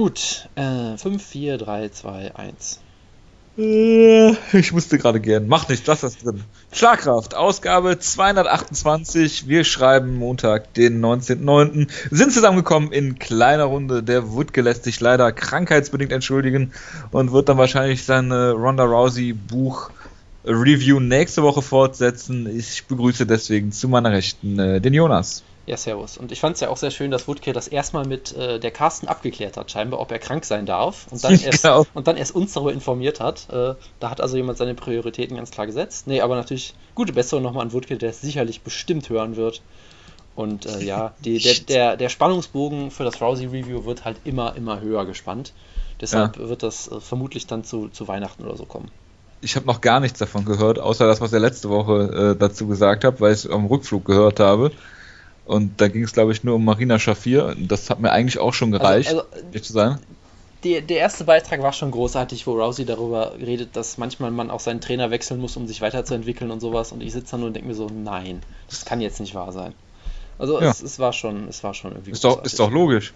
Gut, äh, 5, 4, 3, 2, 1. Ich musste gerade gern. Macht nichts, lass das drin. Schlagkraft, Ausgabe 228. Wir schreiben Montag, den 19.09. Sind zusammengekommen in kleiner Runde. Der Wutke lässt sich leider krankheitsbedingt entschuldigen und wird dann wahrscheinlich sein Ronda Rousey Buch Review nächste Woche fortsetzen. Ich begrüße deswegen zu meiner Rechten äh, den Jonas. Ja, servus. Und ich fand es ja auch sehr schön, dass Woodke das erstmal mit äh, der Carsten abgeklärt hat, scheinbar, ob er krank sein darf. Und dann erst, genau. und dann erst uns darüber informiert hat. Äh, da hat also jemand seine Prioritäten ganz klar gesetzt. Nee, aber natürlich gute Besserung nochmal an Woodke, der es sicherlich bestimmt hören wird. Und äh, ja, die, der, der, der, Spannungsbogen für das Rousey-Review wird halt immer, immer höher gespannt. Deshalb ja. wird das äh, vermutlich dann zu, zu Weihnachten oder so kommen ich habe noch gar nichts davon gehört, außer das, was er letzte Woche äh, dazu gesagt hat, weil ich es am Rückflug gehört habe. Und da ging es, glaube ich, nur um Marina Schafir. Das hat mir eigentlich auch schon gereicht, also, also, zu sein. Die, der erste Beitrag war schon großartig, wo Rousey darüber redet, dass manchmal man auch seinen Trainer wechseln muss, um sich weiterzuentwickeln und sowas. Und ich sitze da nur und denke mir so, nein, das kann jetzt nicht wahr sein. Also ja. es, es, war schon, es war schon irgendwie. Ist doch, ist doch logisch.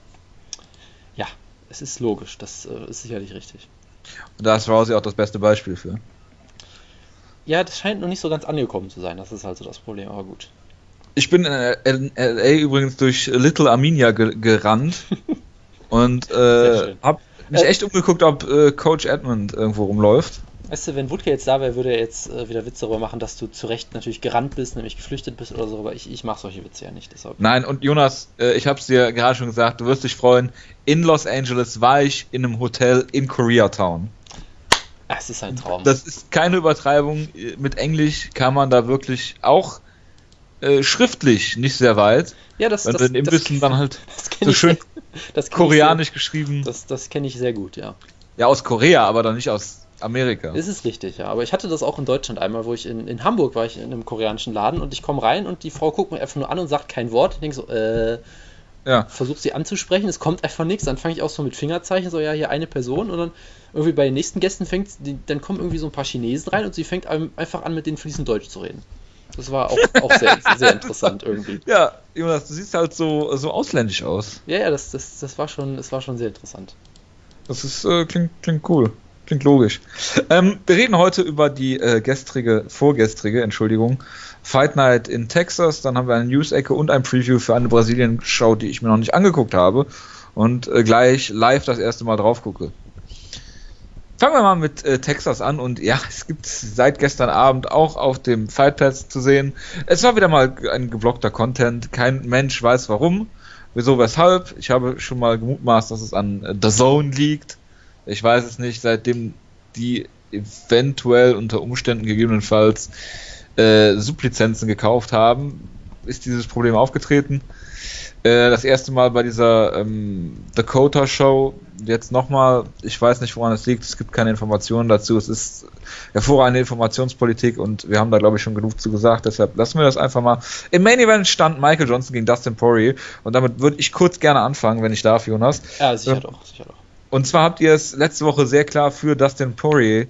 Ja, es ist logisch. Das äh, ist sicherlich richtig. Und da ist Rousey auch das beste Beispiel für. Ja, das scheint noch nicht so ganz angekommen zu sein. Das ist halt so das Problem, aber gut. Ich bin in LA übrigens durch Little Armenia ge gerannt und äh, hab mich äh, echt umgeguckt, ob äh, Coach Edmund irgendwo rumläuft. Weißt du, wenn Wutke jetzt da wäre, würde er jetzt äh, wieder Witze darüber machen, dass du zu Recht natürlich gerannt bist, nämlich geflüchtet bist oder so, aber ich, ich mache solche Witze ja nicht. Deshalb. Nein, und Jonas, äh, ich habe es dir gerade schon gesagt, du wirst dich freuen. In Los Angeles war ich in einem Hotel in Koreatown. Es ist ein Traum. Das ist keine Übertreibung. Mit Englisch kann man da wirklich auch äh, schriftlich nicht sehr weit. Ja, das, Wenn das, im Wissen dann halt so schön koreanisch sehr, geschrieben. Das, das kenne ich sehr gut, ja. Ja, aus Korea, aber dann nicht aus Amerika. Das ist richtig, ja. Aber ich hatte das auch in Deutschland einmal, wo ich in, in Hamburg war, ich in einem koreanischen Laden und ich komme rein und die Frau guckt mir einfach nur an und sagt kein Wort. Ich denke so, äh, ja. versuche sie anzusprechen, es kommt einfach nichts. Dann fange ich auch so mit Fingerzeichen, so ja, hier eine Person und dann irgendwie bei den nächsten Gästen fängt, dann kommen irgendwie so ein paar Chinesen rein und sie fängt einfach an, mit denen fließend Deutsch zu reden. Das war auch, auch sehr, sehr interessant irgendwie. Ja, Jonas, du siehst halt so, so ausländisch aus. Ja, ja, das, das, das, war, schon, das war schon sehr interessant. Das ist, äh, klingt, klingt cool. Klingt logisch. Ähm, wir reden heute über die äh, gestrige, vorgestrige, Entschuldigung, Fight Night in Texas. Dann haben wir eine News-Ecke und ein Preview für eine Brasilien-Show, die ich mir noch nicht angeguckt habe und äh, gleich live das erste Mal drauf gucke. Fangen wir mal mit äh, Texas an und ja, es gibt seit gestern Abend auch auf dem Fight Pass zu sehen. Es war wieder mal ein geblockter Content. Kein Mensch weiß warum, wieso, weshalb. Ich habe schon mal gemutmaßt, dass es an äh, The Zone liegt. Ich weiß es nicht, seitdem die eventuell unter Umständen gegebenenfalls äh, Sublizenzen gekauft haben, ist dieses Problem aufgetreten. Äh, das erste Mal bei dieser ähm, Dakota Show, jetzt nochmal, ich weiß nicht, woran es liegt, es gibt keine Informationen dazu, es ist hervorragende Informationspolitik und wir haben da, glaube ich, schon genug zu gesagt, deshalb lassen wir das einfach mal. Im Main Event stand Michael Johnson gegen Dustin Poirier. Und damit würde ich kurz gerne anfangen, wenn ich darf, Jonas. Ja, sicher ähm, doch, sicher doch. Und zwar habt ihr es letzte Woche sehr klar für Dustin Poirier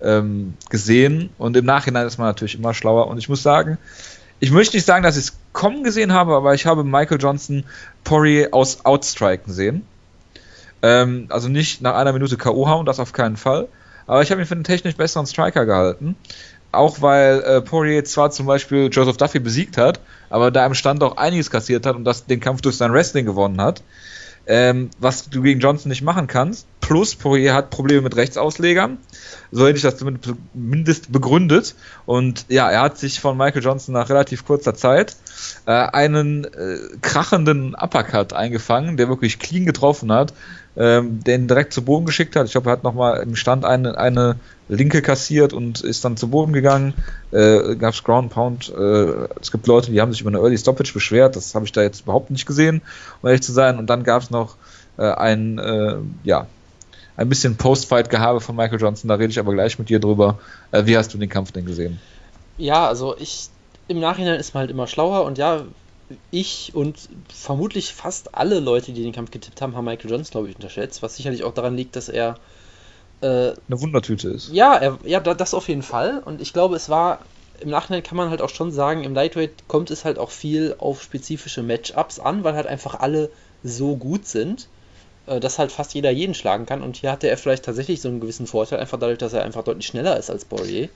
ähm, gesehen. Und im Nachhinein ist man natürlich immer schlauer. Und ich muss sagen, ich möchte nicht sagen, dass ich es kommen gesehen habe, aber ich habe Michael Johnson Poirier aus Outstriken sehen. Ähm, also nicht nach einer Minute K.O. hauen, das auf keinen Fall. Aber ich habe ihn für einen technisch besseren Striker gehalten. Auch weil äh, Poirier zwar zum Beispiel Joseph Duffy besiegt hat, aber da im Stand auch einiges kassiert hat und das den Kampf durch sein Wrestling gewonnen hat. Ähm, was du gegen Johnson nicht machen kannst. Plus, Poirier hat Probleme mit Rechtsauslegern. So hätte ich das zumindest begründet. Und ja, er hat sich von Michael Johnson nach relativ kurzer Zeit äh, einen äh, krachenden Uppercut eingefangen, der wirklich clean getroffen hat, ähm, den direkt zu Boden geschickt hat. Ich glaube, er hat nochmal im Stand eine, eine linke kassiert und ist dann zu Boden gegangen. Äh, Gab es Ground Pound. Äh, es gibt Leute, die haben sich über eine Early Stoppage beschwert. Das habe ich da jetzt überhaupt nicht gesehen, um ehrlich zu sein. Und dann gab es noch äh, ein, äh, ja, ein bisschen Post-Fight-Gehabe von Michael Johnson. Da rede ich aber gleich mit dir drüber. Äh, wie hast du den Kampf denn gesehen? Ja, also ich im Nachhinein ist man halt immer schlauer und ja, ich und vermutlich fast alle Leute, die den Kampf getippt haben, haben Michael Johnson, glaube ich, unterschätzt, was sicherlich auch daran liegt, dass er äh, eine Wundertüte ist. Ja, er, ja, das auf jeden Fall. Und ich glaube, es war im Nachhinein kann man halt auch schon sagen, im Lightweight kommt es halt auch viel auf spezifische Matchups an, weil halt einfach alle so gut sind. äh, dass halt fast jeder jeden schlagen kann. Und hier hatte er vielleicht tatsächlich so einen gewissen Vorteil, einfach dadurch, dass er einfach deutlich schneller ist als Poirier.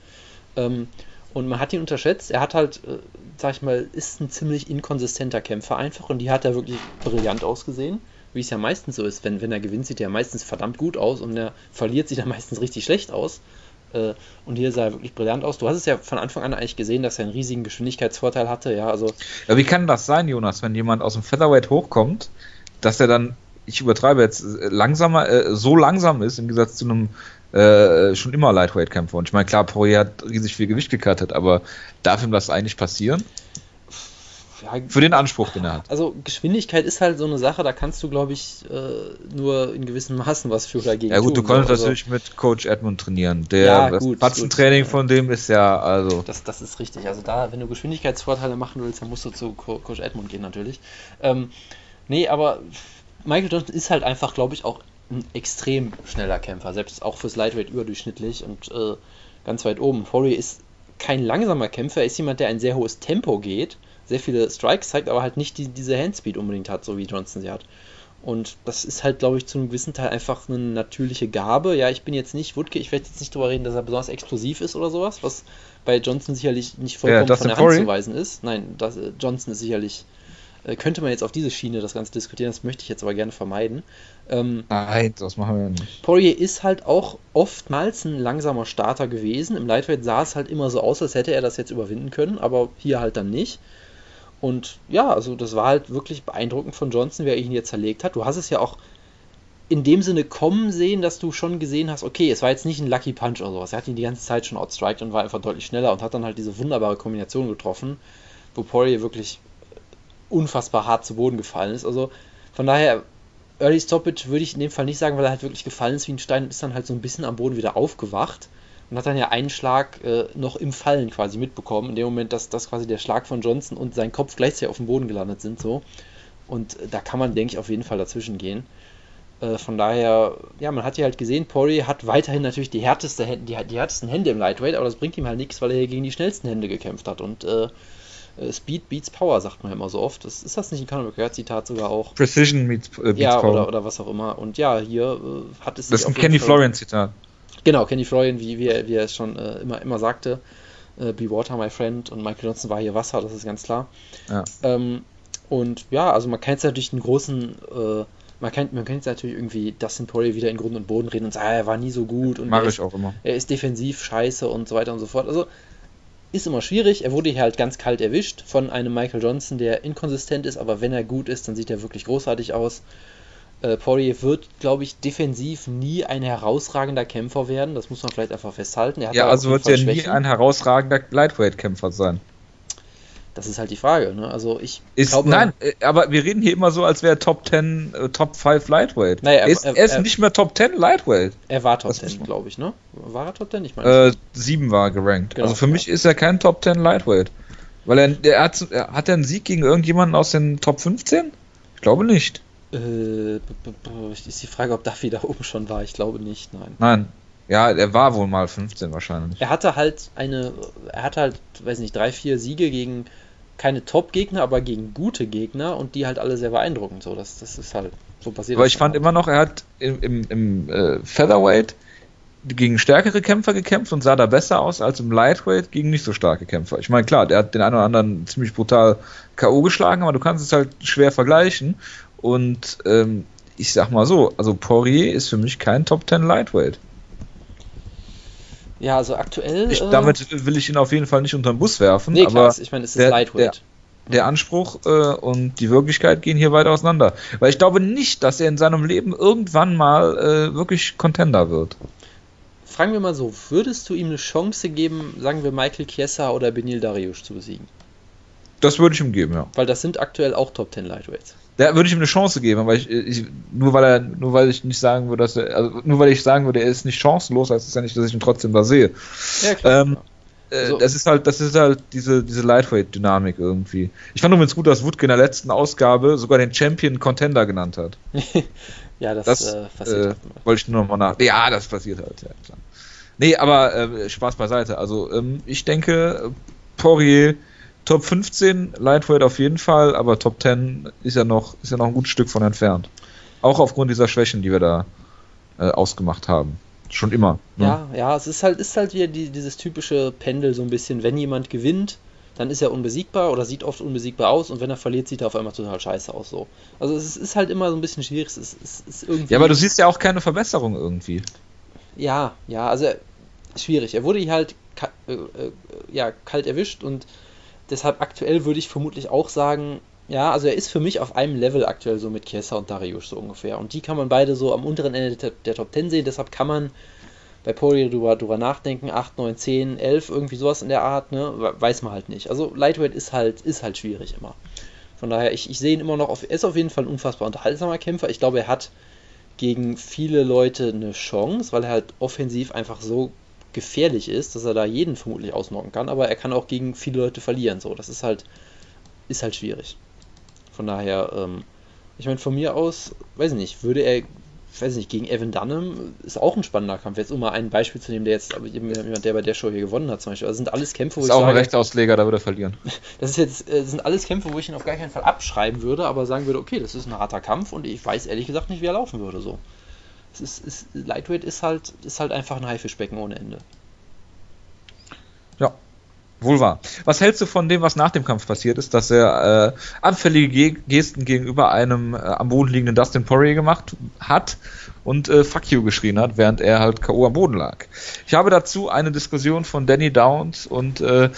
Und man hat ihn unterschätzt. Er hat halt, äh, sag ich mal, ist ein ziemlich inkonsistenter Kämpfer einfach und die hat er wirklich brillant ausgesehen. Wie es ja meistens so ist, wenn, wenn er gewinnt, sieht er meistens verdammt gut aus und er verliert, sieht er meistens richtig schlecht aus. Äh, und hier sah er wirklich brillant aus. Du hast es ja von Anfang an eigentlich gesehen, dass er einen riesigen Geschwindigkeitsvorteil hatte. Ja, also ja, wie kann das sein, Jonas, wenn jemand aus dem Featherweight hochkommt, dass er dann, ich übertreibe jetzt, äh, langsamer, äh, so langsam ist im Gegensatz zu einem äh, schon immer Lightweight-Kämpfer. Und ich meine, klar, Poirier hat riesig viel Gewicht gekattet, aber darf ihm das eigentlich passieren? Ja, Für den Anspruch, den er hat. Also Geschwindigkeit ist halt so eine Sache, da kannst du, glaube ich, äh, nur in gewissen Maßen was für dagegen Ja gut, tun, du konntest also, natürlich mit Coach Edmund trainieren. Der ja, gut, Patzentraining von dem ist ja, also... Das, das ist richtig. Also da, wenn du Geschwindigkeitsvorteile machen willst, dann musst du zu Co Coach Edmund gehen natürlich. Ähm, nee, aber Michael Johnson ist halt einfach, glaube ich, auch ein extrem schneller Kämpfer, selbst auch fürs Lightweight überdurchschnittlich und äh, ganz weit oben. Poirier ist kein langsamer Kämpfer, er ist jemand, der ein sehr hohes Tempo geht, sehr viele Strikes zeigt, aber halt nicht die, diese Handspeed unbedingt hat, so wie Johnson sie hat. Und das ist halt, glaube ich, zu einem gewissen Teil einfach eine natürliche Gabe. Ja, ich bin jetzt nicht Wutke, ich werde jetzt nicht darüber reden, dass er besonders explosiv ist oder sowas, was bei Johnson sicherlich nicht vollkommen ja, von der Hand zu weisen ist. Nein, das, äh, Johnson ist sicherlich könnte man jetzt auf diese Schiene das Ganze diskutieren, das möchte ich jetzt aber gerne vermeiden. Ähm, Nein, das machen wir nicht. Poirier ist halt auch oftmals ein langsamer Starter gewesen. Im Lightweight sah es halt immer so aus, als hätte er das jetzt überwinden können, aber hier halt dann nicht. Und ja, also das war halt wirklich beeindruckend von Johnson, wer ihn hier zerlegt hat. Du hast es ja auch in dem Sinne kommen sehen, dass du schon gesehen hast, okay, es war jetzt nicht ein Lucky Punch oder sowas. Er hat ihn die ganze Zeit schon outstriked und war einfach deutlich schneller und hat dann halt diese wunderbare Kombination getroffen, wo Poirier wirklich unfassbar hart zu Boden gefallen ist. Also von daher, Early Stoppage würde ich in dem Fall nicht sagen, weil er halt wirklich gefallen ist wie ein Stein und ist dann halt so ein bisschen am Boden wieder aufgewacht und hat dann ja einen Schlag äh, noch im Fallen quasi mitbekommen, in dem Moment, dass das quasi der Schlag von Johnson und sein Kopf gleichzeitig auf dem Boden gelandet sind. so Und äh, da kann man, denke ich, auf jeden Fall dazwischen gehen. Äh, von daher, ja, man hat ja halt gesehen, Poirier hat weiterhin natürlich die, härteste, die, die härtesten Hände im Lightweight, aber das bringt ihm halt nichts, weil er hier gegen die schnellsten Hände gekämpft hat. Und äh, Speed beats Power, sagt man ja immer so oft. Das, ist das nicht ein Conor McGregor-Zitat sogar auch? Precision meets, äh, beats ja, Power. Oder, oder was auch immer. Und ja, hier äh, hat es Das ist ein Kenny Florian-Zitat. Genau, Kenny Florian, wie, wie, er, wie er es schon äh, immer, immer sagte. Äh, Be Water, my friend. Und Michael Johnson war hier Wasser, das ist ganz klar. Ja. Ähm, und ja, also man kann jetzt natürlich einen großen äh, man kann, man kann jetzt natürlich irgendwie Dustin Poirier wieder in Grund und Boden reden und sagen, ah, er war nie so gut und Mach ich auch immer. er ist defensiv scheiße und so weiter und so fort. Also ist immer schwierig. Er wurde hier halt ganz kalt erwischt von einem Michael Johnson, der inkonsistent ist, aber wenn er gut ist, dann sieht er wirklich großartig aus. Äh, Poirier wird, glaube ich, defensiv nie ein herausragender Kämpfer werden. Das muss man vielleicht einfach festhalten. ja, also wird er nie ein herausragender Lightweight-Kämpfer sein. Das ist halt die Frage. Ne? Also ich ist, glaube, nein, äh, aber wir reden hier immer so, als wäre Top 10, äh, Top 5 Lightweight. Naja, er, ist, er, er ist nicht mehr Top 10 Lightweight. Er war Top 10, glaube ich, ne? War er Top 10? Ich meine. Äh, 7 war gerankt. Genau, also für ja. mich ist er kein Top 10 Lightweight. Weil er, er hat, hat er einen Sieg gegen irgendjemanden aus den Top 15? Ich glaube nicht. Äh, ist die Frage, ob Duffy da oben schon war. Ich glaube nicht, nein. Nein, ja, er war wohl mal 15 wahrscheinlich. Er hatte halt eine, er hatte halt, weiß nicht, drei, vier Siege gegen keine Top-Gegner, aber gegen gute Gegner und die halt alle sehr beeindruckend. So, das, das ist halt so passiert. Aber ich fand halt. immer noch, er hat im, im, im äh, Featherweight gegen stärkere Kämpfer gekämpft und sah da besser aus als im Lightweight gegen nicht so starke Kämpfer. Ich meine, klar, der hat den einen oder anderen ziemlich brutal K.O. geschlagen, aber du kannst es halt schwer vergleichen. Und ähm, ich sag mal so, also Poirier ist für mich kein Top 10 Lightweight. Ja, also aktuell. Ich, äh, damit will ich ihn auf jeden Fall nicht unter den Bus werfen. Nee, klar, aber ich meine, es ist der, Lightweight. Der, der Anspruch äh, und die Wirklichkeit gehen hier weit auseinander. Weil ich glaube nicht, dass er in seinem Leben irgendwann mal äh, wirklich Contender wird. Fragen wir mal so: Würdest du ihm eine Chance geben, sagen wir Michael Chiesa oder Benil Dariush zu besiegen? Das würde ich ihm geben, ja. Weil das sind aktuell auch Top 10 Lightweights. Da würde ich ihm eine Chance geben, weil ich, ich, nur weil er, nur weil ich nicht sagen würde, dass er, also nur weil ich sagen würde, er ist nicht chancenlos, heißt es ja nicht, dass ich ihn trotzdem da sehe. Ja, klar. Ähm, äh, so. Das ist halt, das ist halt diese, diese Lightweight-Dynamik irgendwie. Ich fand übrigens gut, dass Woodke in der letzten Ausgabe sogar den Champion Contender genannt hat. ja, das, das äh, passiert. Äh, wollte ich nur nochmal nach. Ja, das passiert halt, ja, klar. Nee, aber äh, Spaß beiseite. Also, ähm, ich denke, Poirier Top 15 Lightweight auf jeden Fall, aber Top 10 ist ja noch, ist ja noch ein gutes Stück von entfernt. Auch aufgrund dieser Schwächen, die wir da äh, ausgemacht haben. Schon immer. Ne? Ja, ja, es ist halt, ist halt wieder die, dieses typische Pendel so ein bisschen, wenn jemand gewinnt, dann ist er unbesiegbar oder sieht oft unbesiegbar aus und wenn er verliert, sieht er auf einmal total scheiße aus. So. Also es ist halt immer so ein bisschen schwierig. Es ist, es ist irgendwie ja, aber du siehst ja auch keine Verbesserung irgendwie. Ja, ja, also schwierig. Er wurde hier halt äh, äh, ja, kalt erwischt und deshalb aktuell würde ich vermutlich auch sagen, ja, also er ist für mich auf einem Level aktuell so mit Chiesa und Darius so ungefähr. Und die kann man beide so am unteren Ende der, der Top 10 sehen, deshalb kann man bei Poirier drüber, drüber nachdenken, 8, 9, 10, 11, irgendwie sowas in der Art, ne? Weiß man halt nicht. Also Lightweight ist halt, ist halt schwierig immer. Von daher, ich, ich sehe ihn immer noch, auf, er ist auf jeden Fall ein unfassbar unterhaltsamer Kämpfer. Ich glaube, er hat gegen viele Leute eine Chance, weil er halt offensiv einfach so gefährlich ist, dass er da jeden vermutlich ausnocken kann, aber er kann auch gegen viele Leute verlieren. So, das ist halt, ist halt schwierig. Von daher, ähm, ich meine, von mir aus, weiß ich nicht, würde er ich weiß nicht, gegen Evan Dunham ist auch ein spannender Kampf. Jetzt um mal ein Beispiel zu nehmen, der jetzt, jemand, der bei der Show hier gewonnen hat, zum Beispiel. Das sind alles Kämpfe, wo ist ich. Ist auch sage, ein Rechtsausleger, da würde er verlieren. Das ist jetzt, das sind alles Kämpfe, wo ich ihn auf gar keinen Fall abschreiben würde, aber sagen würde, okay, das ist ein harter Kampf und ich weiß ehrlich gesagt nicht, wie er laufen würde. So. Ist, ist, Lightweight ist halt, ist halt einfach ein Haifischbecken ohne Ende. Ja, Wohl wahr. Was hältst du von dem, was nach dem Kampf passiert ist, dass er äh, anfällige Gesten gegenüber einem äh, am Boden liegenden Dustin Poirier gemacht hat und äh, Fuck you geschrien hat, während er halt K.O. am Boden lag? Ich habe dazu eine Diskussion von Danny Downs und äh,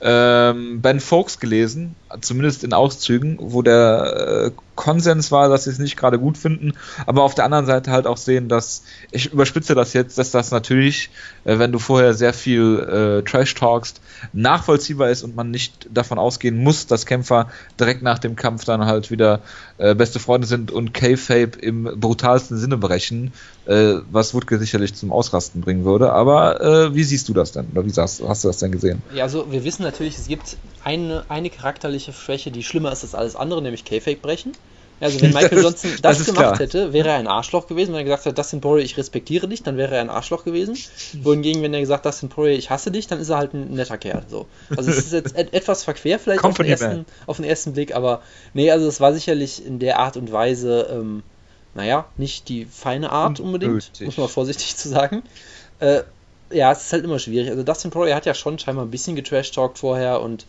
ähm, Ben Folks gelesen, zumindest in Auszügen, wo der äh, Konsens war, dass sie es nicht gerade gut finden, aber auf der anderen Seite halt auch sehen, dass, ich überspitze das jetzt, dass das natürlich, äh, wenn du vorher sehr viel äh, Trash talkst, nachvollziehbar ist und man nicht davon ausgehen muss, dass Kämpfer direkt nach dem Kampf dann halt wieder äh, beste Freunde sind und K-Fape im brutalsten Sinne brechen, äh, was Wutke sicherlich zum Ausrasten bringen würde. Aber äh, wie siehst du das denn? Oder wie hast, hast du das denn gesehen? Ja, also wir wissen natürlich, es gibt eine, eine charakterliche Schwäche, die schlimmer ist als alles andere, nämlich K-Fake brechen. Also wenn Michael Johnson das, das gemacht klar. hätte, wäre er ein Arschloch gewesen. Wenn er gesagt hätte, Dustin Poirier, ich respektiere dich, dann wäre er ein Arschloch gewesen. Wohingegen, wenn er gesagt, Dustin Poirier, ich hasse dich, dann ist er halt ein netter Kerl. So. Also es ist jetzt etwas verquer vielleicht auf den, ersten, auf den, ersten, Blick, aber nee, also es war sicherlich in der Art und Weise, ähm, naja, nicht die feine Art unbedingt, muss man vorsichtig zu sagen. Äh, ja, es ist halt immer schwierig. Also Dustin Poirier hat ja schon scheinbar ein bisschen getrash-talkt vorher und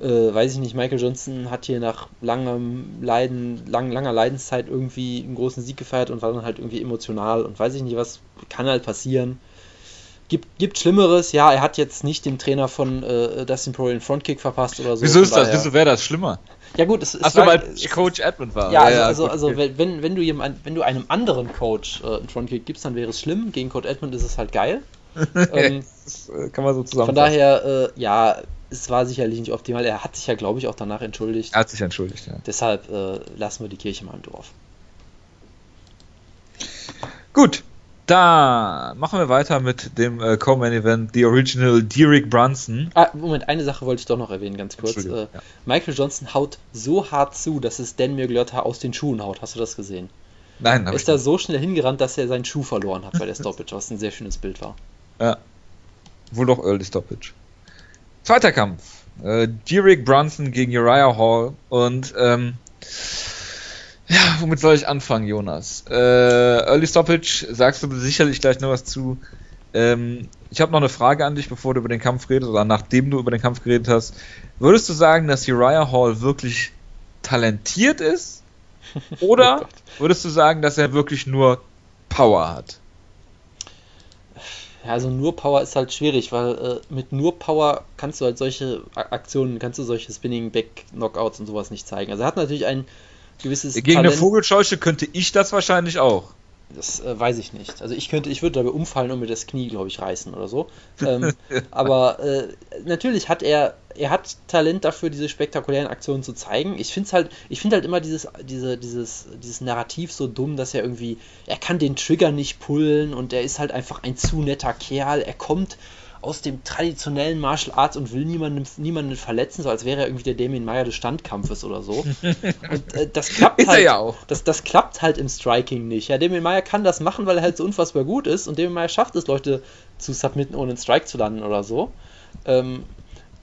äh, weiß ich nicht, Michael Johnson hat hier nach langem Leiden, lang, langer Leidenszeit irgendwie einen großen Sieg gefeiert und war dann halt irgendwie emotional und weiß ich nicht was, kann halt passieren. Gibt, gibt Schlimmeres, ja, er hat jetzt nicht dem Trainer von äh, Dustin Poirier einen Frontkick verpasst oder so. Wieso ist das? Wieso wäre das schlimmer? Ja gut, es ist. Achso, weil Coach Edmund war. Ja, also, ja, also, also wenn, wenn, du jemand, wenn du einem anderen Coach äh, einen Frontkick gibst, dann wäre es schlimm. Gegen Coach Edmund ist es halt geil. ähm, äh, kann man so zusammen. Von daher, äh, ja, es war sicherlich nicht optimal. Er hat sich ja, glaube ich, auch danach entschuldigt. Er hat sich entschuldigt, ja. Deshalb äh, lassen wir die Kirche mal im Dorf. Gut, dann machen wir weiter mit dem äh, Co-Main Event, The Original Derek Brunson. Ah, Moment, eine Sache wollte ich doch noch erwähnen, ganz kurz. Äh, ja. Michael Johnson haut so hart zu, dass es Dan Miogliotta aus den Schuhen haut. Hast du das gesehen? Nein, Er ist da so schnell hingerannt, dass er seinen Schuh verloren hat bei der Stoppage, was ein sehr schönes Bild war. Ja. Wohl doch Early Stoppage. Zweiter Kampf. Äh, Derek Brunson gegen Uriah Hall. Und ähm, ja, womit soll ich anfangen, Jonas? Äh, Early Stoppage, sagst du sicherlich gleich noch was zu. Ähm, ich habe noch eine Frage an dich, bevor du über den Kampf redest, oder nachdem du über den Kampf geredet hast. Würdest du sagen, dass Uriah Hall wirklich talentiert ist? Oder oh würdest du sagen, dass er wirklich nur Power hat? Ja, also nur Power ist halt schwierig, weil äh, mit nur Power kannst du halt solche Aktionen, kannst du solche Spinning Back Knockouts und sowas nicht zeigen. Also er hat natürlich ein gewisses Gegen Talent. eine Vogelscheuche könnte ich das wahrscheinlich auch. Das äh, weiß ich nicht. Also ich könnte, ich würde dabei umfallen und mir das Knie, glaube ich, reißen oder so. Ähm, aber äh, natürlich hat er, er hat Talent dafür, diese spektakulären Aktionen zu zeigen. Ich finde halt, ich finde halt immer dieses, diese, dieses, dieses Narrativ so dumm, dass er irgendwie, er kann den Trigger nicht pullen und er ist halt einfach ein zu netter Kerl. Er kommt aus dem traditionellen Martial Arts und will niemanden, niemanden verletzen, so als wäre er irgendwie der Damien Meyer des Standkampfes oder so. Und äh, das klappt ist halt. Ja auch. Das, das klappt halt im Striking nicht. Ja, Damien Meyer kann das machen, weil er halt so unfassbar gut ist und Damien Meyer schafft es, Leute zu submitten, ohne einen Strike zu landen oder so. Ähm,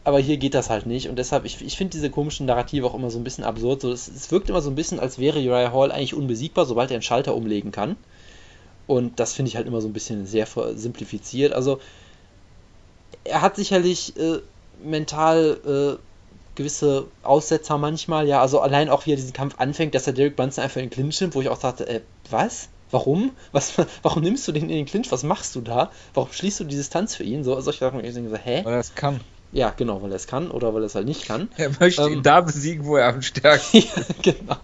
aber hier geht das halt nicht und deshalb, ich, ich finde diese komischen Narrative auch immer so ein bisschen absurd. So, es, es wirkt immer so ein bisschen, als wäre Uriah Hall eigentlich unbesiegbar, sobald er einen Schalter umlegen kann. Und das finde ich halt immer so ein bisschen sehr simplifiziert. Also, er hat sicherlich äh, mental äh, gewisse Aussetzer manchmal, ja. Also, allein auch wie er diesen Kampf anfängt, dass er Derek Brunson einfach in den Clinch nimmt, wo ich auch dachte, äh, was? Warum? Was, warum nimmst du den in den Clinch? Was machst du da? Warum schließt du die Distanz für ihn? So, solche Sachen. Ich denke so, hä? Weil er es kann. Ja, genau, weil er es kann oder weil er es halt nicht kann. Er möchte ähm, ihn da besiegen, wo er am stärksten ist. ja, genau.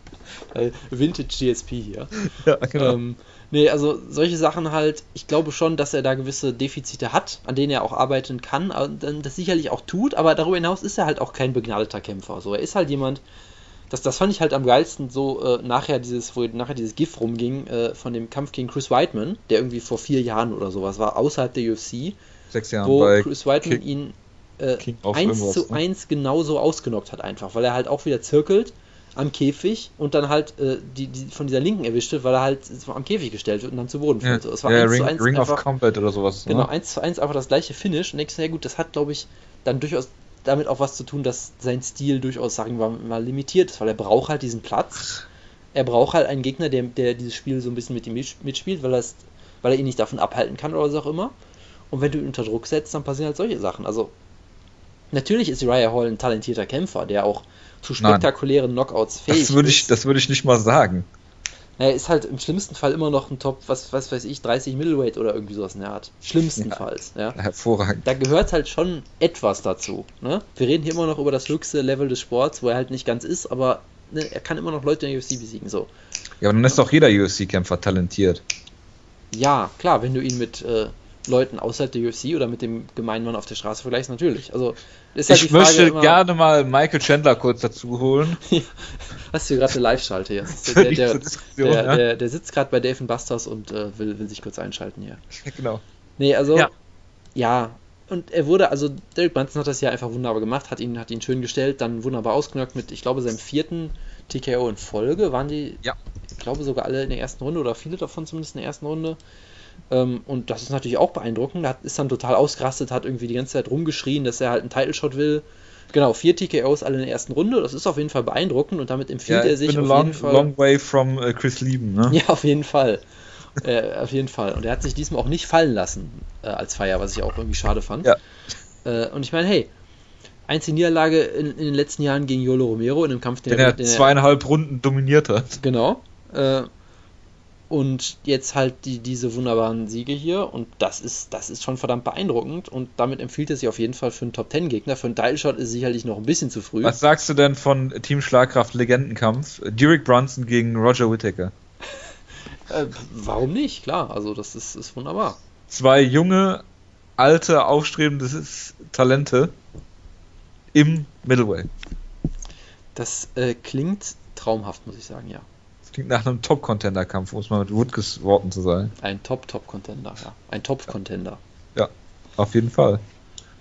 Vintage GSP hier. Ja, genau. Ähm, nee, also solche Sachen halt, ich glaube schon, dass er da gewisse Defizite hat, an denen er auch arbeiten kann, und das sicherlich auch tut, aber darüber hinaus ist er halt auch kein begnadeter Kämpfer. So, er ist halt jemand, das, das fand ich halt am geilsten, so äh, nachher dieses, wo nachher dieses GIF rumging äh, von dem Kampf gegen Chris Whiteman, der irgendwie vor vier Jahren oder sowas war, außerhalb der UFC. Sechs Jahren wo Chris Whiteman King, ihn äh, eins zu ne? eins genauso ausgenockt hat einfach, weil er halt auch wieder zirkelt am Käfig und dann halt äh, die, die von dieser Linken erwischte, weil er halt am Käfig gestellt wird und dann zu Boden fällt. Ja, es war ja, 1 Ring, zu 1 Ring einfach, of Combat oder sowas. Genau, ne? 1 zu 1 einfach das gleiche Finish und denkst, ja gut, das hat glaube ich dann durchaus damit auch was zu tun, dass sein Stil durchaus, sagen wir mal, limitiert ist, weil er braucht halt diesen Platz. Er braucht halt einen Gegner, der, der dieses Spiel so ein bisschen mit ihm mitspielt, weil, weil er ihn nicht davon abhalten kann oder was auch immer. Und wenn du ihn unter Druck setzt, dann passieren halt solche Sachen. Also, natürlich ist Uriah Hall ein talentierter Kämpfer, der auch zu spektakulären Nein. Knockouts fähig das würde ich, ist. Das würde ich nicht mal sagen. Er ist halt im schlimmsten Fall immer noch ein Top, was, was weiß ich, 30 Middleweight oder irgendwie sowas in der Art. Schlimmstenfalls, ja, ja. Hervorragend. Da gehört halt schon etwas dazu. Ne? Wir reden hier immer noch über das höchste Level des Sports, wo er halt nicht ganz ist, aber ne, er kann immer noch Leute in der UFC besiegen. So. Ja, aber dann ist doch jeder UFC-Kämpfer talentiert. Ja, klar, wenn du ihn mit äh, Leuten außerhalb der UFC oder mit dem gemeinen Mann auf der Straße vergleichst, natürlich. Also, ist halt ich möchte immer, gerne mal Michael Chandler kurz dazu holen. Hast du gerade eine Live-Schalte hier? Der, der, der, ja? der, der sitzt gerade bei Dave Busters und äh, will, will sich kurz einschalten hier. Genau. Nee, also, ja. ja. Und er wurde, also Derek Brunson hat das ja einfach wunderbar gemacht, hat ihn, hat ihn schön gestellt, dann wunderbar ausgenockt mit, ich glaube, seinem vierten TKO in Folge. Waren die, ja. ich glaube, sogar alle in der ersten Runde oder viele davon zumindest in der ersten Runde. Ähm, und das ist natürlich auch beeindruckend. Er ist dann total ausgerastet, hat irgendwie die ganze Zeit rumgeschrien, dass er halt einen Title Shot will. Genau, vier TKOs alle in der ersten Runde. Das ist auf jeden Fall beeindruckend und damit empfiehlt ja, er sich auf long, jeden Fall. Long way from uh, Chris Lieben, ne? Ja, auf jeden Fall. äh, auf jeden Fall. Und er hat sich diesmal auch nicht fallen lassen äh, als Feier, was ich auch irgendwie schade fand. Ja. Äh, und ich meine, hey, einzige Niederlage in, in, den letzten Jahren gegen Yolo Romero in einem Kampf, den, den er, zweieinhalb Runden dominiert hat. Genau. Äh, und jetzt halt die, diese wunderbaren Siege hier und das ist, das ist schon verdammt beeindruckend und damit empfiehlt es sich auf jeden Fall für einen Top Ten Gegner. Für einen Title-Shot ist sicherlich noch ein bisschen zu früh. Was sagst du denn von Team Schlagkraft Legendenkampf? Derek Brunson gegen Roger Whittaker? äh, warum nicht? Klar, also das ist, ist wunderbar. Zwei junge, alte, aufstrebende Talente im Middleweight. Das äh, klingt traumhaft, muss ich sagen, ja. Klingt nach einem Top-Contender-Kampf, um es mal mit Woodkes Worten zu sagen. Ein Top-Top-Contender, ja. Ein Top-Contender. Ja, auf jeden Fall.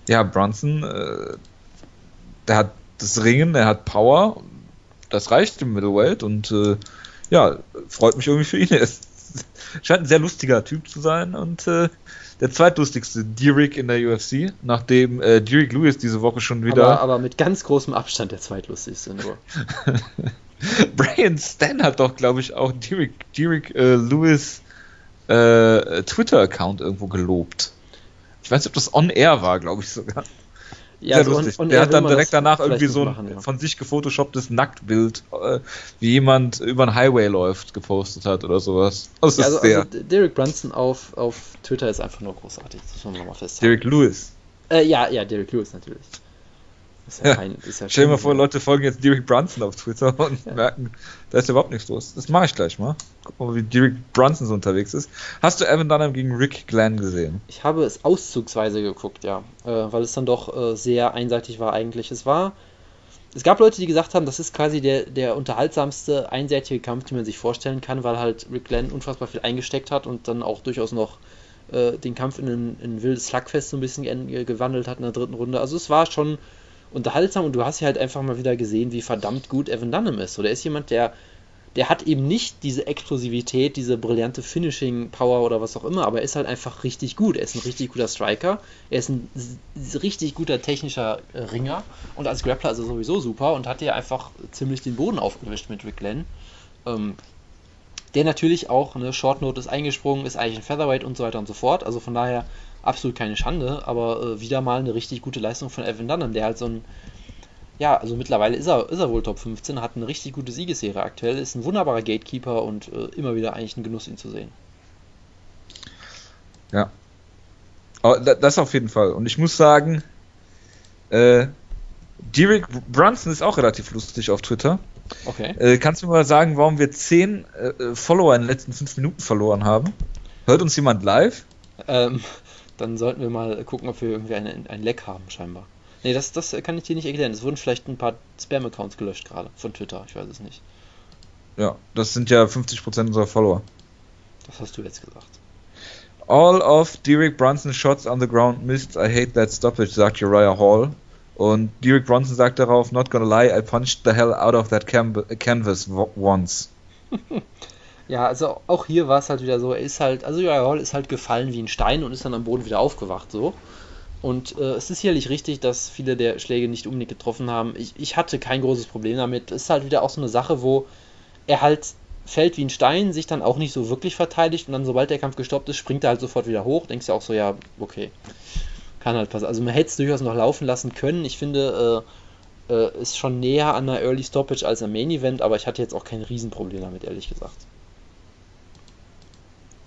Ja, Brunson, äh, der hat das Ringen, er hat Power, das reicht im Middleweight und äh, ja, freut mich irgendwie für ihn. Er scheint ein sehr lustiger Typ zu sein und äh, der zweitlustigste Derek in der UFC, nachdem äh, Derek Lewis diese Woche schon wieder. Aber, aber mit ganz großem Abstand der zweitlustigste nur. Brian Stan hat doch, glaube ich, auch Derek, Derek äh, Lewis äh, Twitter-Account irgendwo gelobt. Ich weiß nicht, ob das on-air war, glaube ich sogar. Ja, Sehr also lustig. On, on Der hat dann direkt danach irgendwie so ein machen, ja. von sich gefotoshopptes Nacktbild, äh, wie jemand über einen Highway läuft, gepostet hat oder sowas. Das ja, also, also, Derek Brunson auf, auf Twitter ist einfach nur großartig, das muss man nochmal festhalten. Derek Lewis. Äh, ja, ja, Derek Lewis natürlich. Ist ja kein, ist ja Stell dir mal vor, Leute folgen jetzt Derek Brunson auf Twitter und ja. merken, da ist überhaupt nichts los. Das mache ich gleich mal. Guck mal, wie Derek Brunson so unterwegs ist. Hast du Evan Dunham gegen Rick Glenn gesehen? Ich habe es auszugsweise geguckt, ja. Äh, weil es dann doch äh, sehr einseitig war eigentlich. Es war. Es gab Leute, die gesagt haben, das ist quasi der, der unterhaltsamste einseitige Kampf, den man sich vorstellen kann, weil halt Rick Glenn unfassbar viel eingesteckt hat und dann auch durchaus noch äh, den Kampf in ein, in ein wildes Slugfest so ein bisschen gewandelt hat in der dritten Runde. Also es war schon unterhaltsam und du hast ja halt einfach mal wieder gesehen, wie verdammt gut Evan Dunham ist. So, der ist jemand, der, der hat eben nicht diese Explosivität, diese brillante Finishing-Power oder was auch immer, aber er ist halt einfach richtig gut. Er ist ein richtig guter Striker, er ist ein richtig guter technischer äh, Ringer und als Grappler ist er sowieso super und hat ja einfach ziemlich den Boden aufgewischt mit Rick Glenn. Ähm, der natürlich auch eine Short Note ist eingesprungen, ist eigentlich ein Featherweight und so weiter und so fort. Also von daher absolut keine Schande, aber äh, wieder mal eine richtig gute Leistung von Evan Dunham, der halt so ein ja, also mittlerweile ist er, ist er wohl Top 15, hat eine richtig gute Siegesserie aktuell, ist ein wunderbarer Gatekeeper und äh, immer wieder eigentlich ein Genuss, ihn zu sehen. Ja. Aber das auf jeden Fall. Und ich muss sagen, äh, Derek Brunson ist auch relativ lustig auf Twitter. Okay. Äh, kannst du mir mal sagen, warum wir 10 äh, Follower in den letzten 5 Minuten verloren haben? Hört uns jemand live? Ähm, dann sollten wir mal gucken, ob wir irgendwie ein, ein Leck haben, scheinbar. Nee, das, das kann ich dir nicht erklären. Es wurden vielleicht ein paar Spam-Accounts gelöscht gerade von Twitter, ich weiß es nicht. Ja, das sind ja 50% unserer Follower. Das hast du jetzt gesagt. All of Derek Brunson shots on the ground missed. I hate that stoppage, sagt Uriah Hall. Und Derek Bronson sagt darauf, not gonna lie, I punched the hell out of that canvas once. ja, also auch hier war es halt wieder so, er ist halt, also Uriah Hall ist halt gefallen wie ein Stein und ist dann am Boden wieder aufgewacht, so. Und äh, es ist sicherlich richtig, dass viele der Schläge nicht unbedingt getroffen haben. Ich, ich hatte kein großes Problem damit. Es ist halt wieder auch so eine Sache, wo er halt fällt wie ein Stein, sich dann auch nicht so wirklich verteidigt und dann, sobald der Kampf gestoppt ist, springt er halt sofort wieder hoch. Denkst du auch so, ja, okay. Kann halt passieren. Also man hätte es durchaus noch laufen lassen können. Ich finde, äh, äh, ist schon näher an einer Early Stoppage als am Main Event, aber ich hatte jetzt auch kein Riesenproblem damit, ehrlich gesagt.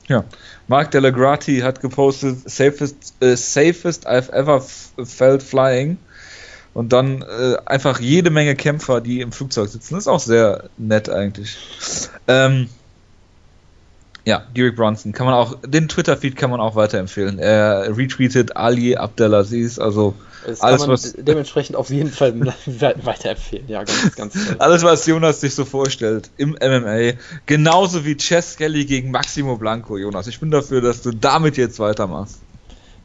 Ja, Mark Delagrati hat gepostet, safest, äh, safest I've ever felt flying. Und dann äh, einfach jede Menge Kämpfer, die im Flugzeug sitzen. Das ist auch sehr nett eigentlich. Ähm, ja, Derek Bronson kann man auch, den Twitter-Feed kann man auch weiterempfehlen. Er retweetet Ali Abdelaziz, also das alles, was dementsprechend auf jeden Fall weiterempfehlen. Ja, ganz, ganz toll. Alles, was Jonas sich so vorstellt im MMA, genauso wie Chess Kelly gegen Maximo Blanco, Jonas. Ich bin dafür, dass du damit jetzt weitermachst.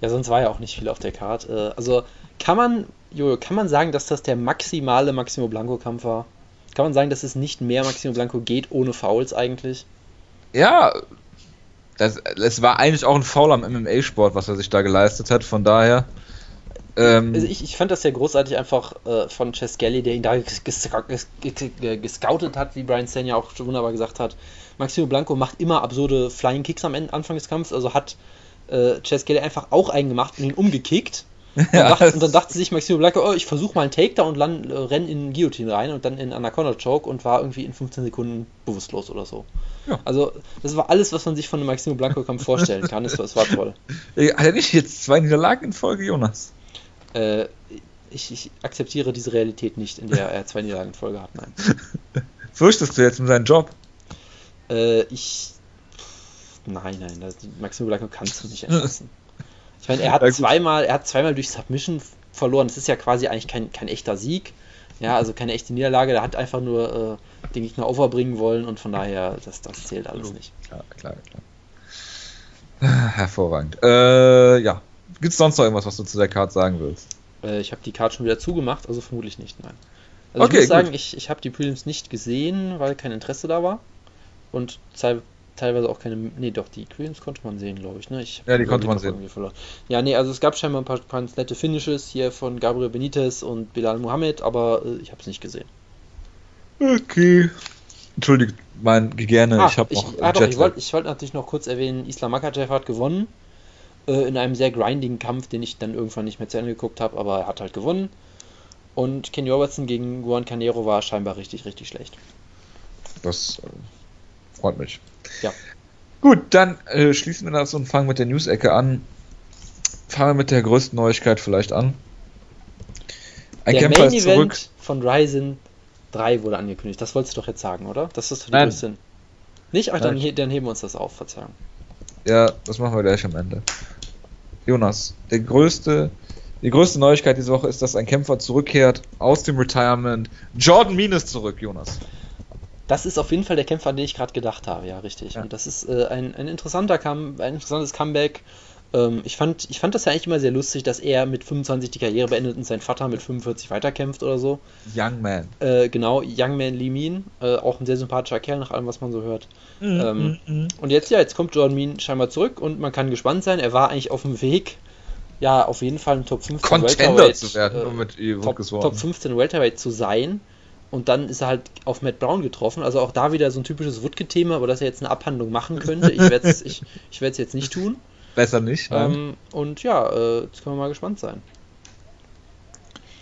Ja, sonst war ja auch nicht viel auf der Karte. Äh, also kann man, Jojo, kann man sagen, dass das der maximale Maximo Blanco-Kampf war? Kann man sagen, dass es nicht mehr Maximo Blanco geht ohne Fouls eigentlich? Ja, das, es war eigentlich auch ein Foul am MMA-Sport, was er sich da geleistet hat, von daher. Ähm, also ich, ich fand das sehr großartig einfach äh, von Chess Gelly, der ihn da gescoutet hat, wie Brian Stan ja auch schon wunderbar gesagt hat. Maximo Blanco macht immer absurde Flying Kicks am Anfang des Kampfes, also hat äh, Chess Gelly einfach auch einen gemacht und ihn umgekickt. Ja, und, dachte, und, dann dachte sich Maximo Blanco, oh, ich versuche mal einen Takedown und dann äh, renne in Guillotine rein und dann in Anaconda Choke und war irgendwie in 15 Sekunden bewusstlos oder so. Ja. Also, das war alles, was man sich von einem Maximo Blanco-Kampf vorstellen kann. Es, war toll. Hat er nicht jetzt zwei Niederlagen in Folge, Jonas? Äh, ich, ich, akzeptiere diese Realität nicht, in der er zwei Niederlagen in Folge hat, nein. Fürchtest du jetzt um seinen Job? Äh, ich. Nein, nein, das, Maximo Blanco kannst du nicht entlassen. Ich meine, er hat zweimal, er hat zweimal durch Submission verloren. Das ist ja quasi eigentlich kein, kein echter Sieg. Ja, also keine echte Niederlage. Der hat einfach nur äh, den Gegner overbringen wollen und von daher, das, das zählt alles nicht. Ja, klar, klar. Hervorragend. Äh, ja. Gibt es sonst noch irgendwas, was du zu der Karte sagen willst? Äh, ich habe die Karte schon wieder zugemacht, also vermutlich nicht, nein. Also okay, ich muss sagen, gut. ich, ich habe die Prelims nicht gesehen, weil kein Interesse da war. Und teilweise auch keine. Nee, doch, die Queens konnte man sehen, glaube ich. Ne? ich ja, die konnte man sehen. Ja, nee, also es gab scheinbar ein paar ganz nette Finishes hier von Gabriel Benitez und Bilal Mohammed, aber äh, ich habe es nicht gesehen. Okay. Entschuldigt mein Gegerne, ah, ich habe noch. Ah, doch, ich wollte wollt natürlich noch kurz erwähnen: Islam Makachev hat gewonnen. Äh, in einem sehr grindigen Kampf, den ich dann irgendwann nicht mehr zu Ende geguckt habe, aber er hat halt gewonnen. Und Kenny Robertson gegen Juan Canero war scheinbar richtig, richtig schlecht. Das äh, freut mich. Ja. Gut, dann äh, schließen wir das und fangen mit der News-Ecke an. Fangen wir mit der größten Neuigkeit vielleicht an. Ein der Kämpfer Main ist zurück. Event von Ryzen 3 wurde angekündigt. Das wolltest du doch jetzt sagen, oder? Das ist die Nein. größte. Nicht? Ach, dann, dann heben wir uns das auf, Verzeihung. Ja, das machen wir gleich am Ende. Jonas, der größte, die größte Neuigkeit diese Woche ist, dass ein Kämpfer zurückkehrt aus dem Retirement. Jordan Mean ist zurück, Jonas. Das ist auf jeden Fall der Kämpfer, an den ich gerade gedacht habe, ja, richtig. Ja. Und das ist äh, ein, ein interessanter Come ein interessantes Comeback. Ähm, ich, fand, ich fand das ja eigentlich immer sehr lustig, dass er mit 25 die Karriere beendet und sein Vater mit 45 weiterkämpft oder so. Young Man. Äh, genau, Young Man Lee Min, äh, auch ein sehr sympathischer Kerl nach allem, was man so hört. Mhm, ähm, mhm. Und jetzt, ja, jetzt kommt Jordan Mean scheinbar zurück und man kann gespannt sein. Er war eigentlich auf dem Weg, ja, auf jeden Fall ein Top 15 Contender Welterweight, zu werden, äh, mit Top, Top 15 Welterweight zu sein. Und dann ist er halt auf Matt Brown getroffen. Also auch da wieder so ein typisches Woodke-Thema, aber dass er jetzt eine Abhandlung machen könnte. Ich werde es ich, ich jetzt nicht tun. Besser nicht. Ähm, und ja, äh, jetzt können wir mal gespannt sein.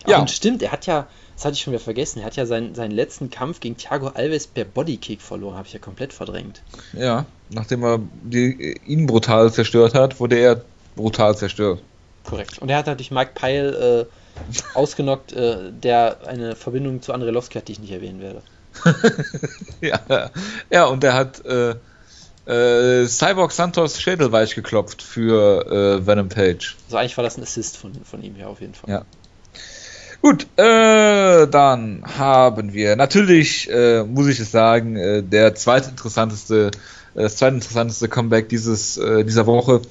Ja. und stimmt, er hat ja, das hatte ich schon wieder vergessen, er hat ja seinen, seinen letzten Kampf gegen Thiago Alves per Bodykick verloren, habe ich ja komplett verdrängt. Ja, nachdem er die, ihn brutal zerstört hat, wurde er brutal zerstört. Korrekt. Und er hat natürlich Mike Pyle äh, ausgenockt, äh, der eine Verbindung zu Andrei Lovski hat, die ich nicht erwähnen werde. ja, ja, und er hat äh, äh, Cyborg Santos Schädel weich geklopft für äh, Venom Page. Also eigentlich war das ein Assist von, von ihm, ja, auf jeden Fall. Ja. Gut, äh, dann haben wir natürlich, äh, muss ich es sagen, äh, der zweitinteressanteste, äh, das zweitinteressanteste Comeback dieses, dieser Woche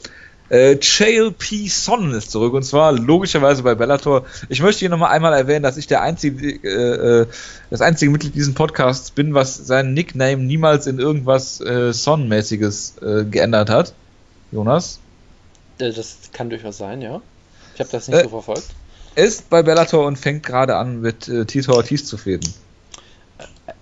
äh, Chael P. Sonnen ist zurück und zwar logischerweise bei Bellator. Ich möchte hier nochmal einmal erwähnen, dass ich der einzige, äh, äh, das einzige Mitglied dieses Podcasts bin, was seinen Nickname niemals in irgendwas äh, Son-mäßiges äh, geändert hat. Jonas? Äh, das kann durchaus sein, ja. Ich habe das nicht äh, so verfolgt. Ist bei Bellator und fängt gerade an mit Tito Ortiz zu fäden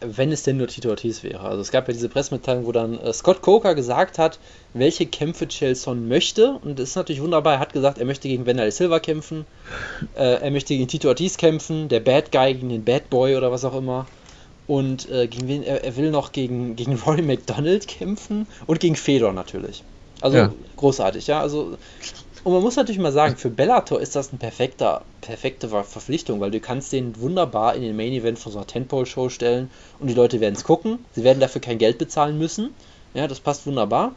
wenn es denn nur Tito Ortiz wäre. Also es gab ja diese Pressemitteilung, wo dann äh, Scott Coker gesagt hat, welche Kämpfe Chelson möchte. Und das ist natürlich wunderbar. Er hat gesagt, er möchte gegen Wanderlei Silva kämpfen, äh, er möchte gegen Tito Ortiz kämpfen, der Bad Guy gegen den Bad Boy oder was auch immer. Und äh, gegen wen, er, er, will noch gegen, gegen Rory McDonald kämpfen und gegen Fedor natürlich. Also ja. großartig, ja. Also und man muss natürlich mal sagen, für Bellator ist das eine perfekte, perfekte Verpflichtung, weil du kannst den wunderbar in den Main Event von so einer Tentpole-Show stellen und die Leute werden es gucken. Sie werden dafür kein Geld bezahlen müssen. Ja, das passt wunderbar.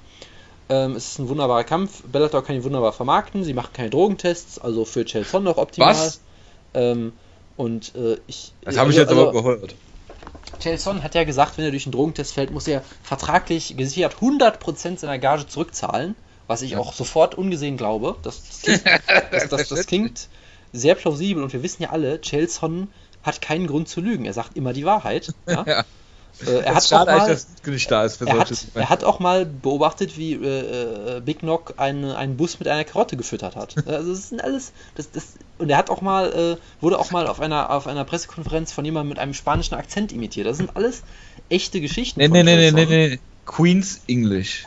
Ähm, es ist ein wunderbarer Kampf. Bellator kann ihn wunderbar vermarkten. Sie machen keine Drogentests, also für Chelson noch optimal. Was? Ähm, und äh, ich. Das habe ich jetzt also, aber gehört. Chelson hat ja gesagt, wenn er durch einen Drogentest fällt, muss er vertraglich gesichert 100% seiner Gage zurückzahlen was ich auch sofort ungesehen glaube. Das, das, klingt, das, das, klingt sehr plausibel und wir wissen ja alle, Chelson hat keinen Grund zu lügen. Er sagt immer die Wahrheit. Ja? ja. Äh, er, hat schade, mal, dass nicht da ist für er, hat, er hat auch mal beobachtet, wie äh, äh, Big Knock eine, einen Bus mit einer Karotte gefüttert hat. Also das sind alles. Das, das, und er hat auch mal, äh, wurde auch mal auf einer, auf einer Pressekonferenz von jemandem mit einem spanischen Akzent imitiert. Das sind alles echte Geschichten. Nee, nee, nee, nee, nee, nee. Queen's English.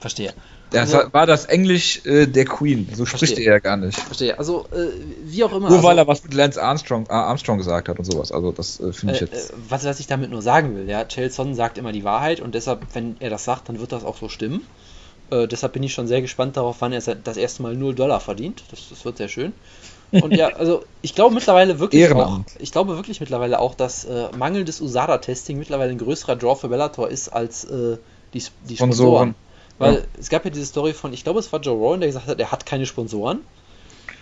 Verstehe. Das also, war das Englisch äh, der Queen. So verstehe. spricht er ja gar nicht. Verstehe. Also, äh, wie auch immer. Nur also, weil er was mit Lance Armstrong, äh, Armstrong gesagt hat und sowas. Also, das äh, finde ich äh, jetzt. Äh, was, was ich damit nur sagen will, ja, Chelson sagt immer die Wahrheit und deshalb, wenn er das sagt, dann wird das auch so stimmen. deshalb bin ich schon sehr gespannt darauf, wann er das erste Mal 0 Dollar verdient. Das, das wird sehr schön. Und ja, also ich glaube mittlerweile wirklich auch, ich glaube wirklich mittlerweile auch, dass mangelndes USADA-Testing mittlerweile ein größerer Draw für Bellator ist als die, die Sponsoren. Sponsoren. Weil ja. es gab ja diese Story von, ich glaube, es war Joe Rowan, der gesagt hat, er hat keine Sponsoren.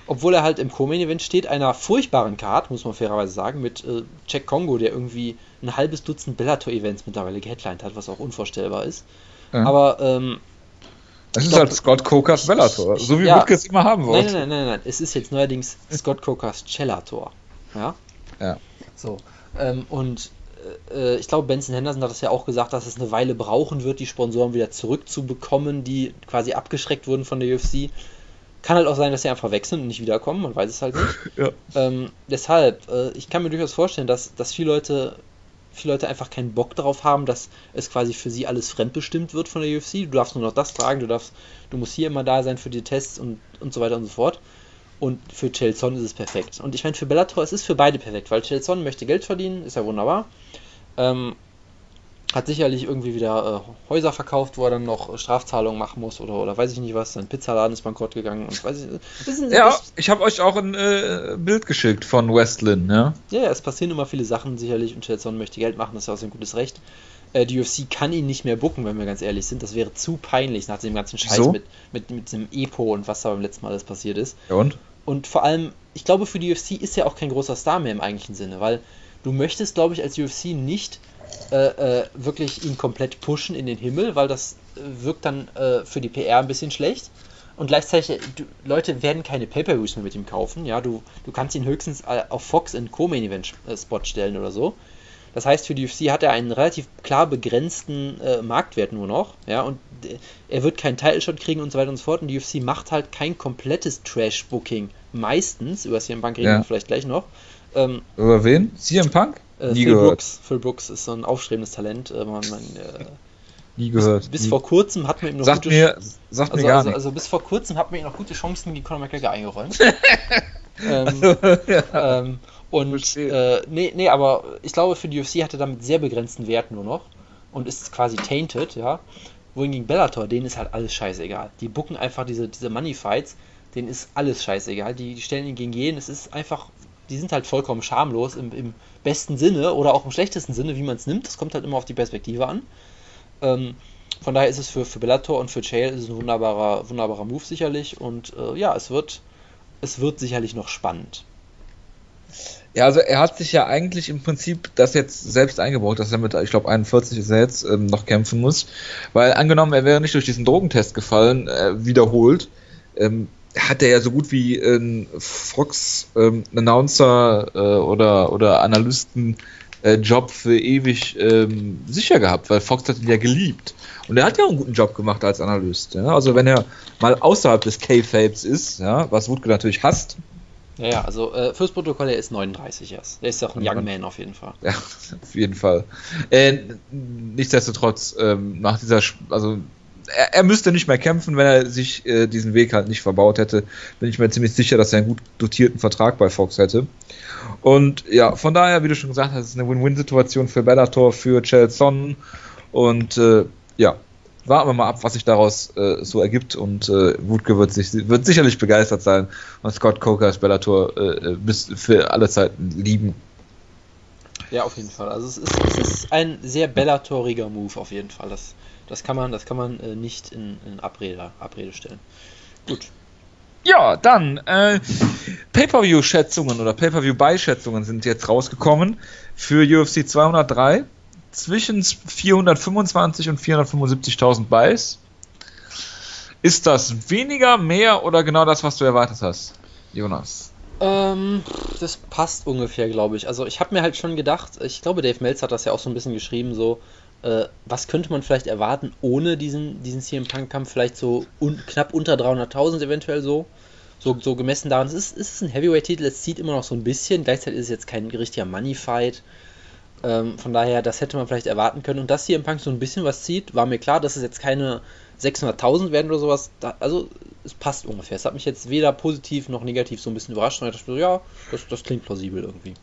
Obwohl er halt im Co-Main-Event steht, einer furchtbaren Card, muss man fairerweise sagen, mit äh, Jack Congo, der irgendwie ein halbes Dutzend Bellator-Events mittlerweile geheadlined hat, was auch unvorstellbar ist. Ja. Aber, ähm, Das ist glaub, halt Scott Cokers Bellator, so wie ja, es immer haben wollte. Nein, nein, nein, nein, nein, es ist jetzt neuerdings Scott Cokers Cellator. Ja? Ja. So. Ähm, und äh, ich glaube, Benson Henderson hat es ja auch gesagt, dass es eine Weile brauchen wird, die Sponsoren wieder zurückzubekommen, die quasi abgeschreckt wurden von der UFC. Kann halt auch sein, dass sie einfach wechseln und nicht wiederkommen, man weiß es halt nicht. ja. ähm, deshalb, äh, ich kann mir durchaus vorstellen, dass, dass viele Leute viele Leute einfach keinen Bock darauf haben, dass es quasi für sie alles fremdbestimmt wird von der UFC. Du darfst nur noch das tragen, du darfst, du musst hier immer da sein für die Tests und, und so weiter und so fort. Und für Chelson ist es perfekt. Und ich meine, für Bellator, es ist für beide perfekt, weil Chelson möchte Geld verdienen, ist ja wunderbar. Ähm, hat sicherlich irgendwie wieder äh, Häuser verkauft, wo er dann noch Strafzahlungen machen muss oder, oder weiß ich nicht was. Sein Pizzaladen ist bankrott gegangen und weiß ich. Ist, ja, ich habe euch auch ein äh, Bild geschickt von Westlin, ja. Ja, es passieren immer viele Sachen sicherlich und Chelson möchte Geld machen, das ist ja auch sein gutes Recht. Äh, die UFC kann ihn nicht mehr bucken, wenn wir ganz ehrlich sind. Das wäre zu peinlich nach dem ganzen Scheiß so? mit, mit, mit dem Epo und was da beim letzten Mal alles passiert ist. Ja und? Und vor allem, ich glaube, für die UFC ist er auch kein großer Star mehr im eigentlichen Sinne, weil du möchtest, glaube ich, als UFC nicht äh, äh, wirklich ihn komplett pushen in den Himmel, weil das äh, wirkt dann äh, für die PR ein bisschen schlecht. und gleichzeitig, du, Leute werden keine Pay-Per-Views mehr mit ihm kaufen. Ja, du, du kannst ihn höchstens äh, auf Fox in Co-Main-Event-Spot stellen oder so. Das heißt, für die UFC hat er einen relativ klar begrenzten äh, Marktwert nur noch. Ja, und äh, er wird keinen Title-Shot kriegen und so weiter und so fort. Und die UFC macht halt kein komplettes Trash-Booking. Meistens, über CM Punk reden ja. wir vielleicht gleich noch. Ähm, über wen? CM Punk? Äh, Nie Phil gehört. Brooks. Phil Brooks ist so ein aufstrebendes Talent. Äh, man, man, äh, Nie gehört. Bis, bis vor kurzem hat man ihm noch sagt gute mir, sagt also, mir gar also, also, bis vor kurzem hat man ihm noch gute Chancen gegen Conor McGregor eingeräumt. ähm, ja. ähm, und äh, nee, nee, aber ich glaube, für die UFC hat er damit sehr begrenzten Wert nur noch und ist quasi tainted, ja. Wohingegen Bellator, denen ist halt alles scheißegal. Die bucken einfach diese, diese Money Fights, denen ist alles scheißegal. Die, die stellen ihn gegen jeden, es ist einfach, die sind halt vollkommen schamlos im, im besten Sinne oder auch im schlechtesten Sinne, wie man es nimmt. Das kommt halt immer auf die Perspektive an. Ähm, von daher ist es für, für Bellator und für Chael ist ein wunderbarer, wunderbarer Move sicherlich. Und äh, ja, es wird, es wird sicherlich noch spannend. Ja, also er hat sich ja eigentlich im Prinzip das jetzt selbst eingebaut, dass er mit, ich glaube 41 ist er jetzt, ähm, noch kämpfen muss. Weil angenommen, er wäre nicht durch diesen Drogentest gefallen, äh, wiederholt, ähm, hat er ja so gut wie ein Fox ähm, Announcer äh, oder, oder Analysten äh, Job für ewig ähm, sicher gehabt, weil Fox hat ihn ja geliebt. Und er hat ja auch einen guten Job gemacht als Analyst. Ja? Also wenn er mal außerhalb des K-Fapes ist, ja, was Wutke natürlich hasst, ja, ja, also äh, fürs Protokoll, er ist 39 erst. Er ist auch ein Young Man auf jeden Fall. Ja, auf jeden Fall. Äh, nichtsdestotrotz, ähm, nach dieser, Sp also er, er, müsste nicht mehr kämpfen, wenn er sich äh, diesen Weg halt nicht verbaut hätte. Bin ich mir ziemlich sicher, dass er einen gut dotierten Vertrag bei Fox hätte. Und ja, von daher, wie du schon gesagt hast, ist eine Win-Win-Situation für Bellator, für Chelson. Und äh, ja, warten wir mal ab, was sich daraus äh, so ergibt und äh, Wutke wird, sich, wird sicherlich begeistert sein und Scott Coker als Bellator äh, bis für alle Zeiten lieben. Ja, auf jeden Fall. Also es ist, es ist ein sehr Bellatoriger Move auf jeden Fall. Das, das kann man, das kann man äh, nicht in, in Abrede, Abrede stellen. Gut. Ja, dann äh, Pay-per-view-Schätzungen oder Pay-per-view-Beischätzungen sind jetzt rausgekommen für UFC 203 zwischen 425 und 475.000 Buys. Ist das weniger, mehr oder genau das, was du erwartet hast, Jonas? Ähm, das passt ungefähr, glaube ich. Also ich habe mir halt schon gedacht, ich glaube, Dave Meltz hat das ja auch so ein bisschen geschrieben, so, äh, was könnte man vielleicht erwarten ohne diesen, diesen CM Punk-Kampf, vielleicht so un knapp unter 300.000 eventuell so. So, so gemessen daran, es ist, es ist ein Heavyweight-Titel, es zieht immer noch so ein bisschen, gleichzeitig ist es jetzt kein richtiger Money-Fight. Ähm, von daher, das hätte man vielleicht erwarten können. Und dass hier im Punk so ein bisschen was zieht, war mir klar, dass es jetzt keine 600.000 werden oder sowas. Da, also, es passt ungefähr. Es hat mich jetzt weder positiv noch negativ so ein bisschen überrascht. Und ich dachte, ja, das, das klingt plausibel irgendwie.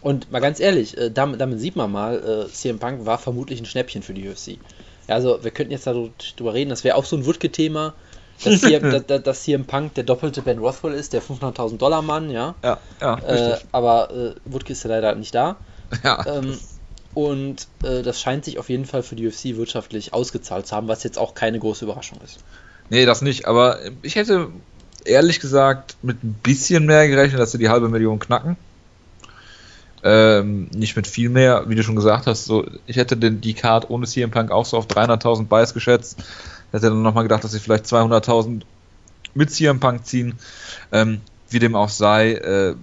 Und mal ganz ehrlich, äh, damit, damit, sieht man mal, äh, CM Punk war vermutlich ein Schnäppchen für die UFC. Ja, also, wir könnten jetzt darüber reden, das wäre auch so ein Wutke-Thema. Dass hier, dass, dass hier im Punk der doppelte Ben Rothwell ist, der 500.000 Dollar Mann, ja. Ja, ja. Äh, aber äh, Wutke ist ja leider nicht da. Ja. Ähm, und äh, das scheint sich auf jeden Fall für die UFC wirtschaftlich ausgezahlt zu haben, was jetzt auch keine große Überraschung ist. Nee, das nicht, aber ich hätte ehrlich gesagt mit ein bisschen mehr gerechnet, dass sie die halbe Million knacken. Ähm, nicht mit viel mehr, wie du schon gesagt hast. So, ich hätte den, die Card ohne CM Punk auch so auf 300.000 Buys geschätzt. Hätte dann nochmal gedacht, dass sie vielleicht 200.000 mit CM Punk ziehen. Ähm, wie dem auch sei, äh,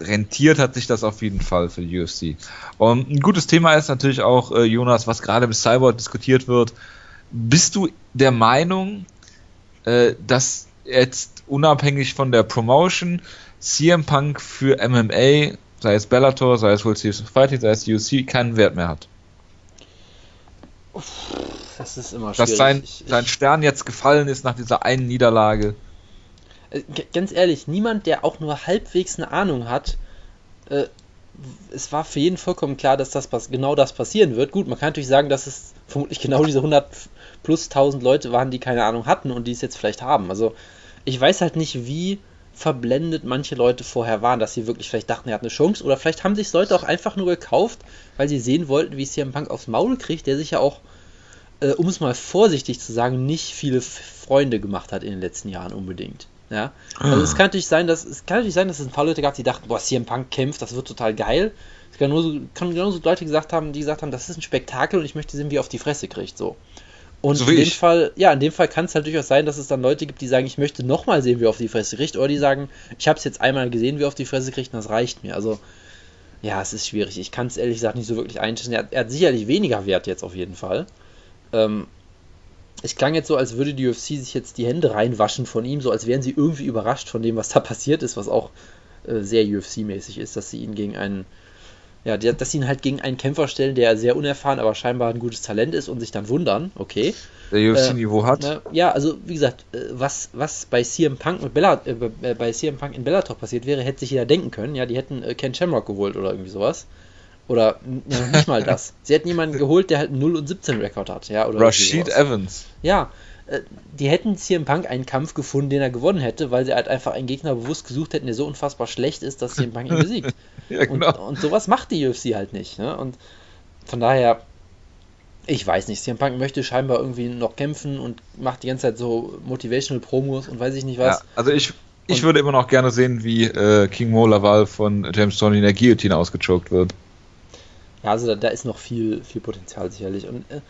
rentiert hat sich das auf jeden Fall für die UFC. Und ein gutes Thema ist natürlich auch, äh, Jonas, was gerade im Cyborg diskutiert wird. Bist du der Meinung, äh, dass jetzt unabhängig von der Promotion CM Punk für MMA, sei es Bellator, sei es World Series of Fighting, sei es UFC, keinen Wert mehr hat? Das ist immer schwierig. Dass sein, sein Stern jetzt gefallen ist nach dieser einen Niederlage. Äh, ganz ehrlich, niemand, der auch nur halbwegs eine Ahnung hat, äh, es war für jeden vollkommen klar, dass das genau das passieren wird. Gut, man kann natürlich sagen, dass es vermutlich genau diese 100 plus 1000 Leute waren, die keine Ahnung hatten und die es jetzt vielleicht haben. Also ich weiß halt nicht, wie verblendet manche Leute vorher waren, dass sie wirklich vielleicht dachten, er hat eine Chance oder vielleicht haben sich Leute auch einfach nur gekauft, weil sie sehen wollten, wie CM Punk aufs Maul kriegt, der sich ja auch, äh, um es mal vorsichtig zu sagen, nicht viele Freunde gemacht hat in den letzten Jahren unbedingt. Ja. Also es kann natürlich sein, dass es kann natürlich sein, dass es ein paar Leute gab, die dachten, boah, CM Punk kämpft, das wird total geil. Es kann, nur kann genauso Leute gesagt haben, die gesagt haben, das ist ein Spektakel und ich möchte sehen, wie er auf die Fresse kriegt. So. Und so in dem ich. Fall, ja, in dem Fall kann es halt durchaus sein, dass es dann Leute gibt, die sagen, ich möchte nochmal sehen, wie er auf die Fresse kriegt, oder die sagen, ich habe es jetzt einmal gesehen, wie er auf die Fresse kriegt, und das reicht mir. Also, ja, es ist schwierig. Ich kann es ehrlich gesagt nicht so wirklich einschätzen. Er, er, hat sicherlich weniger Wert jetzt auf jeden Fall. Ähm, es klang jetzt so, als würde die UFC sich jetzt die Hände reinwaschen von ihm, so als wären sie irgendwie überrascht von dem, was da passiert ist, was auch äh, sehr UFC-mäßig ist, dass sie ihn gegen einen ja, dass sie ihn halt gegen einen Kämpfer stellen, der sehr unerfahren, aber scheinbar ein gutes Talent ist und sich dann wundern, okay. Der UFC-Niveau äh, hat. Na, ja, also wie gesagt, äh, was, was bei CM Punk mit Bella, äh, bei CM Punk in Bellator passiert wäre, hätte sich jeder denken können. Ja, die hätten äh, Ken Shamrock geholt oder irgendwie sowas. Oder ja, nicht mal das. Sie hätten jemanden geholt, der halt 0 und 17 Rekord hat, ja. Oder Rashid Evans. Ja, äh, die hätten CM Punk einen Kampf gefunden, den er gewonnen hätte, weil sie halt einfach einen Gegner bewusst gesucht hätten, der so unfassbar schlecht ist, dass CM Punk ihn besiegt. ja, genau. und, und, sowas macht die UFC halt nicht. Ne? Und von daher, ich weiß nicht, CM Punk möchte scheinbar irgendwie noch kämpfen und macht die ganze Zeit so Motivational Promos und weiß ich nicht was. Ja, also ich, ich würde immer noch gerne sehen, wie äh, King Mo Laval von James Tony in der Guillotine ausgechoked wird. Ja, also da, da, ist noch viel, viel Potenzial sicherlich. Und äh,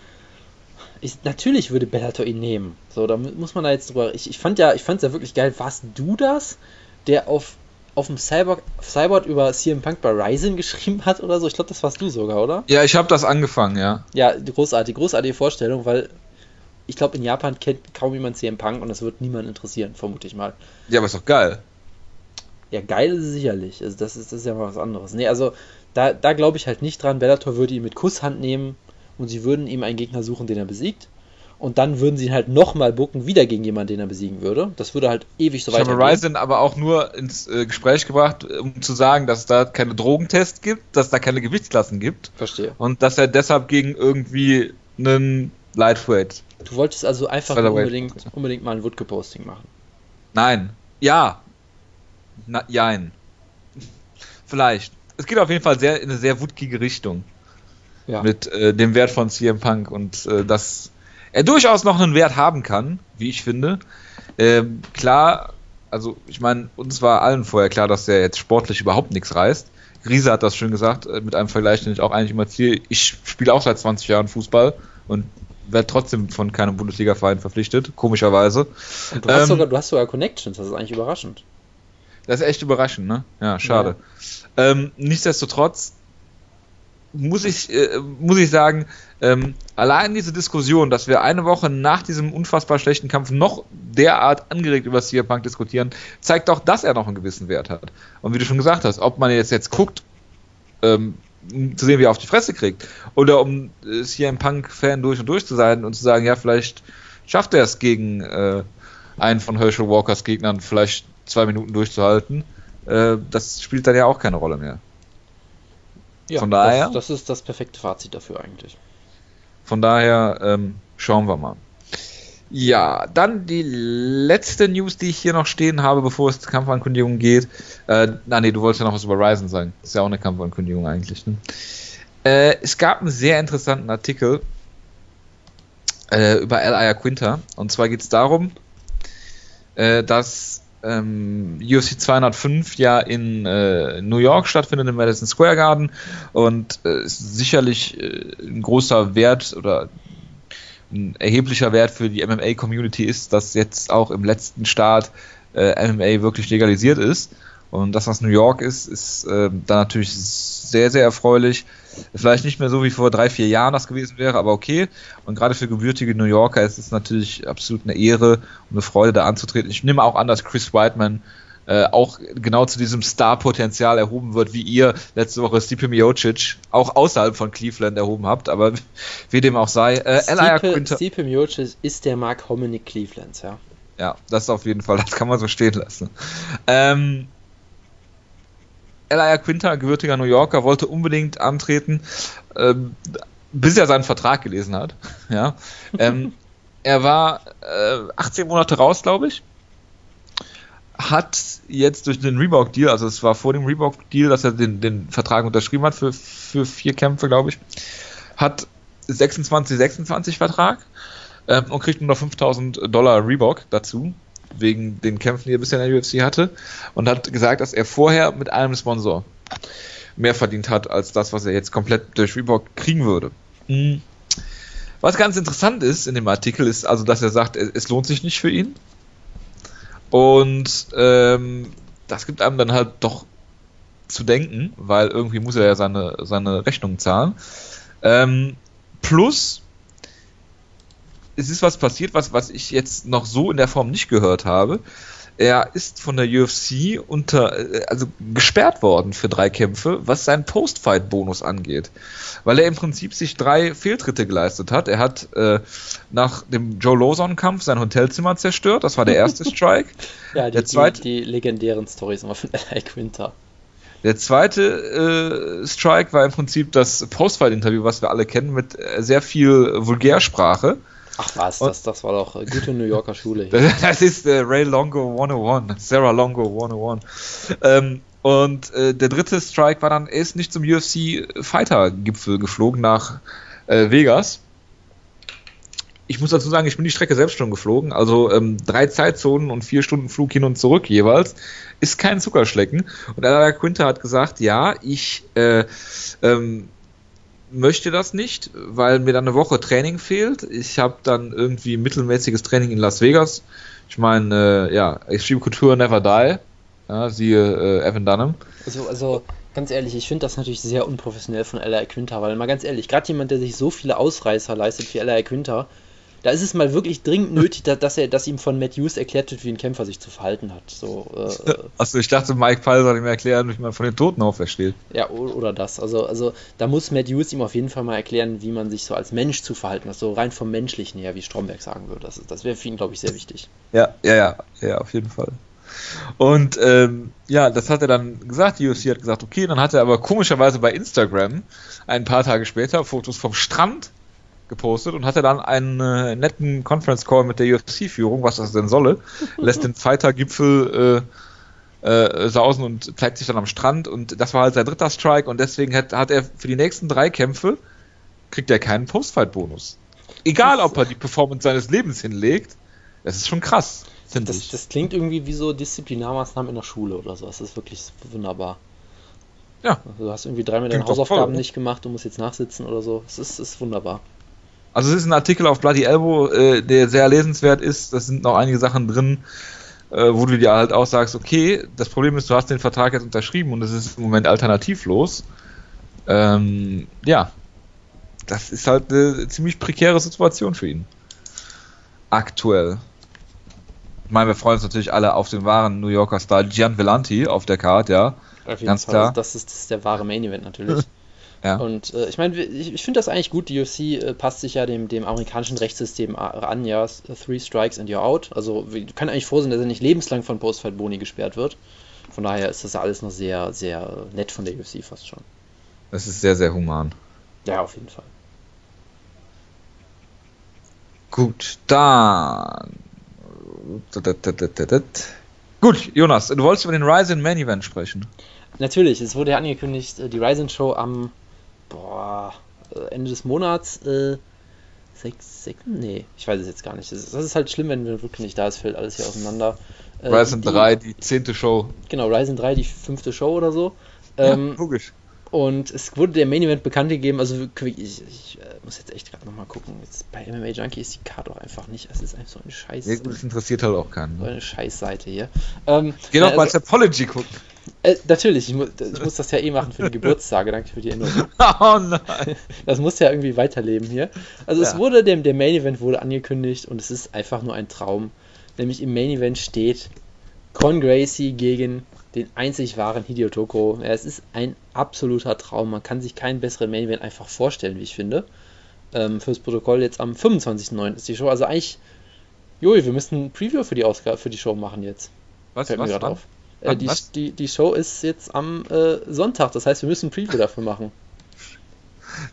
ich, natürlich würde Bellator ihn nehmen. So, da muss man da jetzt drüber. Ich, ich fand ja, ich fand's ja wirklich geil. Warst du das, der auf, auf dem Cyborg, Cyborg über CM Punk bei Ryzen geschrieben hat oder so? Ich glaube, das warst du sogar, oder? Ja, ich habe das angefangen, ja. Ja, großartig, großartige Vorstellung, weil ich glaube, in Japan kennt kaum jemand CM Punk und das wird niemand interessieren, vermute ich mal. Ja, aber ist doch geil. Ja, geil ist es sicherlich. Also das ist, das ist ja mal was anderes. Nee, also da, da glaube ich halt nicht dran. Bellator würde ihn mit Kusshand nehmen und sie würden ihm einen Gegner suchen, den er besiegt. Und dann würden sie ihn halt nochmal bucken, wieder gegen jemanden, den er besiegen würde. Das würde halt ewig so weitergehen. Ich habe Ryzen aber auch nur ins äh, Gespräch gebracht, um zu sagen, dass es da keine Drogentests gibt, dass es da keine Gewichtsklassen gibt. Verstehe. Und dass er deshalb gegen irgendwie einen Lightweight. Du wolltest also einfach unbedingt, unbedingt mal ein Woodke-Posting machen. Nein. Ja. Na, jein. Vielleicht. Es geht auf jeden Fall sehr in eine sehr wutkige Richtung ja. mit äh, dem Wert von CM Punk und äh, dass er durchaus noch einen Wert haben kann, wie ich finde. Ähm, klar, also ich meine, uns war allen vorher klar, dass er jetzt sportlich überhaupt nichts reißt. Riese hat das schön gesagt, äh, mit einem Vergleich, den ich auch eigentlich immer ziehe. Ich spiele auch seit 20 Jahren Fußball und werde trotzdem von keinem Bundesliga-Verein verpflichtet, komischerweise. Und du, hast ähm, sogar, du hast sogar Connections, das ist eigentlich überraschend. Das ist echt überraschend, ne? Ja, schade. Ja. Ähm, nichtsdestotrotz, muss ich, äh, muss ich sagen, ähm, allein diese Diskussion, dass wir eine Woche nach diesem unfassbar schlechten Kampf noch derart angeregt über CM Punk diskutieren, zeigt doch, dass er noch einen gewissen Wert hat. Und wie du schon gesagt hast, ob man jetzt jetzt guckt, ähm, zu sehen, wie er auf die Fresse kriegt, oder um äh, CM Punk-Fan durch und durch zu sein und zu sagen, ja, vielleicht schafft er es gegen äh, einen von Herschel Walkers Gegnern vielleicht zwei Minuten durchzuhalten, äh, das spielt dann ja auch keine Rolle mehr. Ja, von daher. Das, das, ist das perfekte Fazit dafür eigentlich. Von daher ähm, schauen wir mal. Ja, dann die letzte News, die ich hier noch stehen habe, bevor es zur Kampfankündigung geht. Äh, na nee, du wolltest ja noch was über Ryzen sagen. Ist ja auch eine Kampfankündigung eigentlich. Ne? Äh, es gab einen sehr interessanten Artikel äh, über L.I.A. Quinter. Und zwar geht es darum, äh, dass ähm, UFC 205 ja in äh, New York stattfindet, im Madison Square Garden und äh, ist sicherlich äh, ein großer Wert oder ein erheblicher Wert für die MMA-Community ist, dass jetzt auch im letzten Start äh, MMA wirklich legalisiert ist. Und dass das New York ist, ist äh, dann natürlich sehr, sehr erfreulich. Vielleicht nicht mehr so wie vor drei, vier Jahren das gewesen wäre, aber okay. Und gerade für gebürtige New Yorker ist es natürlich absolut eine Ehre und eine Freude, da anzutreten. Ich nehme auch an, dass Chris Whiteman äh, auch genau zu diesem Star-Potenzial erhoben wird, wie ihr letzte Woche Stipe Miocic auch außerhalb von Cleveland erhoben habt, aber wie dem auch sei. Äh, Stipe, Stipe Miocic ist der Mark Hominick Clevelands, ja. Ja, das auf jeden Fall, das kann man so stehen lassen. Ähm, Elia Quinter, gebürtiger New Yorker, wollte unbedingt antreten, ähm, bis er seinen Vertrag gelesen hat. Ja. Ähm, er war äh, 18 Monate raus, glaube ich. Hat jetzt durch den Reebok-Deal, also es war vor dem Reebok-Deal, dass er den, den Vertrag unterschrieben hat für, für vier Kämpfe, glaube ich, hat 26-26 Vertrag ähm, und kriegt nur noch 5000 Dollar Reebok dazu wegen den Kämpfen, die er bisher in der UFC hatte, und hat gesagt, dass er vorher mit einem Sponsor mehr verdient hat, als das, was er jetzt komplett durch Reebok kriegen würde. Mhm. Was ganz interessant ist in dem Artikel, ist also, dass er sagt, es lohnt sich nicht für ihn. Und ähm, das gibt einem dann halt doch zu denken, weil irgendwie muss er ja seine, seine Rechnung zahlen. Ähm, plus, es ist was passiert, was, was ich jetzt noch so in der Form nicht gehört habe. Er ist von der UFC unter, äh, also gesperrt worden für drei Kämpfe, was seinen Post-Fight-Bonus angeht. Weil er im Prinzip sich drei Fehltritte geleistet hat. Er hat äh, nach dem Joe Lawson-Kampf sein Hotelzimmer zerstört. Das war der erste Strike. ja, die, der zweite, die, die legendären Stories immer von L.A. Quinter. Der zweite äh, Strike war im Prinzip das Postfight-Interview, was wir alle kennen, mit äh, sehr viel Vulgärsprache. Ach was, das, das war doch gute New Yorker Schule. Hier. Das ist äh, Ray Longo 101, Sarah Longo 101. Ähm, und äh, der dritte Strike war dann, er ist nicht zum UFC Fighter Gipfel geflogen nach äh, Vegas. Ich muss dazu sagen, ich bin die Strecke selbst schon geflogen, also ähm, drei Zeitzonen und vier Stunden Flug hin und zurück jeweils. Ist kein Zuckerschlecken. Und Ella Quinter hat gesagt, ja, ich äh, ähm, möchte das nicht, weil mir dann eine Woche Training fehlt. Ich habe dann irgendwie mittelmäßiges Training in Las Vegas. Ich meine, äh, ja, Extreme Couture Never Die. Ja, siehe äh, Evan Dunham. Also, also ganz ehrlich, ich finde das natürlich sehr unprofessionell von L.A. Quinter, weil mal ganz ehrlich, gerade jemand, der sich so viele Ausreißer leistet wie L.A. Quinter, da ist es mal wirklich dringend nötig, dass er, dass ihm von Matt Hughes erklärt wird, wie ein Kämpfer sich zu verhalten hat. So, äh, Achso, ich dachte, Mike Pfeil soll ihm erklären, wie man von den Toten aufersteht. Ja, oder das. Also, also da muss Matt Hughes ihm auf jeden Fall mal erklären, wie man sich so als Mensch zu verhalten hat, so rein vom Menschlichen her, wie Stromberg sagen würde. Das, das wäre für ihn, glaube ich, sehr wichtig. Ja, ja, ja, ja, auf jeden Fall. Und ähm, ja, das hat er dann gesagt. Die UFC hat gesagt, okay, dann hat er aber komischerweise bei Instagram ein paar Tage später Fotos vom Strand gepostet und hatte dann einen äh, netten Conference Call mit der UFC-Führung, was das denn solle, lässt den Fighter-Gipfel äh, äh, sausen und zeigt sich dann am Strand und das war halt sein dritter Strike und deswegen hat, hat er für die nächsten drei Kämpfe kriegt er keinen Post-Fight-Bonus. Egal, ob er die Performance seines Lebens hinlegt, das ist schon krass, ich. Das klingt irgendwie wie so Disziplinarmaßnahmen in der Schule oder so. Das ist wirklich wunderbar. Ja. Also du hast irgendwie dreimal deine Hausaufgaben nicht gemacht, du musst jetzt nachsitzen oder so. Es ist, ist wunderbar. Also es ist ein Artikel auf Bloody Elbow, äh, der sehr lesenswert ist. Da sind noch einige Sachen drin, äh, wo du dir halt auch sagst, okay, das Problem ist, du hast den Vertrag jetzt unterschrieben und es ist im Moment alternativlos. Ähm, ja, das ist halt eine ziemlich prekäre Situation für ihn. Aktuell. Ich meine, wir freuen uns natürlich alle auf den wahren New Yorker Star Gian Vellanti auf der Karte, ja. Auf Ganz Fall. klar. Das ist, das ist der wahre Main Event natürlich. Ja. Und äh, ich meine, ich, ich finde das eigentlich gut. Die UFC äh, passt sich ja dem, dem amerikanischen Rechtssystem an, ja. Three Strikes and you're out. Also, wir können eigentlich froh sein, dass er nicht lebenslang von Postfight-Boni gesperrt wird. Von daher ist das ja alles noch sehr, sehr nett von der UFC fast schon. Das ist sehr, sehr human. Ja, auf jeden Fall. Gut, dann. Gut, Jonas, du wolltest über den Ryzen Main Event sprechen. Natürlich, es wurde ja angekündigt, äh, die Ryzen Show am boah, äh, Ende des Monats. Äh, sechs, sechs, nee, ich weiß es jetzt gar nicht. Das ist, das ist halt schlimm, wenn wir wirklich nicht da ist, fällt alles hier auseinander. Äh, Ryzen die, 3, die zehnte Show. Genau, Ryzen 3, die fünfte Show oder so. Ähm, ja, logisch. Und es wurde der Main Event bekannt gegeben, also ich, ich, ich äh, muss jetzt echt gerade nochmal gucken. Jetzt bei MMA Junkie ist die Karte auch einfach nicht. Es ist einfach so eine Scheiß. Ja, gut, das interessiert halt auch keinen. Ne? So eine Scheißseite hier. Ähm, Geh doch mal also, Apology gucken. Äh, natürlich, ich, mu ich, muss das ja eh machen für die Geburtstage, danke für die Erinnerung. oh nein. Das muss ja irgendwie weiterleben hier. Also ja. es wurde, der, der Main Event wurde angekündigt und es ist einfach nur ein Traum. Nämlich im Main Event steht Con Gracie gegen den einzig wahren Hideo Toko. Ja, es ist ein absoluter Traum. Man kann sich keinen besseren Main Event einfach vorstellen, wie ich finde. Ähm, fürs Protokoll jetzt am 25.09. ist die Show. Also eigentlich, Joey, wir müssen ein Preview für die Ausgabe für die Show machen jetzt. Was? Fällt was, mir gerade auf. Äh, die, die, die Show ist jetzt am äh, Sonntag, das heißt, wir müssen ein Preview dafür machen.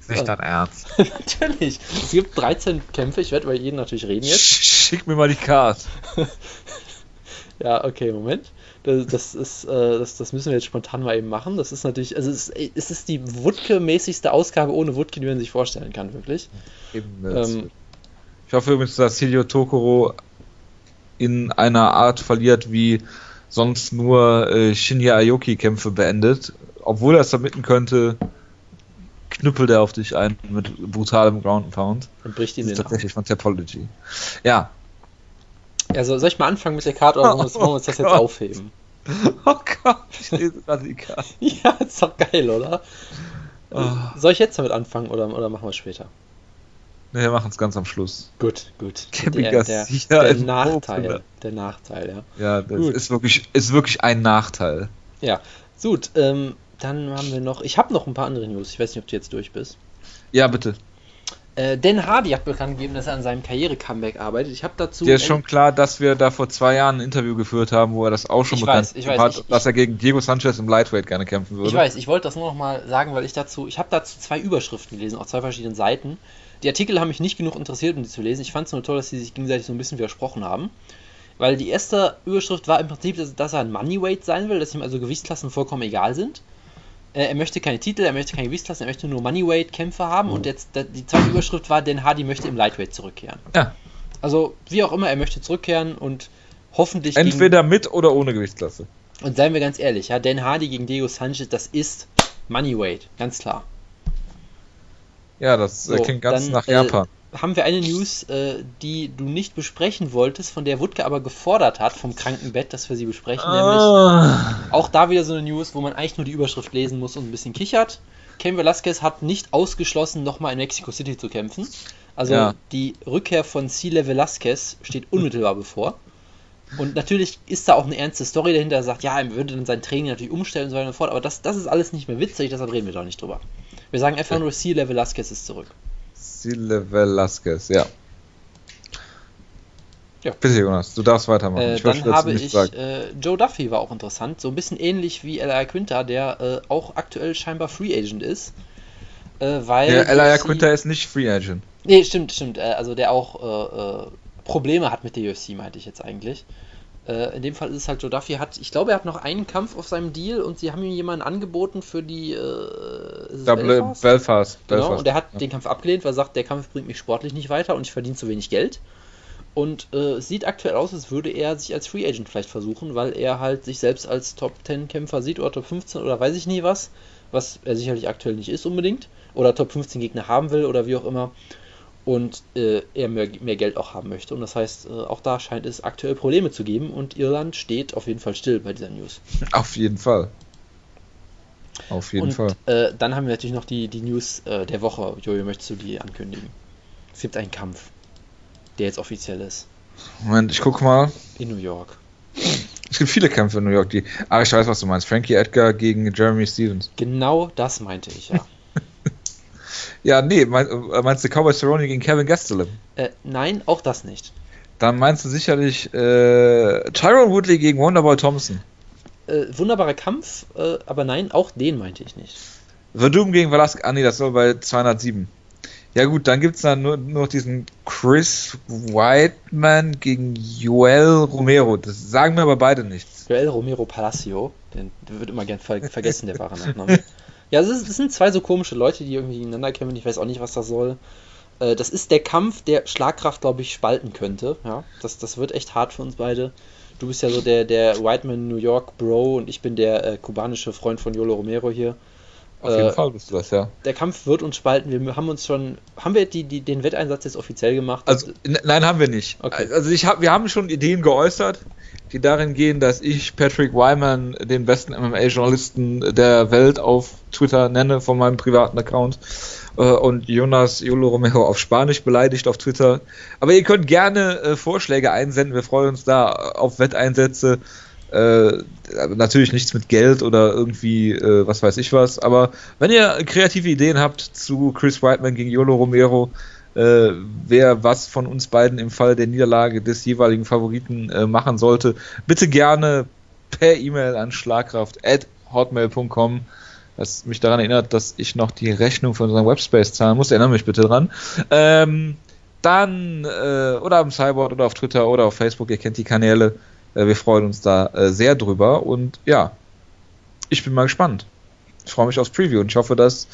Nicht dein Ernst. natürlich. Es gibt 13 Kämpfe, ich werde über jeden natürlich reden jetzt. Schick mir mal die Card. ja, okay, Moment. Das, das ist, äh, das, das müssen wir jetzt spontan mal eben machen. Das ist natürlich, also es ist, es ist die Wutke-mäßigste Ausgabe ohne Wutke, die man sich vorstellen kann, wirklich. Eben, ähm, ich hoffe übrigens, dass Silvio Tokoro in einer Art verliert, wie sonst nur äh, Shinya Aoki-Kämpfe beendet. Obwohl er es vermitteln könnte, knüppelt er auf dich ein mit brutalem Ground Pound. Und bricht ihn das ist tatsächlich von Topology. Ja. Also soll ich mal anfangen mit der Karte oder wollen wir uns das jetzt aufheben? Oh Gott, ich lese radikal. ja, ist doch geil, oder? Oh. Soll ich jetzt damit anfangen oder, oder machen wir es später? Ne, wir machen es ganz am Schluss. Gut, gut. Der, der, der Nachteil. Der Nachteil, ja. Ja, das gut. ist wirklich, ist wirklich ein Nachteil. Ja, gut. Ähm, dann haben wir noch. Ich habe noch ein paar andere News. Ich weiß nicht, ob du jetzt durch bist. Ja, bitte. Äh, Dan Hardy hat bekannt gegeben, dass er an seinem Karriere-Comeback arbeitet. Ich habe dazu. Dir ist schon klar, dass wir da vor zwei Jahren ein Interview geführt haben, wo er das auch schon ich bekannt weiß, ich weiß, hat, ich, dass er gegen Diego Sanchez im Lightweight gerne kämpfen würde. Ich weiß, ich wollte das nur noch mal sagen, weil ich dazu, ich habe dazu zwei Überschriften gelesen, auf zwei verschiedenen Seiten. Die Artikel haben mich nicht genug interessiert, um die zu lesen. Ich fand es nur toll, dass sie sich gegenseitig so ein bisschen widersprochen haben. Weil die erste Überschrift war im Prinzip, dass, dass er ein Moneyweight sein will, dass ihm also Gewichtsklassen vollkommen egal sind. Äh, er möchte keine Titel, er möchte keine Gewichtsklassen, er möchte nur Moneyweight-Kämpfe haben. Und jetzt die zweite Überschrift war, denn Hardy möchte im Lightweight zurückkehren. Ja. Also, wie auch immer, er möchte zurückkehren und hoffentlich. Entweder gegen... mit oder ohne Gewichtsklasse. Und seien wir ganz ehrlich, ja, Dan Hardy gegen Diego Sanchez, das ist Moneyweight, ganz klar. Ja, das äh, so, klingt ganz dann, nach Japan. Äh, haben wir eine News, äh, die du nicht besprechen wolltest, von der Wutke aber gefordert hat vom Krankenbett, dass wir sie besprechen. Ah. Nämlich auch da wieder so eine News, wo man eigentlich nur die Überschrift lesen muss und ein bisschen kichert. Ken Velasquez hat nicht ausgeschlossen, nochmal in Mexico City zu kämpfen. Also ja. die Rückkehr von Cile Velasquez steht unmittelbar bevor. Und natürlich ist da auch eine ernste Story dahinter, er sagt, ja, er würde dann sein Training natürlich umstellen und so weiter und so fort, aber das, das ist alles nicht mehr witzig, deshalb reden wir doch nicht drüber. Wir sagen einfach nur, Cile Velasquez ist zurück. Cile Velasquez, ja. Ja. Bitte, Jonas, du darfst weitermachen. Äh, dann habe ich, äh, Joe Duffy war auch interessant, so ein bisschen ähnlich wie Elia Quinter, der äh, auch aktuell scheinbar Free Agent ist. Äh, weil ja, Elia Quinter ist nicht Free Agent. Nee, stimmt, stimmt. Äh, also der auch äh, Probleme hat mit der UFC, meinte ich jetzt eigentlich. Äh, in dem Fall ist es halt Joe Duffy hat, ich glaube, er hat noch einen Kampf auf seinem Deal und sie haben ihm jemanden angeboten für die äh, Belfast? Belfast. Genau, Belfast. und er hat ja. den Kampf abgelehnt, weil er sagt, der Kampf bringt mich sportlich nicht weiter und ich verdiene zu wenig Geld. Und äh, es sieht aktuell aus, als würde er sich als Free Agent vielleicht versuchen, weil er halt sich selbst als Top 10 Kämpfer sieht oder Top 15 oder weiß ich nie was, was er sicherlich aktuell nicht ist unbedingt, oder Top 15 Gegner haben will oder wie auch immer und äh, er mehr, mehr, Geld auch haben möchte. Und das heißt, äh, auch da scheint es aktuell Probleme zu geben und Irland steht auf jeden Fall still bei dieser News. Auf jeden Fall. Auf jeden und, Fall. Äh, dann haben wir natürlich noch die, die News äh, der Woche. Jojo, möchtest du die ankündigen? Es gibt einen Kampf, der jetzt offiziell ist. Moment, ich guck mal. In New York. Es gibt viele Kämpfe in New York, die. Ah, ich weiß, was du meinst. Frankie Edgar gegen Jeremy Stevens. Genau das meinte ich, ja. Ja, nee, mein, äh, meinst du Cowboy Cerrone gegen Kevin Gastelum? Äh, nein, auch das nicht. Dann meinst du sicherlich äh, Tyrone Woodley gegen Wonderboy Thompson. Äh, wunderbarer Kampf, äh, aber nein, auch den meinte ich nicht. Verdum gegen Velasquez, ah nee, das soll bei 207. Ja gut, dann gibt es dann nur, nur diesen Chris Whiteman gegen Joel Romero. Das sagen mir aber beide nichts. Joel Romero Palacio, den wird immer gern ver vergessen, der wahre Nachname. Ja, es, ist, es sind zwei so komische Leute, die irgendwie gegeneinander kämpfen. Ich weiß auch nicht, was das soll. Äh, das ist der Kampf, der Schlagkraft, glaube ich, spalten könnte. Ja, das, das wird echt hart für uns beide. Du bist ja so der, der Whiteman New York Bro und ich bin der äh, kubanische Freund von Yolo Romero hier. Auf jeden äh, Fall bist du das, ja. Der Kampf wird uns spalten. Wir haben uns schon. Haben wir die, die, den Wetteinsatz jetzt offiziell gemacht? Also, nein, haben wir nicht. Okay. Also, ich hab, wir haben schon Ideen geäußert die darin gehen, dass ich Patrick Wyman den besten MMA-Journalisten der Welt auf Twitter nenne von meinem privaten Account äh, und Jonas Yolo Romero auf Spanisch beleidigt auf Twitter. Aber ihr könnt gerne äh, Vorschläge einsenden, wir freuen uns da auf Wetteinsätze. Äh, natürlich nichts mit Geld oder irgendwie äh, was weiß ich was, aber wenn ihr kreative Ideen habt zu Chris Whiteman gegen Yolo Romero, äh, wer was von uns beiden im Fall der Niederlage des jeweiligen Favoriten äh, machen sollte, bitte gerne per E-Mail an schlagkraft.hotmail.com was mich daran erinnert, dass ich noch die Rechnung von unserem Webspace zahlen muss. Erinnere mich bitte dran. Ähm, dann äh, oder am Cyborg oder auf Twitter oder auf Facebook, ihr kennt die Kanäle. Äh, wir freuen uns da äh, sehr drüber und ja, ich bin mal gespannt. Ich freue mich aufs Preview und ich hoffe, dass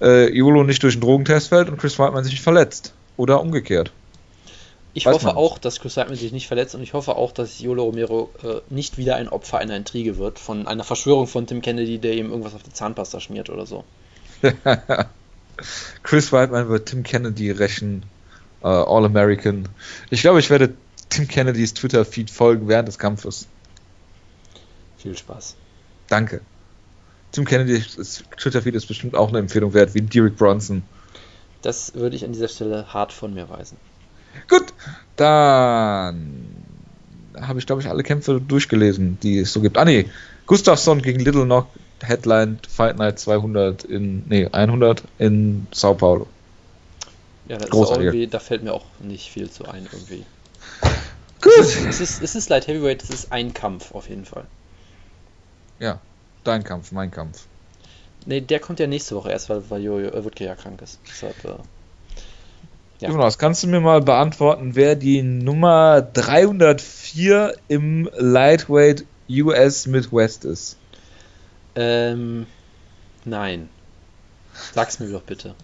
äh, Iolo nicht durch einen Drogentest fällt und Chris Whiteman sich nicht verletzt. Oder umgekehrt. Ich Weiß hoffe auch, dass Chris Whiteman sich nicht verletzt und ich hoffe auch, dass Yolo Romero äh, nicht wieder ein Opfer einer Intrige wird, von einer Verschwörung von Tim Kennedy, der ihm irgendwas auf die Zahnpasta schmiert oder so. Chris Whiteman wird Tim Kennedy rächen. Uh, All-American. Ich glaube, ich werde Tim Kennedys Twitter-Feed folgen während des Kampfes. Viel Spaß. Danke. Tim Kennedys Twitter-Feed ist bestimmt auch eine Empfehlung wert, wie Derek Bronson. Das würde ich an dieser Stelle hart von mir weisen. Gut, dann habe ich, glaube ich, alle Kämpfe durchgelesen, die es so gibt. Ah, nee, Gustafsson gegen Little Knock, Headline Fight Night 200 in, nee, 100 in Sao Paulo. Ja, das ist irgendwie, da fällt mir auch nicht viel zu ein irgendwie. Gut. Es ist, es ist Light Heavyweight, es ist ein Kampf auf jeden Fall. Ja, dein Kampf, mein Kampf. Nee, der kommt ja nächste Woche erst, weil, weil Jojo äh, Wutke ja krank ist. Deshalb, äh, ja. Jonas, kannst du mir mal beantworten, wer die Nummer 304 im Lightweight US Midwest ist? Ähm, nein. Sag's mir doch bitte.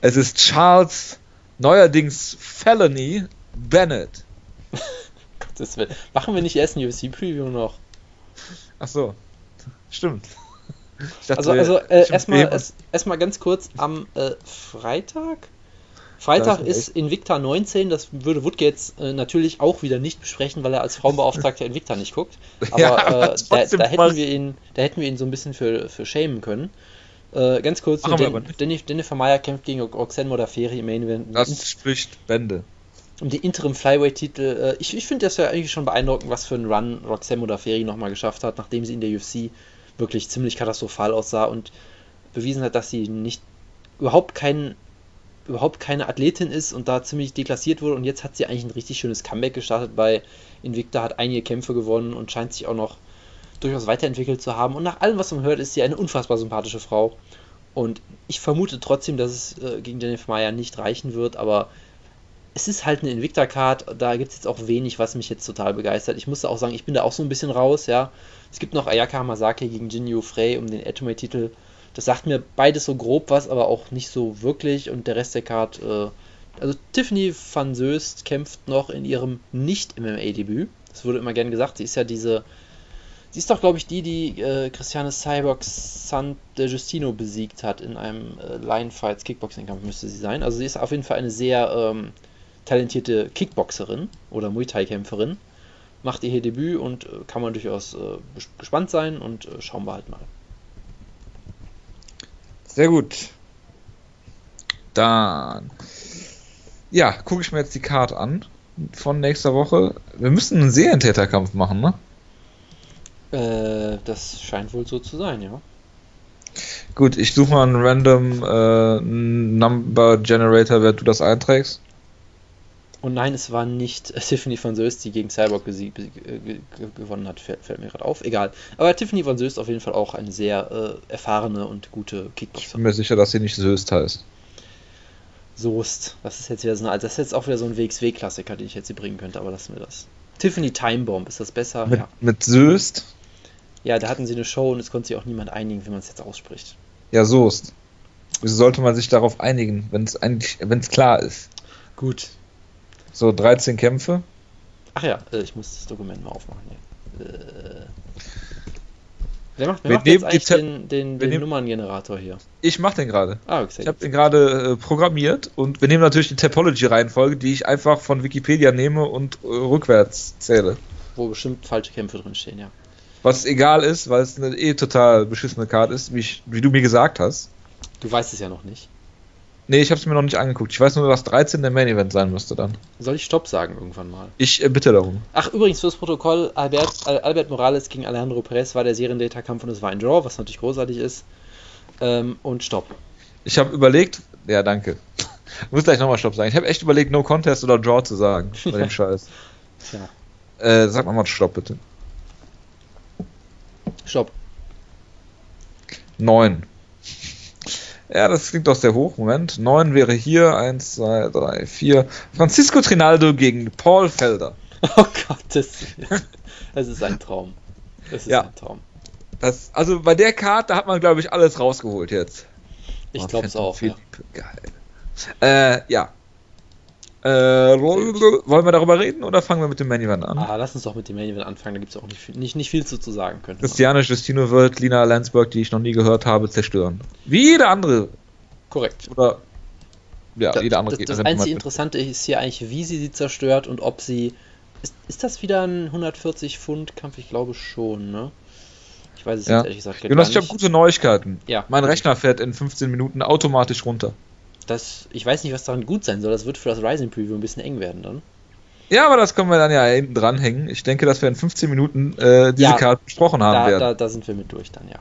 Es ist Charles, neuerdings Felony Bennett. Gottes Willen. Machen wir nicht erst ein UFC-Preview noch? Ach so. Stimmt. Dachte, also, also äh, erstmal erst, erst ganz kurz am äh, Freitag. Freitag ist, ist Invicta 19, das würde Woodke jetzt äh, natürlich auch wieder nicht besprechen, weil er als Frauenbeauftragter Invicta nicht guckt. Aber ja, äh, da, da, hätten wir ihn, da hätten wir ihn so ein bisschen für, für schämen können. Äh, ganz kurz, Den, Dennis, Jennifer Meyer kämpft gegen Roxanne Modafferi im Main Event. Das spricht Bände. Um die Interim Flyweight-Titel. Äh, ich ich finde das ja eigentlich schon beeindruckend, was für einen Run Roxanne Modafferi nochmal geschafft hat, nachdem sie in der UFC wirklich ziemlich katastrophal aussah und bewiesen hat, dass sie nicht überhaupt kein, überhaupt keine Athletin ist und da ziemlich deklassiert wurde und jetzt hat sie eigentlich ein richtig schönes Comeback gestartet bei Invicta, hat einige Kämpfe gewonnen und scheint sich auch noch durchaus weiterentwickelt zu haben und nach allem, was man hört, ist sie eine unfassbar sympathische Frau und ich vermute trotzdem, dass es äh, gegen Jennifer Meyer nicht reichen wird, aber es ist halt eine Invicta-Card, da gibt es jetzt auch wenig, was mich jetzt total begeistert. Ich muss auch sagen, ich bin da auch so ein bisschen raus, ja. Es gibt noch Ayaka Hamasaki gegen Jinyu Frey um den Atomate-Titel. Das sagt mir beides so grob was, aber auch nicht so wirklich. Und der Rest der Card, äh, also Tiffany van Soest kämpft noch in ihrem Nicht-MMA-Debüt. Das wurde immer gern gesagt. Sie ist ja diese, sie ist doch, glaube ich, die, die äh, Christiane Cyborg Sant Justino besiegt hat in einem äh, Lion Fights Kickboxing-Kampf, müsste sie sein. Also sie ist auf jeden Fall eine sehr ähm, talentierte Kickboxerin oder Muay Thai-Kämpferin macht ihr hier Debüt und äh, kann man durchaus äh, gespannt sein und äh, schauen wir halt mal. Sehr gut. Dann, ja, gucke ich mir jetzt die Karte an von nächster Woche. Wir müssen einen Serientäterkampf machen, ne? Äh, das scheint wohl so zu sein, ja. Gut, ich suche mal einen random äh, Number Generator, wer du das einträgst. Und nein, es war nicht Tiffany von Soest, die gegen Cyborg äh, gewonnen hat, fällt, fällt, mir gerade auf. Egal. Aber Tiffany von Soest auf jeden Fall auch eine sehr äh, erfahrene und gute Kickboxerin. Ich bin mir sicher, dass sie nicht Soest heißt. Soest. Das ist jetzt wieder so eine, das ist jetzt auch wieder so ein WXW-Klassiker, den ich jetzt hier bringen könnte, aber lassen wir das. Tiffany Timebomb, ist das besser? Mit, ja. mit Soest? Ja, da hatten sie eine Show und es konnte sich auch niemand einigen, wie man es jetzt ausspricht. Ja, Soest. Wieso sollte man sich darauf einigen, wenn es eigentlich, wenn es klar ist? Gut, so, 13 Kämpfe. Ach ja, äh, ich muss das Dokument mal aufmachen. Äh, wer macht, wer macht jetzt eigentlich den, den, den Nummerngenerator hier? Ich mach den gerade. Ah, okay. Ich habe den gerade äh, programmiert und wir nehmen natürlich die Topology-Reihenfolge, die ich einfach von Wikipedia nehme und äh, rückwärts zähle. Wo bestimmt falsche Kämpfe drin stehen, ja. Was egal ist, weil es eine eh total beschissene Karte ist, wie, ich, wie du mir gesagt hast. Du weißt es ja noch nicht. Nee, ich habe es mir noch nicht angeguckt. Ich weiß nur, dass 13 der Main Event sein müsste dann. Soll ich Stopp sagen irgendwann mal? Ich äh, bitte darum. Ach, übrigens fürs Protokoll: Albert, Albert Morales gegen Alejandro Perez war der Seriendata-Kampf und es war ein Draw, was natürlich großartig ist. Ähm, und Stopp. Ich habe überlegt, ja, danke. Ich muss gleich nochmal Stopp sagen. Ich habe echt überlegt, No Contest oder Draw zu sagen. Bei dem Scheiß. Ja. Äh, sag mal Stopp, bitte. Stopp. 9. Ja, das klingt doch sehr hoch. Moment. 9 wäre hier. 1, 2, 3, 4. Francisco Trinaldo gegen Paul Felder. Oh Gott, das, das ist ein Traum. Das ist ja. ein Traum. Das, also bei der Karte hat man, glaube ich, alles rausgeholt jetzt. Ich oh, glaube es auch. Ja. Geil. Äh, ja. Äh, wollen wir darüber reden oder fangen wir mit dem Main Event an? Ah, lass uns doch mit dem Main Event anfangen, da gibt es auch nicht, nicht, nicht viel zu, zu sagen. Christiane Justino wird Lina Landsberg, die ich noch nie gehört habe, zerstören. Wie jede andere. Korrekt. Oder ja, da, jede andere Das, das einzige Interessante ist hier eigentlich, wie sie sie zerstört und ob sie. Ist, ist das wieder ein 140 Pfund Kampf? Ich glaube schon, ne? Ich weiß es ja. jetzt ehrlich gesagt Jonas, ich habe gute Neuigkeiten. Ja. Mein Rechner fährt in 15 Minuten automatisch runter. Das, ich weiß nicht, was daran gut sein soll. Das wird für das Rising Preview ein bisschen eng werden dann. Ja, aber das können wir dann ja hinten dranhängen. Ich denke, dass wir in 15 Minuten äh, diese ja, Karte besprochen haben da, werden. Da, da, sind wir mit durch dann, ja.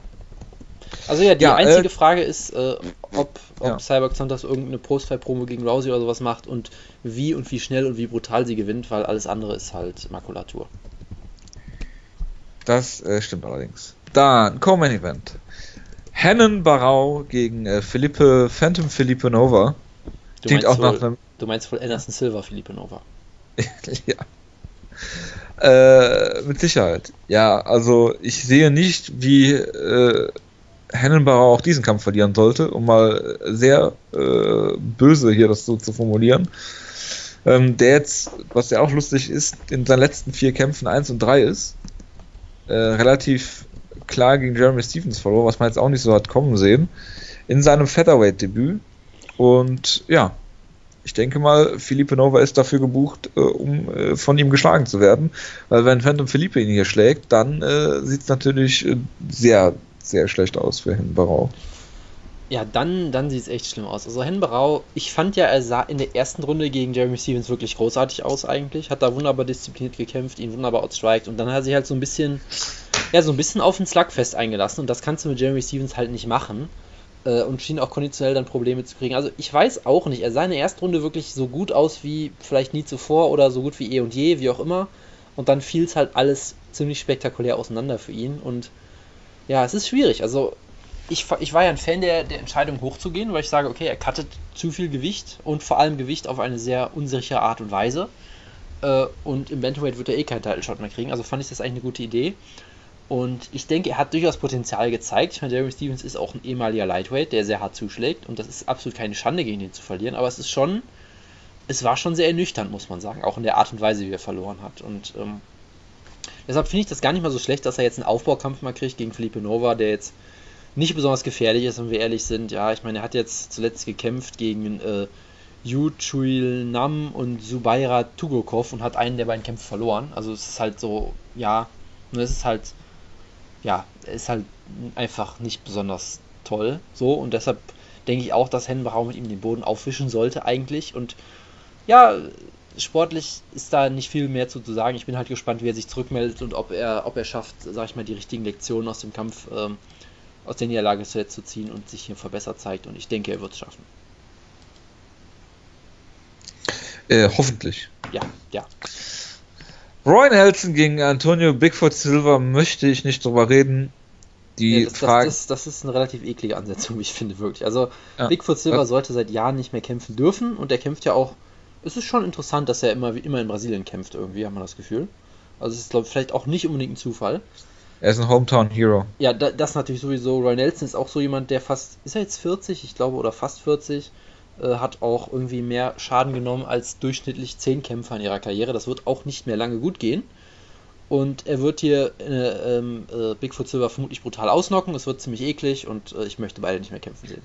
Also ja, die ja, einzige äh, Frage ist, äh, ob, ob ja. Cyborg Santos irgendeine Postfight-Promo gegen Rousey oder sowas macht und wie und wie schnell und wie brutal sie gewinnt, weil alles andere ist halt Makulatur. Das äh, stimmt allerdings. Dann, Co-Main Event. Hennen Barau gegen äh, Philippe, Phantom Philippe Nova. Du Klingt auch wohl, nach einem. Du meinst wohl Anderson Silver Philippe Nova. ja. Äh, mit Sicherheit. Ja, also ich sehe nicht, wie äh, Hennenbauer auch diesen Kampf verlieren sollte, um mal sehr äh, böse hier das so zu formulieren. Ähm, der jetzt, was ja auch lustig ist, in seinen letzten vier Kämpfen 1 und 3 ist, äh, relativ klar gegen Jeremy Stevens verlor, was man jetzt auch nicht so hat kommen sehen, in seinem Featherweight-Debüt. Und ja, ich denke mal, Felipe Nova ist dafür gebucht, äh, um äh, von ihm geschlagen zu werden. Weil wenn Phantom Felipe ihn hier schlägt, dann äh, sieht es natürlich äh, sehr, sehr schlecht aus für Hinbarau. Ja, dann, dann sieht es echt schlimm aus. Also Henbarau, ich fand ja, er sah in der ersten Runde gegen Jeremy Stevens wirklich großartig aus eigentlich. Hat da wunderbar diszipliniert gekämpft, ihn wunderbar outstriked und dann hat er sich halt so ein bisschen, ja, so ein bisschen auf den Slugfest eingelassen und das kannst du mit Jeremy Stevens halt nicht machen äh, und schien auch konditionell dann Probleme zu kriegen. Also ich weiß auch nicht, er sah in der ersten Runde wirklich so gut aus wie vielleicht nie zuvor oder so gut wie eh und je, wie auch immer. Und dann fiel es halt alles ziemlich spektakulär auseinander für ihn und ja, es ist schwierig. Also ich, ich war ja ein Fan der, der Entscheidung hochzugehen, weil ich sage, okay, er cuttet zu viel Gewicht und vor allem Gewicht auf eine sehr unsichere Art und Weise. Äh, und im Bantamweight wird er eh keinen Title Shot mehr kriegen, also fand ich das eigentlich eine gute Idee. Und ich denke, er hat durchaus Potenzial gezeigt. Ich meine, Jeremy Stevens ist auch ein ehemaliger Lightweight, der sehr hart zuschlägt. Und das ist absolut keine Schande, gegen ihn zu verlieren. Aber es ist schon, es war schon sehr ernüchternd, muss man sagen. Auch in der Art und Weise, wie er verloren hat. Und ähm, deshalb finde ich das gar nicht mal so schlecht, dass er jetzt einen Aufbaukampf mal kriegt gegen Felipe Nova, der jetzt nicht besonders gefährlich ist, wenn wir ehrlich sind. Ja, ich meine, er hat jetzt zuletzt gekämpft gegen äh, Yu Chuil Nam und Zubaira Tugokov und hat einen der beiden Kämpfe verloren. Also es ist halt so, ja, es ist halt, ja, ist halt einfach nicht besonders toll. So und deshalb denke ich auch, dass Henbachau mit ihm den Boden aufwischen sollte eigentlich. Und ja, sportlich ist da nicht viel mehr zu, zu sagen. Ich bin halt gespannt, wie er sich zurückmeldet und ob er, ob er schafft, sag ich mal, die richtigen Lektionen aus dem Kampf ähm, aus der Niederlage zu ziehen und sich hier verbessert zeigt. Und ich denke, er wird es schaffen. Äh, hoffentlich. Ja, ja. Roy Nelson gegen Antonio Bigfoot Silver möchte ich nicht drüber reden. Die ja, das, Frage. Das, das, das, ist eine relativ eklige Ansetzung, wie ich finde, wirklich. Also, ja. Bigfoot Silver Was? sollte seit Jahren nicht mehr kämpfen dürfen und er kämpft ja auch. Es ist schon interessant, dass er immer, immer in Brasilien kämpft, irgendwie, hat man das Gefühl. Also, es ist, glaube ich, vielleicht auch nicht unbedingt ein Zufall. Er ist ein Hometown Hero. Ja, da, das natürlich sowieso. Roy Nelson ist auch so jemand, der fast, ist er jetzt 40, ich glaube, oder fast 40, äh, hat auch irgendwie mehr Schaden genommen als durchschnittlich 10 Kämpfer in ihrer Karriere. Das wird auch nicht mehr lange gut gehen. Und er wird hier äh, äh, Bigfoot Silver vermutlich brutal ausnocken. Es wird ziemlich eklig und äh, ich möchte beide nicht mehr kämpfen sehen.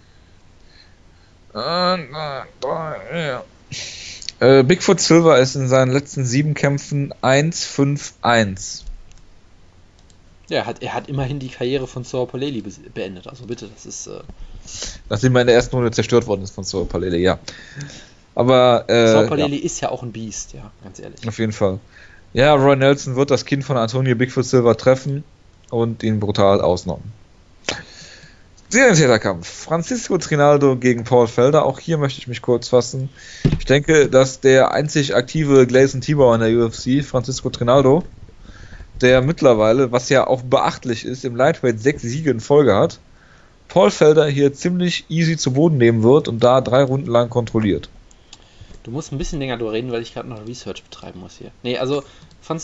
Äh, Bigfoot Silver ist in seinen letzten sieben Kämpfen 1-5-1. Ja, er hat, er hat immerhin die Karriere von Saur Paleli beendet. Also bitte, das ist. Äh Nachdem er in der ersten Runde zerstört worden ist von Saur Paleli, ja. Aber. Äh, Saur Paleli ja. ist ja auch ein Biest, ja, ganz ehrlich. Auf jeden Fall. Ja, Roy Nelson wird das Kind von Antonio Bigfoot Silver treffen und ihn brutal ausnocken. Serientäterkampf. Francisco Trinaldo gegen Paul Felder. Auch hier möchte ich mich kurz fassen. Ich denke, dass der einzig aktive Gleison Tibor in der UFC, Francisco Trinaldo, der mittlerweile, was ja auch beachtlich ist, im Lightweight sechs Siege in Folge hat, Paul Felder hier ziemlich easy zu Boden nehmen wird und da drei Runden lang kontrolliert. Du musst ein bisschen länger reden, weil ich gerade noch Research betreiben muss hier. Nee, also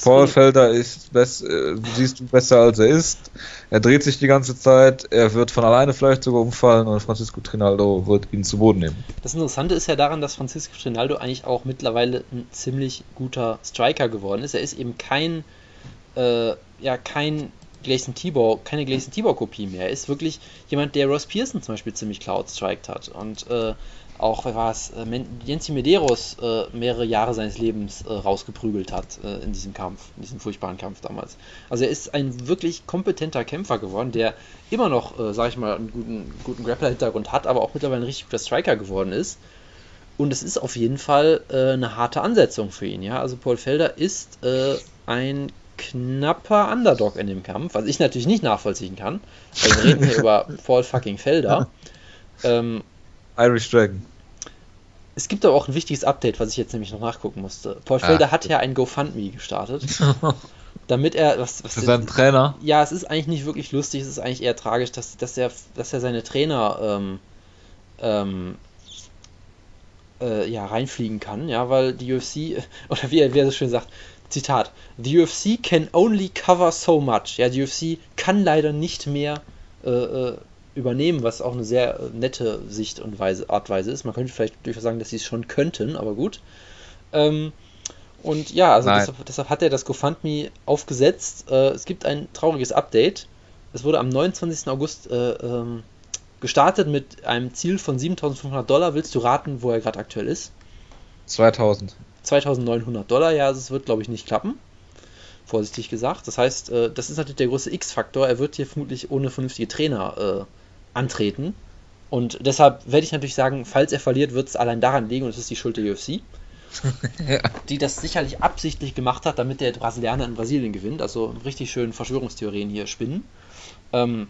Paul Felder ist best, äh, siehst du besser als er ist. Er dreht sich die ganze Zeit, er wird von alleine vielleicht sogar umfallen und Francisco Trinaldo wird ihn zu Boden nehmen. Das Interessante ist ja daran, dass Francisco Trinaldo eigentlich auch mittlerweile ein ziemlich guter Striker geworden ist. Er ist eben kein, äh, ja, kein Gleison Tibor, keine Gleison Tibor Kopie mehr. Er ist wirklich jemand, der Ross Pearson zum Beispiel ziemlich cloud striked hat und äh, auch, wer war es, äh, Jensi Medeiros äh, mehrere Jahre seines Lebens äh, rausgeprügelt hat äh, in diesem Kampf, in diesem furchtbaren Kampf damals. Also er ist ein wirklich kompetenter Kämpfer geworden, der immer noch, äh, sag ich mal, einen guten, guten Grappler-Hintergrund hat, aber auch mittlerweile ein richtig guter Striker geworden ist. Und es ist auf jeden Fall äh, eine harte Ansetzung für ihn, ja. Also Paul Felder ist äh, ein knapper Underdog in dem Kampf, was ich natürlich nicht nachvollziehen kann. Weil wir reden hier über Paul fucking Felder. Ähm, Irish Dragon. Es gibt aber auch ein wichtiges Update, was ich jetzt nämlich noch nachgucken musste. Paul Felder ah, hat ja ein GoFundMe gestartet. damit er. Was, was Für seinen Trainer? Ja, es ist eigentlich nicht wirklich lustig, es ist eigentlich eher tragisch, dass, dass, er, dass er seine Trainer ähm, ähm, äh, ja, reinfliegen kann, ja, weil die UFC, oder wie er, wie er so schön sagt, Zitat, The UFC can only cover so much. Ja, die UFC kann leider nicht mehr äh, äh übernehmen, was auch eine sehr äh, nette Sicht und Weise, Artweise ist. Man könnte vielleicht durchaus sagen, dass sie es schon könnten, aber gut. Ähm, und ja, also deshalb, deshalb, hat er das GoFundMe aufgesetzt. Äh, es gibt ein trauriges Update. Es wurde am 29. August äh, ähm, gestartet mit einem Ziel von 7500 Dollar. Willst du raten, wo er gerade aktuell ist? 2000. 2900 Dollar, ja, also es wird, glaube ich, nicht klappen vorsichtig gesagt. Das heißt, äh, das ist natürlich der große X-Faktor. Er wird hier vermutlich ohne vernünftige Trainer äh, antreten. Und deshalb werde ich natürlich sagen, falls er verliert, wird es allein daran liegen, und es ist die Schuld der UFC, ja. die das sicherlich absichtlich gemacht hat, damit der Brasilianer in Brasilien gewinnt. Also richtig schön Verschwörungstheorien hier spinnen. Ähm,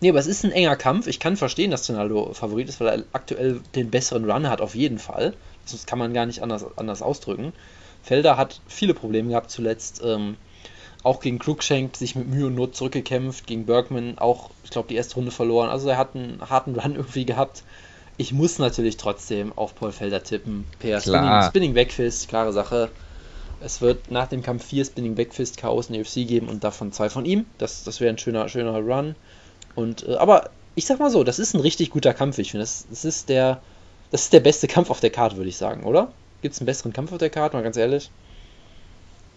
nee, aber es ist ein enger Kampf. Ich kann verstehen, dass Ronaldo Favorit ist, weil er aktuell den besseren Run hat, auf jeden Fall. Das kann man gar nicht anders, anders ausdrücken. Felder hat viele Probleme gehabt zuletzt. Ähm, auch gegen Cruikshank sich mit Mühe und Not zurückgekämpft, gegen Bergman auch, ich glaube, die erste Runde verloren. Also er hat einen harten Run irgendwie gehabt. Ich muss natürlich trotzdem auf Paul Felder tippen. Per Spinning, Spinning Backfist, klare Sache. Es wird nach dem Kampf 4 Spinning Backfist Chaos in der UFC geben und davon zwei von ihm. Das, das wäre ein schöner, schöner Run. Und, äh, aber ich sag mal so, das ist ein richtig guter Kampf. Ich finde, das, das, ist der, das ist der beste Kampf auf der Karte, würde ich sagen, oder? Gibt es einen besseren Kampf auf der Karte, mal ganz ehrlich?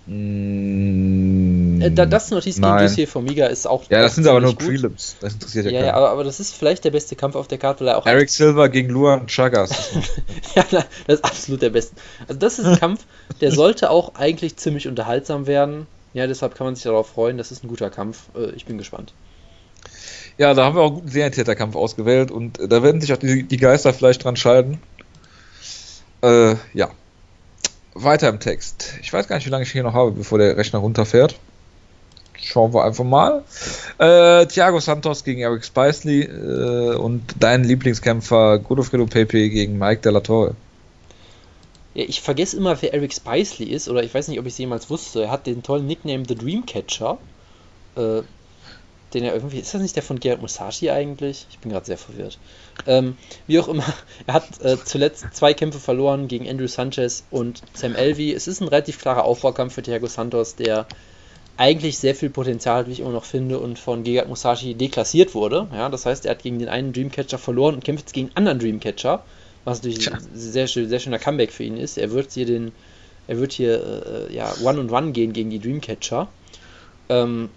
Mm, äh, das Notiz gegen Lucier Formiga ist auch. Ja, das sind aber nur Prelims. Das interessiert ja, ja Ja, aber, aber, das ist vielleicht der beste Kampf auf der Karte, weil er auch. Eric Silver gegen Luan Chagas. ja, das ist absolut der beste. Also, das ist ein Kampf, der sollte auch eigentlich ziemlich unterhaltsam werden. Ja, deshalb kann man sich darauf freuen. Das ist ein guter Kampf. Äh, ich bin gespannt. Ja, da haben wir auch einen guten Serientäterkampf ausgewählt und äh, da werden sich auch die, die Geister vielleicht dran scheiden. Äh, ja. Weiter im Text. Ich weiß gar nicht, wie lange ich hier noch habe, bevor der Rechner runterfährt. Schauen wir einfach mal. Äh, Thiago Santos gegen Eric Spicely äh, und dein Lieblingskämpfer Godofredo Pepe gegen Mike Della Torre. Ja, ich vergesse immer, wer Eric Spicely ist, oder ich weiß nicht, ob ich es jemals wusste. Er hat den tollen Nickname The Dreamcatcher. Äh, den er irgendwie, ist das nicht der von Gerard Musashi eigentlich? Ich bin gerade sehr verwirrt. Ähm, wie auch immer, er hat äh, zuletzt zwei Kämpfe verloren gegen Andrew Sanchez und Sam Elvey. Es ist ein relativ klarer Aufbaukampf für Thiago Santos, der eigentlich sehr viel Potenzial hat, wie ich immer noch finde, und von Gegard Musashi deklassiert wurde. Ja, das heißt, er hat gegen den einen Dreamcatcher verloren und kämpft jetzt gegen einen anderen Dreamcatcher, was natürlich ein sehr, sehr schöner Comeback für ihn ist. Er wird hier den, er wird hier äh, ja, One und One gehen gegen die Dreamcatcher. Ähm,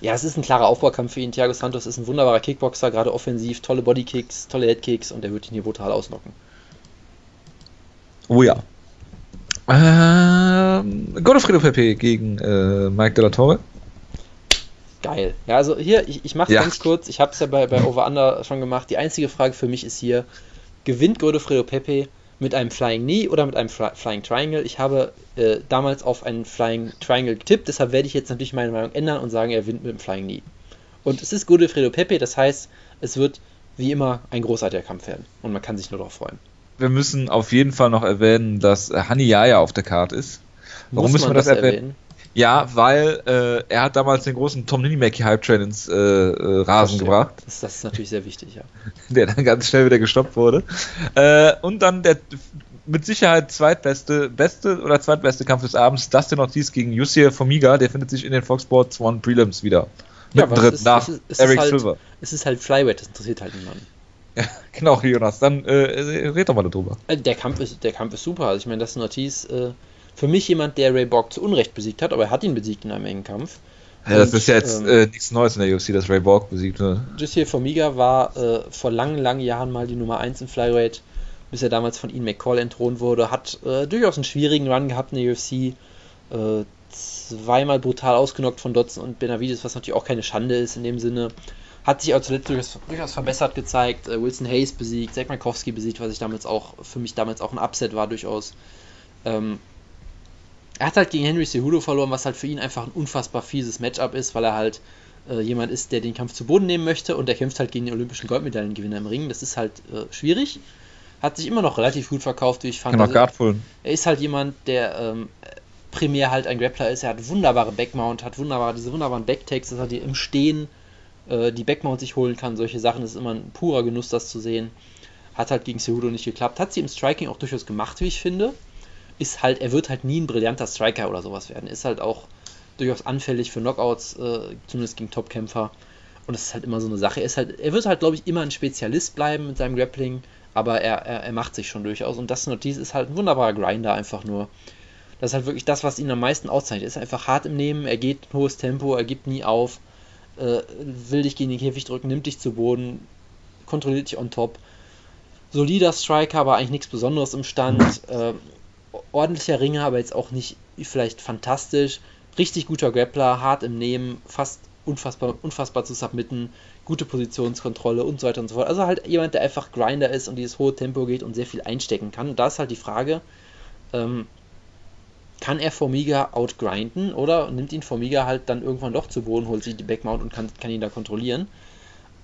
ja, es ist ein klarer Aufbaukampf für ihn. Thiago Santos ist ein wunderbarer Kickboxer, gerade offensiv, tolle Bodykicks, tolle Headkicks und er wird ihn hier brutal ausnocken. Oh ja. Ähm, Godofredo Pepe gegen äh, Mike de la Torre. Geil. Ja, also hier, ich, ich mache es ja. ganz kurz. Ich habe es ja bei, bei Over Under schon gemacht. Die einzige Frage für mich ist hier: Gewinnt Godofredo Pepe mit einem Flying Knee oder mit einem Flying Triangle. Ich habe äh, damals auf einen Flying Triangle getippt, deshalb werde ich jetzt natürlich meine Meinung ändern und sagen, er gewinnt mit dem Flying Knee. Und es ist Godefredo Pepe, das heißt, es wird wie immer ein großartiger Kampf werden und man kann sich nur darauf freuen. Wir müssen auf jeden Fall noch erwähnen, dass Hani Yaya auf der Karte ist. Warum Muss müssen wir das, das erwähnen? erwähnen? Ja, weil äh, er hat damals den großen Tom Ninimaki Hype Train ins äh, äh, Rasen gebracht. Das, das, ist natürlich sehr wichtig, ja. Der dann ganz schnell wieder gestoppt wurde. Äh, und dann der mit Sicherheit zweitbeste, beste oder zweitbeste Kampf des Abends, Dustin Ortiz gegen Yussi Formiga, der findet sich in den Fox Sports One Prelims wieder. Ja, Mittendrin ist, nach es ist, Eric halt, Silver. Es ist halt Flyweight, das interessiert halt niemanden. Ja, genau, Jonas, dann äh, red doch mal darüber. Äh, der Kampf ist, der Kampf ist super. Also ich meine, Dustin Ortiz, äh, für mich jemand, der Ray Borg zu Unrecht besiegt hat, aber er hat ihn besiegt in einem engen Kampf. Ja, das ist ja jetzt ähm, äh, nichts Neues in der UFC, dass Ray Borg besiegt wird. Jussi Formiga war äh, vor langen, langen Jahren mal die Nummer 1 im Flyweight, bis er damals von Ian McCall entthront wurde. Hat äh, durchaus einen schwierigen Run gehabt in der UFC. Äh, zweimal brutal ausgenockt von Dodson und Benavides, was natürlich auch keine Schande ist in dem Sinne. Hat sich auch zuletzt durchaus, durchaus verbessert gezeigt. Äh, Wilson Hayes besiegt, Zach Markowski besiegt, was ich damals auch, für mich damals auch ein Upset war durchaus. Ähm, er hat halt gegen Henry Cejudo verloren, was halt für ihn einfach ein unfassbar fieses Matchup ist, weil er halt äh, jemand ist, der den Kampf zu Boden nehmen möchte und er kämpft halt gegen den olympischen Goldmedaillengewinner im Ring. Das ist halt äh, schwierig. Hat sich immer noch relativ gut verkauft, wie ich fand. Genau, also, er ist halt jemand, der ähm, primär halt ein Grappler ist. Er hat wunderbare Backmount, hat wunderbare, diese wunderbaren Backtakes, dass er die im Stehen äh, die Backmount sich holen kann. Solche Sachen das ist immer ein purer Genuss, das zu sehen. Hat halt gegen Cejudo nicht geklappt. Hat sie im Striking auch durchaus gemacht, wie ich finde ist halt, er wird halt nie ein brillanter Striker oder sowas werden. Ist halt auch durchaus anfällig für Knockouts, äh, zumindest gegen Topkämpfer. Und das ist halt immer so eine Sache. Er, ist halt, er wird halt, glaube ich, immer ein Spezialist bleiben mit seinem Grappling, aber er, er, er macht sich schon durchaus. Und das Notiz ist halt ein wunderbarer Grinder einfach nur. Das ist halt wirklich das, was ihn am meisten auszeichnet. Er ist einfach hart im Nehmen, er geht ein hohes Tempo, er gibt nie auf, äh, will dich gegen den Käfig drücken, nimmt dich zu Boden, kontrolliert dich on top. Solider Striker, aber eigentlich nichts Besonderes im Stand. Äh, ordentlicher Ringer, aber jetzt auch nicht vielleicht fantastisch. Richtig guter Grappler, hart im Nehmen, fast unfassbar, unfassbar zu submitten, gute Positionskontrolle und so weiter und so fort. Also halt jemand, der einfach Grinder ist und dieses hohe Tempo geht und sehr viel einstecken kann. Und da ist halt die Frage, ähm, kann er Formiga outgrinden oder nimmt ihn Formiga halt dann irgendwann doch zu Boden, holt sich die Backmount und kann, kann ihn da kontrollieren?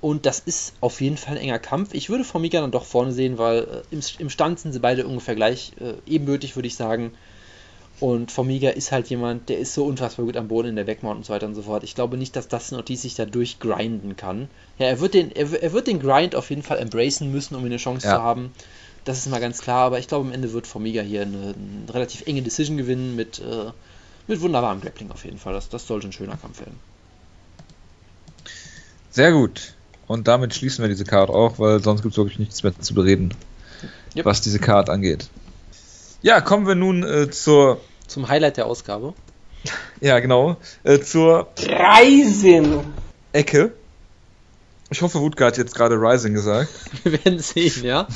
Und das ist auf jeden Fall ein enger Kampf. Ich würde Formiga dann doch vorne sehen, weil äh, im, im, Stand sind sie beide ungefähr gleich äh, ebenbürtig, würde ich sagen. Und Formiga ist halt jemand, der ist so unfassbar gut am Boden in der Backmount und so weiter und so fort. Ich glaube nicht, dass das Ortiz sich da durchgrinden kann. Ja, er wird, den, er, er, wird den Grind auf jeden Fall embracen müssen, um eine Chance ja. zu haben. Das ist mal ganz klar, aber ich glaube, am Ende wird Formiga hier eine, eine relativ enge Decision gewinnen mit, äh, mit wunderbarem Grappling auf jeden Fall. Das, das sollte ein schöner Kampf werden. Sehr gut. Und damit schließen wir diese Card auch, weil sonst gibt es wirklich nichts mehr zu bereden, yep. was diese Card angeht. Ja, kommen wir nun äh, zur. Zum Highlight der Ausgabe. ja, genau. Äh, zur. Rising! Ecke. Ich hoffe, Wutke hat jetzt gerade Rising gesagt. Wir werden sehen, ja.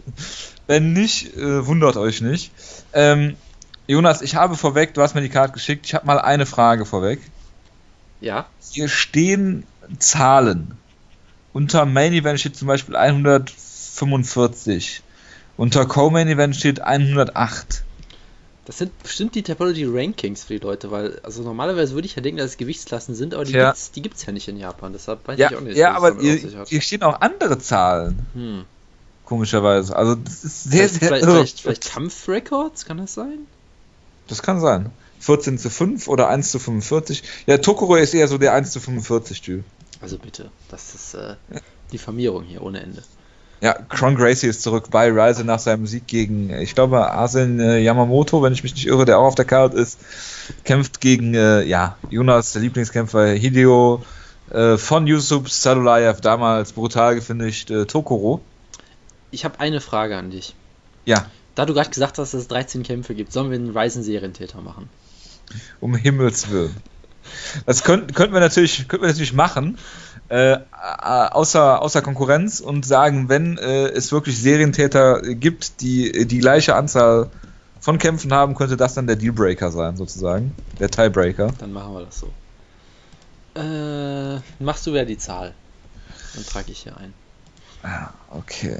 Wenn nicht, äh, wundert euch nicht. Ähm, Jonas, ich habe vorweg, du hast mir die Karte geschickt, ich habe mal eine Frage vorweg. Ja. Hier stehen Zahlen. Unter Main Event steht zum Beispiel 145. Unter Co-Main Event steht 108. Das sind bestimmt die Topology Rankings für die Leute, weil also normalerweise würde ich ja denken, dass es Gewichtsklassen sind, aber die ja. gibt es ja nicht in Japan. Deshalb weiß ja, ich auch nicht. Ja, aber hier, hier, stehen auch andere Zahlen. Hm. Komischerweise. Also das ist sehr, vielleicht, sehr. Vielleicht, vielleicht, vielleicht Kampfrecords, kann das sein? Das kann sein. 14 zu 5 oder 1 zu 45. Ja, Tokoro ist eher so der 1 zu 45 Typ. Also bitte, das ist äh, Diffamierung hier ohne Ende. Ja, Kron Gracie ist zurück bei Rise nach seinem Sieg gegen, ich glaube, Asen äh, Yamamoto, wenn ich mich nicht irre, der auch auf der Karte ist, kämpft gegen, äh, ja, Jonas, der Lieblingskämpfer Hideo äh, von Yusuf Salulayev, damals brutal gefinisht, äh, Tokoro. Ich habe eine Frage an dich. Ja. Da du gerade gesagt hast, dass es 13 Kämpfe gibt, sollen wir einen Ryzen-Serientäter machen? Um Himmels Willen. Das könnten, könnten, wir natürlich, könnten wir natürlich machen, äh, außer, außer Konkurrenz und sagen, wenn äh, es wirklich Serientäter gibt, die die gleiche Anzahl von Kämpfen haben, könnte das dann der Dealbreaker sein, sozusagen. Der Tiebreaker. Dann machen wir das so. Äh, machst du wer die Zahl? Dann trage ich hier ein. Ah, okay.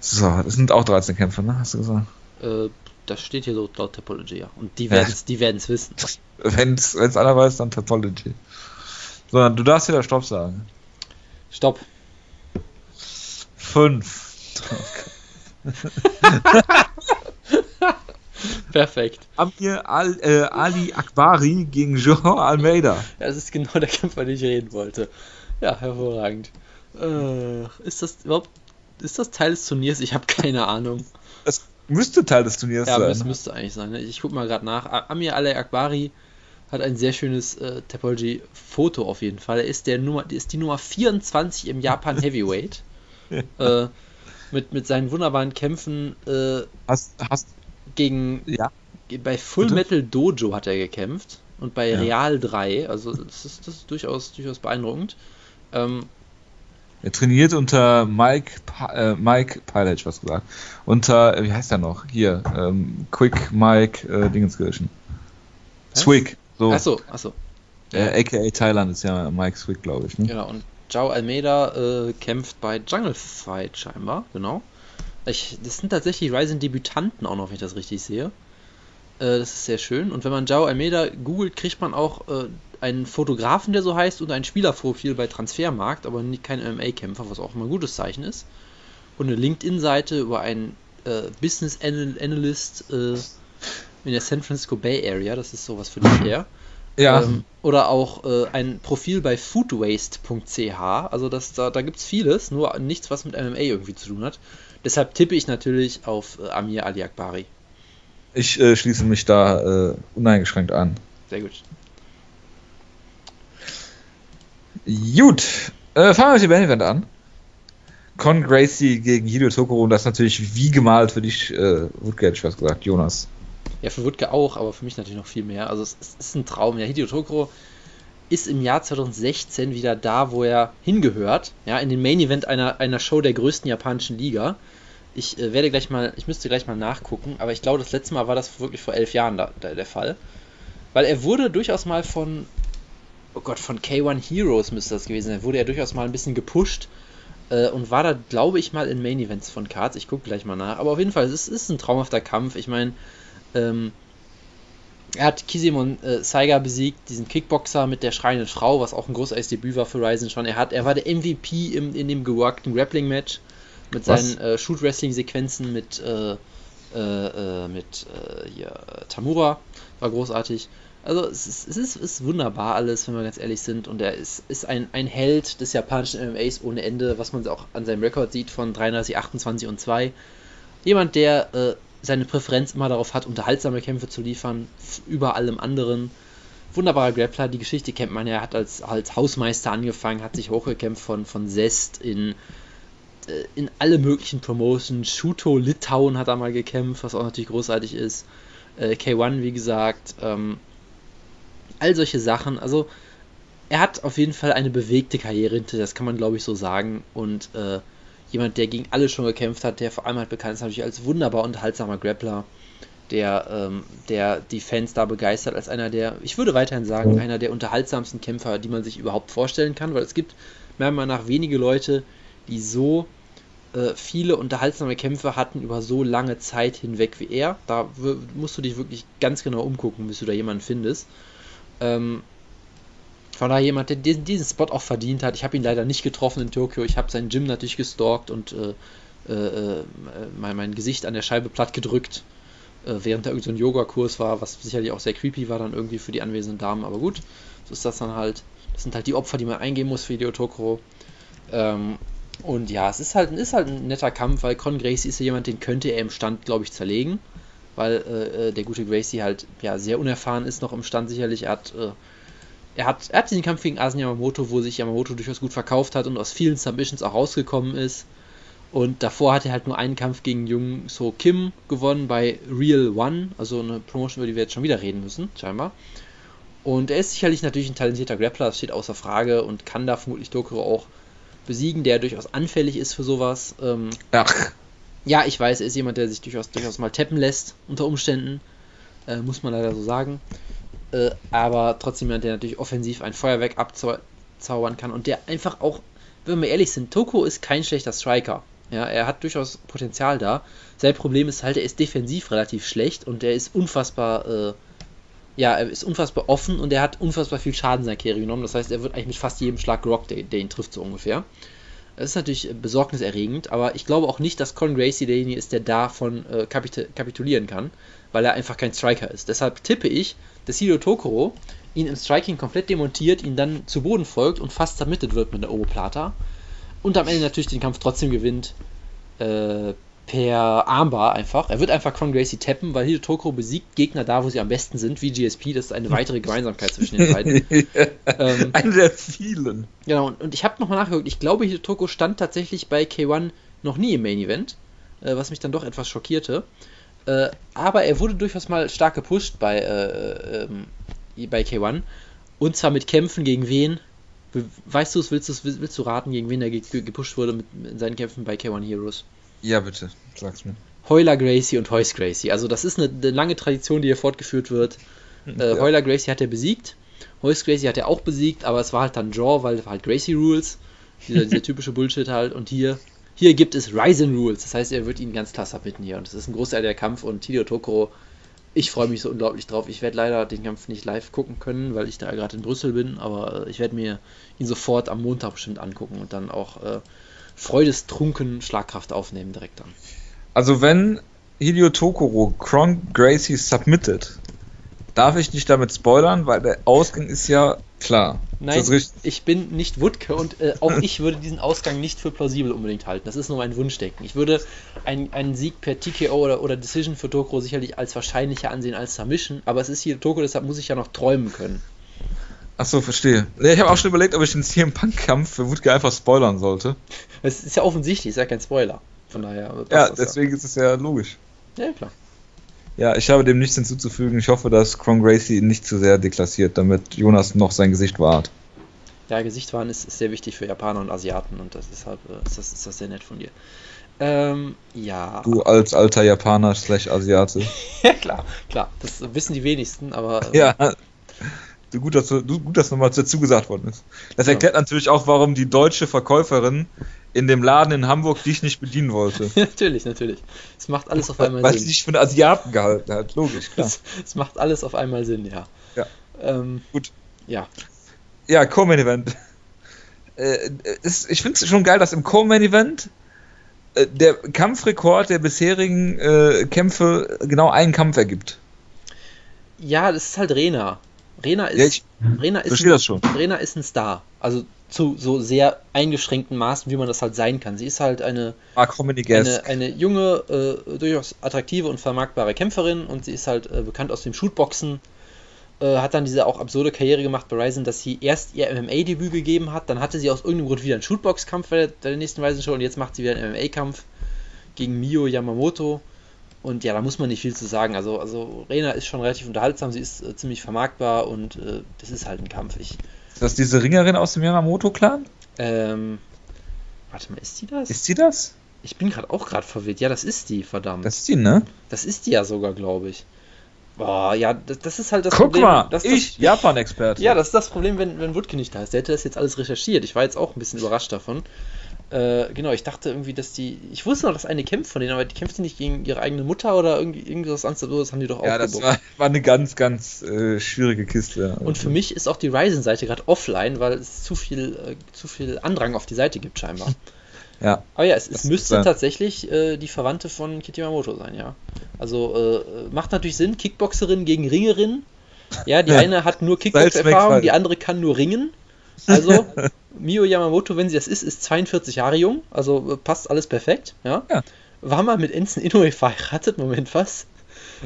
So, das sind auch 13 Kämpfe, ne? Hast du gesagt? Äh, das steht hier so laut Topology, ja. Und die werden es die wissen. Wenn es einer weiß, dann Topology. So, du darfst wieder Stopp sagen. Stopp. Fünf. Perfekt. Haben wir Al, äh, Ali Akbari gegen Joao Almeida. Das ist genau der Kampf, von dem ich reden wollte. Ja, hervorragend. Äh, ist das überhaupt ist das Teil des Turniers? Ich habe keine Ahnung. Das müsste Teil des Turniers ja, sein. Ja, das müsste eigentlich sein. Ne? Ich gucke mal gerade nach. Amir Ale Akbari hat ein sehr schönes äh, Topology-Foto auf jeden Fall. Er ist, der Nummer, ist die Nummer 24 im Japan Heavyweight. äh, mit, mit seinen wunderbaren Kämpfen äh, hast, hast, gegen. Ja. Bei Full Bitte? Metal Dojo hat er gekämpft und bei ja. Real 3. Also, das ist, das ist durchaus, durchaus beeindruckend. Ähm, er trainiert unter Mike, äh, Mike Pilot, was gesagt. Unter, wie heißt er noch? Hier, ähm, Quick Mike äh, Dingenskirchen. Swig. So. Achso, achso. Äh, AKA Thailand ist ja Mike Swick, glaube ich. Ne? Genau, und Jao Almeida äh, kämpft bei Jungle Fight scheinbar, genau. Ich, das sind tatsächlich Ryzen-Debütanten auch noch, wenn ich das richtig sehe. Äh, das ist sehr schön. Und wenn man Jao Almeida googelt, kriegt man auch äh, einen Fotografen, der so heißt, und ein Spielerprofil bei Transfermarkt, aber nicht kein MMA-Kämpfer, was auch immer ein gutes Zeichen ist. Und eine LinkedIn-Seite über einen äh, Business Analyst äh, in der San Francisco Bay Area, das ist sowas für dich her. Ja. Ähm, oder auch äh, ein Profil bei foodwaste.ch. Also das, da, da gibt es vieles, nur nichts, was mit MMA irgendwie zu tun hat. Deshalb tippe ich natürlich auf äh, Amir Ali Akbari. Ich äh, schließe mich da äh, uneingeschränkt an. Sehr gut. Gut, äh, fangen wir mit dem Main Event an. Con Gracie gegen Hideo Tokoro und das ist natürlich wie gemalt für dich, äh, Woodgate, ich was gesagt, Jonas. Ja, für Wutke auch, aber für mich natürlich noch viel mehr. Also es, es ist ein Traum. Ja, Hideo Tokoro ist im Jahr 2016 wieder da, wo er hingehört. Ja, in den Main Event einer, einer Show der größten japanischen Liga. Ich äh, werde gleich mal, ich müsste gleich mal nachgucken, aber ich glaube, das letzte Mal war das wirklich vor elf Jahren da, da, der Fall. Weil er wurde durchaus mal von, oh Gott, von K1 Heroes müsste das gewesen sein, wurde er durchaus mal ein bisschen gepusht äh, und war da, glaube ich, mal in Main Events von Cards. Ich gucke gleich mal nach. Aber auf jeden Fall, es ist, ist ein traumhafter Kampf. Ich meine, ähm, er hat Kisimon äh, Saiga besiegt, diesen Kickboxer mit der schreienden Frau, was auch ein großartiges Debüt war für Ryzen schon. Er, hat, er war der MVP im, in dem geworkten Grappling-Match mit seinen äh, Shoot-Wrestling-Sequenzen mit, äh, äh, äh mit äh, hier, Tamura. War großartig. Also es ist, es ist, ist, wunderbar alles, wenn wir ganz ehrlich sind. Und er ist, ist ein, ein Held des japanischen MMAs ohne Ende, was man auch an seinem Rekord sieht von 33, 28 und 2. Jemand, der seine Präferenz immer darauf hat, unterhaltsame Kämpfe zu liefern, über allem anderen. Wunderbarer Grappler, die Geschichte kennt man ja, er hat als, als Hausmeister angefangen, hat sich hochgekämpft von, von Zest in, äh, in alle möglichen Promotions. Shuto Litauen hat er mal gekämpft, was auch natürlich großartig ist. Äh, K1, wie gesagt. Ähm, all solche Sachen. Also, er hat auf jeden Fall eine bewegte Karriere hinter, das kann man glaube ich so sagen. Und äh, jemand, der gegen alle schon gekämpft hat, der vor allem halt bekannt ist natürlich als wunderbar unterhaltsamer Grappler, der, ähm, der die Fans da begeistert als einer der, ich würde weiterhin sagen, einer der unterhaltsamsten Kämpfer, die man sich überhaupt vorstellen kann, weil es gibt meiner Meinung nach wenige Leute, die so äh, viele unterhaltsame Kämpfe hatten über so lange Zeit hinweg wie er. Da musst du dich wirklich ganz genau umgucken, bis du da jemanden findest. Ähm, von daher jemand, der diesen, diesen Spot auch verdient hat. Ich habe ihn leider nicht getroffen in Tokio. Ich habe sein Gym natürlich gestalkt und äh, äh, äh, mein, mein, Gesicht an der Scheibe platt gedrückt, äh, während da irgendein so Yoga-Kurs war, was sicherlich auch sehr creepy war dann irgendwie für die anwesenden Damen. Aber gut, so ist das dann halt. Das sind halt die Opfer, die man eingehen muss für Hideo Tokoro. Ähm, und ja, es ist halt, ist halt ein netter Kampf, weil Con Gracie ist ja jemand, den könnte er im Stand, glaube ich, zerlegen. Weil äh, äh, der gute Gracie halt ja sehr unerfahren ist noch im Stand sicherlich. Er hat äh, er hat, er hat diesen Kampf gegen Asen Yamamoto, wo sich Yamamoto durchaus gut verkauft hat und aus vielen Submissions auch rausgekommen ist. Und davor hat er halt nur einen Kampf gegen Jung So Kim gewonnen bei Real One, also eine Promotion, über die wir jetzt schon wieder reden müssen, scheinbar. Und er ist sicherlich natürlich ein talentierter Grappler, das steht außer Frage und kann da vermutlich Dokuro auch besiegen, der durchaus anfällig ist für sowas. Ähm, Ach. Ja, ich weiß, er ist jemand, der sich durchaus, durchaus mal tappen lässt unter Umständen. Äh, muss man leider so sagen äh, aber trotzdem jemand, der natürlich offensiv ein Feuerwerk abzaubern kann und der einfach auch, wenn wir ehrlich sind, Toko ist kein schlechter Striker. Ja, er hat durchaus Potenzial da. Sein Problem ist halt, er ist defensiv relativ schlecht und er ist unfassbar, äh, ja, er ist unfassbar offen und er hat unfassbar viel Schaden in seiner Karriere genommen. Das heißt, er wird eigentlich mit fast jedem Schlag gerockt, der, der ihn trifft, so ungefähr. Das ist natürlich besorgniserregend, aber ich glaube auch nicht, dass Con Gracie derjenige ist, der davon äh, kapitulieren kann, weil er einfach kein Striker ist. Deshalb tippe ich, dass Hiro Tokoro ihn im Striking komplett demontiert, ihn dann zu Boden folgt und fast submitted wird mit der Omoplata und am Ende natürlich den Kampf trotzdem gewinnt. äh, per Armbar einfach. Er wird einfach Con Gracie tappen, weil Hideo Tokoro besiegt Gegner da, wo sie am besten sind, wie GSP. Das ist eine weitere Gemeinsamkeit zwischen den beiden. ähm, eine der vielen. Genau, und, und ich habe nochmal nachgeguckt. Ich glaube, Hideo Tokoro stand tatsächlich bei K1 noch nie im Main Event, äh, was mich dann doch etwas schockierte. Äh, aber er wurde durchaus mal stark gepusht bei, äh, ähm, bei K1. Und zwar mit Kämpfen gegen wen? Weißt du es, willst, willst, du raten, gegen wen er gepusht wurde mit, in seinen Kämpfen bei K1 Heroes? Ja, bitte, sag's mir. Heuler Gracie und Heus Gracie. Also das ist eine, eine lange Tradition, die hier fortgeführt wird. Hm, äh, ja. Heuler Gracie hat er besiegt. Heus Gracie hat er auch besiegt, aber es war halt dann Draw, weil halt Gracie Rules. Dieser, dieser typische Bullshit halt. Und hier, hier gibt es Ryzen Rules. Das heißt, er wird ihn ganz klasse abhitten hier. Und es ist ein großartiger Kampf und Hideo Tokoro ich freue mich so unglaublich drauf. Ich werde leider den Kampf nicht live gucken können, weil ich da gerade in Brüssel bin, aber äh, ich werde mir ihn sofort am Montag bestimmt angucken und dann auch äh, freudestrunken Schlagkraft aufnehmen direkt dann. Also wenn Hideo Tokoro Kron Gracie submitted, darf ich nicht damit spoilern, weil der Ausgang ist ja klar. Nein, ich bin nicht Wutke und äh, auch ich würde diesen Ausgang nicht für plausibel unbedingt halten. Das ist nur mein Wunschdenken. Ich würde einen, einen Sieg per TKO oder, oder Decision für Tokoro sicherlich als wahrscheinlicher ansehen als Submission, aber es ist hier Tokoro, deshalb muss ich ja noch träumen können. Achso, verstehe. Ich habe auch schon überlegt, ob ich den CM Punk-Kampf für Wutke einfach spoilern sollte. Es ist ja offensichtlich, ist ja kein Spoiler. Von daher. Ja, deswegen ja. ist es ja logisch. Ja, klar. Ja, ich habe dem nichts hinzuzufügen. Ich hoffe, dass Cron Gracie ihn nicht zu sehr deklassiert, damit Jonas noch sein Gesicht wahrt. Ja, Gesicht wahren ist, ist sehr wichtig für Japaner und Asiaten und das ist, halt, äh, ist, das, ist das sehr nett von dir. Ähm, ja. Du als alter Japaner slash Asiate. ja, klar, klar. Das wissen die wenigsten, aber. Ähm, ja. Gut, dass, du, gut, dass nochmal dazu gesagt worden ist. Das erklärt ja. natürlich auch, warum die deutsche Verkäuferin in dem Laden in Hamburg dich nicht bedienen wollte. natürlich, natürlich. Es macht alles auf einmal Weil Sinn. Weil sie dich für einen Asiaten gehalten hat, logisch, klar. Es, es macht alles auf einmal Sinn, ja. Ja. Ähm, Gut. Ja. Ja, Co-Main Event. Äh, ist, ich finde es schon geil, dass im Co-Main Event äh, der Kampfrekord der bisherigen äh, Kämpfe genau einen Kampf ergibt. Ja, das ist halt Rena. Rena ist, ja, ich Rena ist, ein, Rena ist ein Star. Also zu so sehr eingeschränkten Maßen, wie man das halt sein kann. Sie ist halt eine, eine, eine, junge, äh, durchaus attraktive und vermarktbare Kämpferin und sie ist halt äh, bekannt aus dem Shootboxen. Äh, hat dann diese auch absurde Karriere gemacht bei Ryzen, dass sie erst ihr MMA-Debüt gegeben hat, dann hatte sie aus irgendeinem Grund wieder einen Shootbox-Kampf bei, bei der, nächsten Ryzen Show und jetzt macht sie wieder einen MMA-Kampf gegen Mio Yamamoto. Und ja, da muss man nicht viel zu sagen. Also, also Rena ist schon relativ unterhaltsam, sie ist äh, ziemlich vermarktbar und äh, das ist halt ein Kampf. Ich, ist das diese Ringerin aus dem Yamamoto-Clan? Ähm. Warte mal, ist die das? Ist die das? Ich bin gerade auch gerade verwirrt. Ja, das ist die, verdammt. Das ist die, ne? Das ist die ja sogar, glaube ich. Boah, ja, das, das, ist halt das Guck Problem. Guck mal, ich, Japan-Experte. Ja, das ist das Problem, wenn, wenn Wutke nicht da ist. Der hätte das jetzt alles recherchiert. Ich war jetzt auch ein bisschen überrascht davon. Äh, genau, ich dachte irgendwie, dass die. Ich wusste noch, dass eine kämpft von denen, aber die kämpft nicht gegen ihre eigene Mutter oder irgendwie irgendwas anderes, haben die doch auch Ja, das war, war, eine ganz, ganz äh, schwierige Kiste. Und für mich ist auch die Ryzen-Seite gerade offline, weil es zu viel, äh, zu viel Andrang auf die Seite gibt, scheinbar. ja. Aber ja, es, es müsste tatsächlich äh, die Verwandte von Kitty Yamamoto sein, ja. Also äh, macht natürlich Sinn, Kickboxerin gegen Ringerin. Ja, die eine hat nur Kickbox-Erfahrung, die andere kann nur ringen. Also, Mio Yamamoto, wenn sie das ist, ist 42 Jahre jung, also äh, passt alles perfekt, ja. ja. War mal mit Ensign Inoue verheiratet, Moment, was?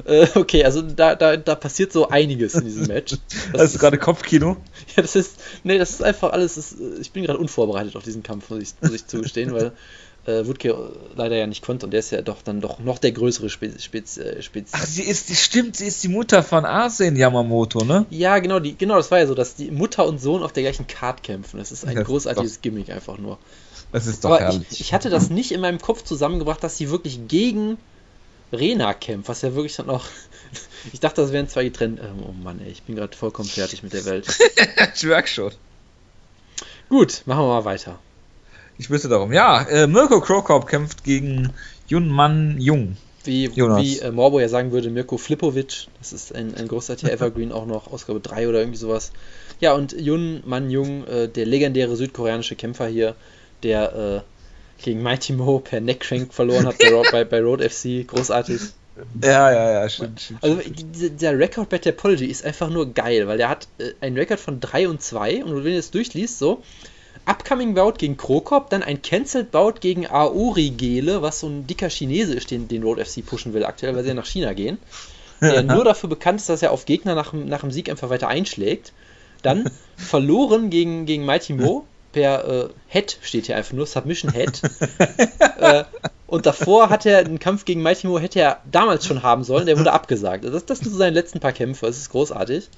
Äh, okay, also da, da, da passiert so einiges in diesem Match. Das, das ist gerade Kopfkino. Ja, das ist, nee, das ist einfach alles, das, äh, ich bin gerade unvorbereitet auf diesen Kampf, muss ich, muss ich zugestehen, weil äh, Wutke leider ja nicht konnte und der ist ja doch dann doch noch der größere Spez. Spez, äh, Spez Ach, sie ist, die stimmt, sie ist die Mutter von Arsen Yamamoto, ne? Ja, genau, die, genau, das war ja so, dass die Mutter und Sohn auf der gleichen Card kämpfen. Das ist ein das großartiges ist Gimmick einfach nur. Das ist doch Aber herrlich. Ich, ich, hatte das nicht in meinem Kopf zusammengebracht, dass sie wirklich gegen Rena kämpft, was ja wirklich dann auch. ich dachte, das wären zwei getrennt. Ähm, oh Mann, ey, ich bin gerade vollkommen fertig mit der Welt. ich merk schon. Gut, machen wir mal weiter. Ich wüsste darum. Ja, äh, Mirko Krokop kämpft gegen Jun Man Jung. Wie, wie äh, Morbo ja sagen würde, Mirko Flipovic. Das ist ein, ein großartiger Evergreen, auch noch Ausgabe 3 oder irgendwie sowas. Ja, und Jun Man Jung, äh, der legendäre südkoreanische Kämpfer hier, der äh, gegen Mighty Mo per Neckcrank verloren hat bei, bei, bei Road FC. Großartig. Ja, ja, ja, stimmt. stimmt also der Rekord bei Topology ist einfach nur geil, weil der hat äh, einen Rekord von 3 und 2 und wenn du das durchliest, so Upcoming Bout gegen Krokop, dann ein Cancelled Bout gegen Aori Gele, was so ein dicker Chinese ist, den, den Road FC pushen will aktuell, weil sie ja nach China gehen. Der nur dafür bekannt ist, dass er auf Gegner nach, nach dem Sieg einfach weiter einschlägt. Dann verloren gegen, gegen Mighty Mo per äh, Head, steht hier einfach nur, Submission Head. äh, und davor hat er einen Kampf gegen Mighty Mo, hätte er damals schon haben sollen, der wurde abgesagt. Das, das sind so seine letzten paar Kämpfe, das ist großartig.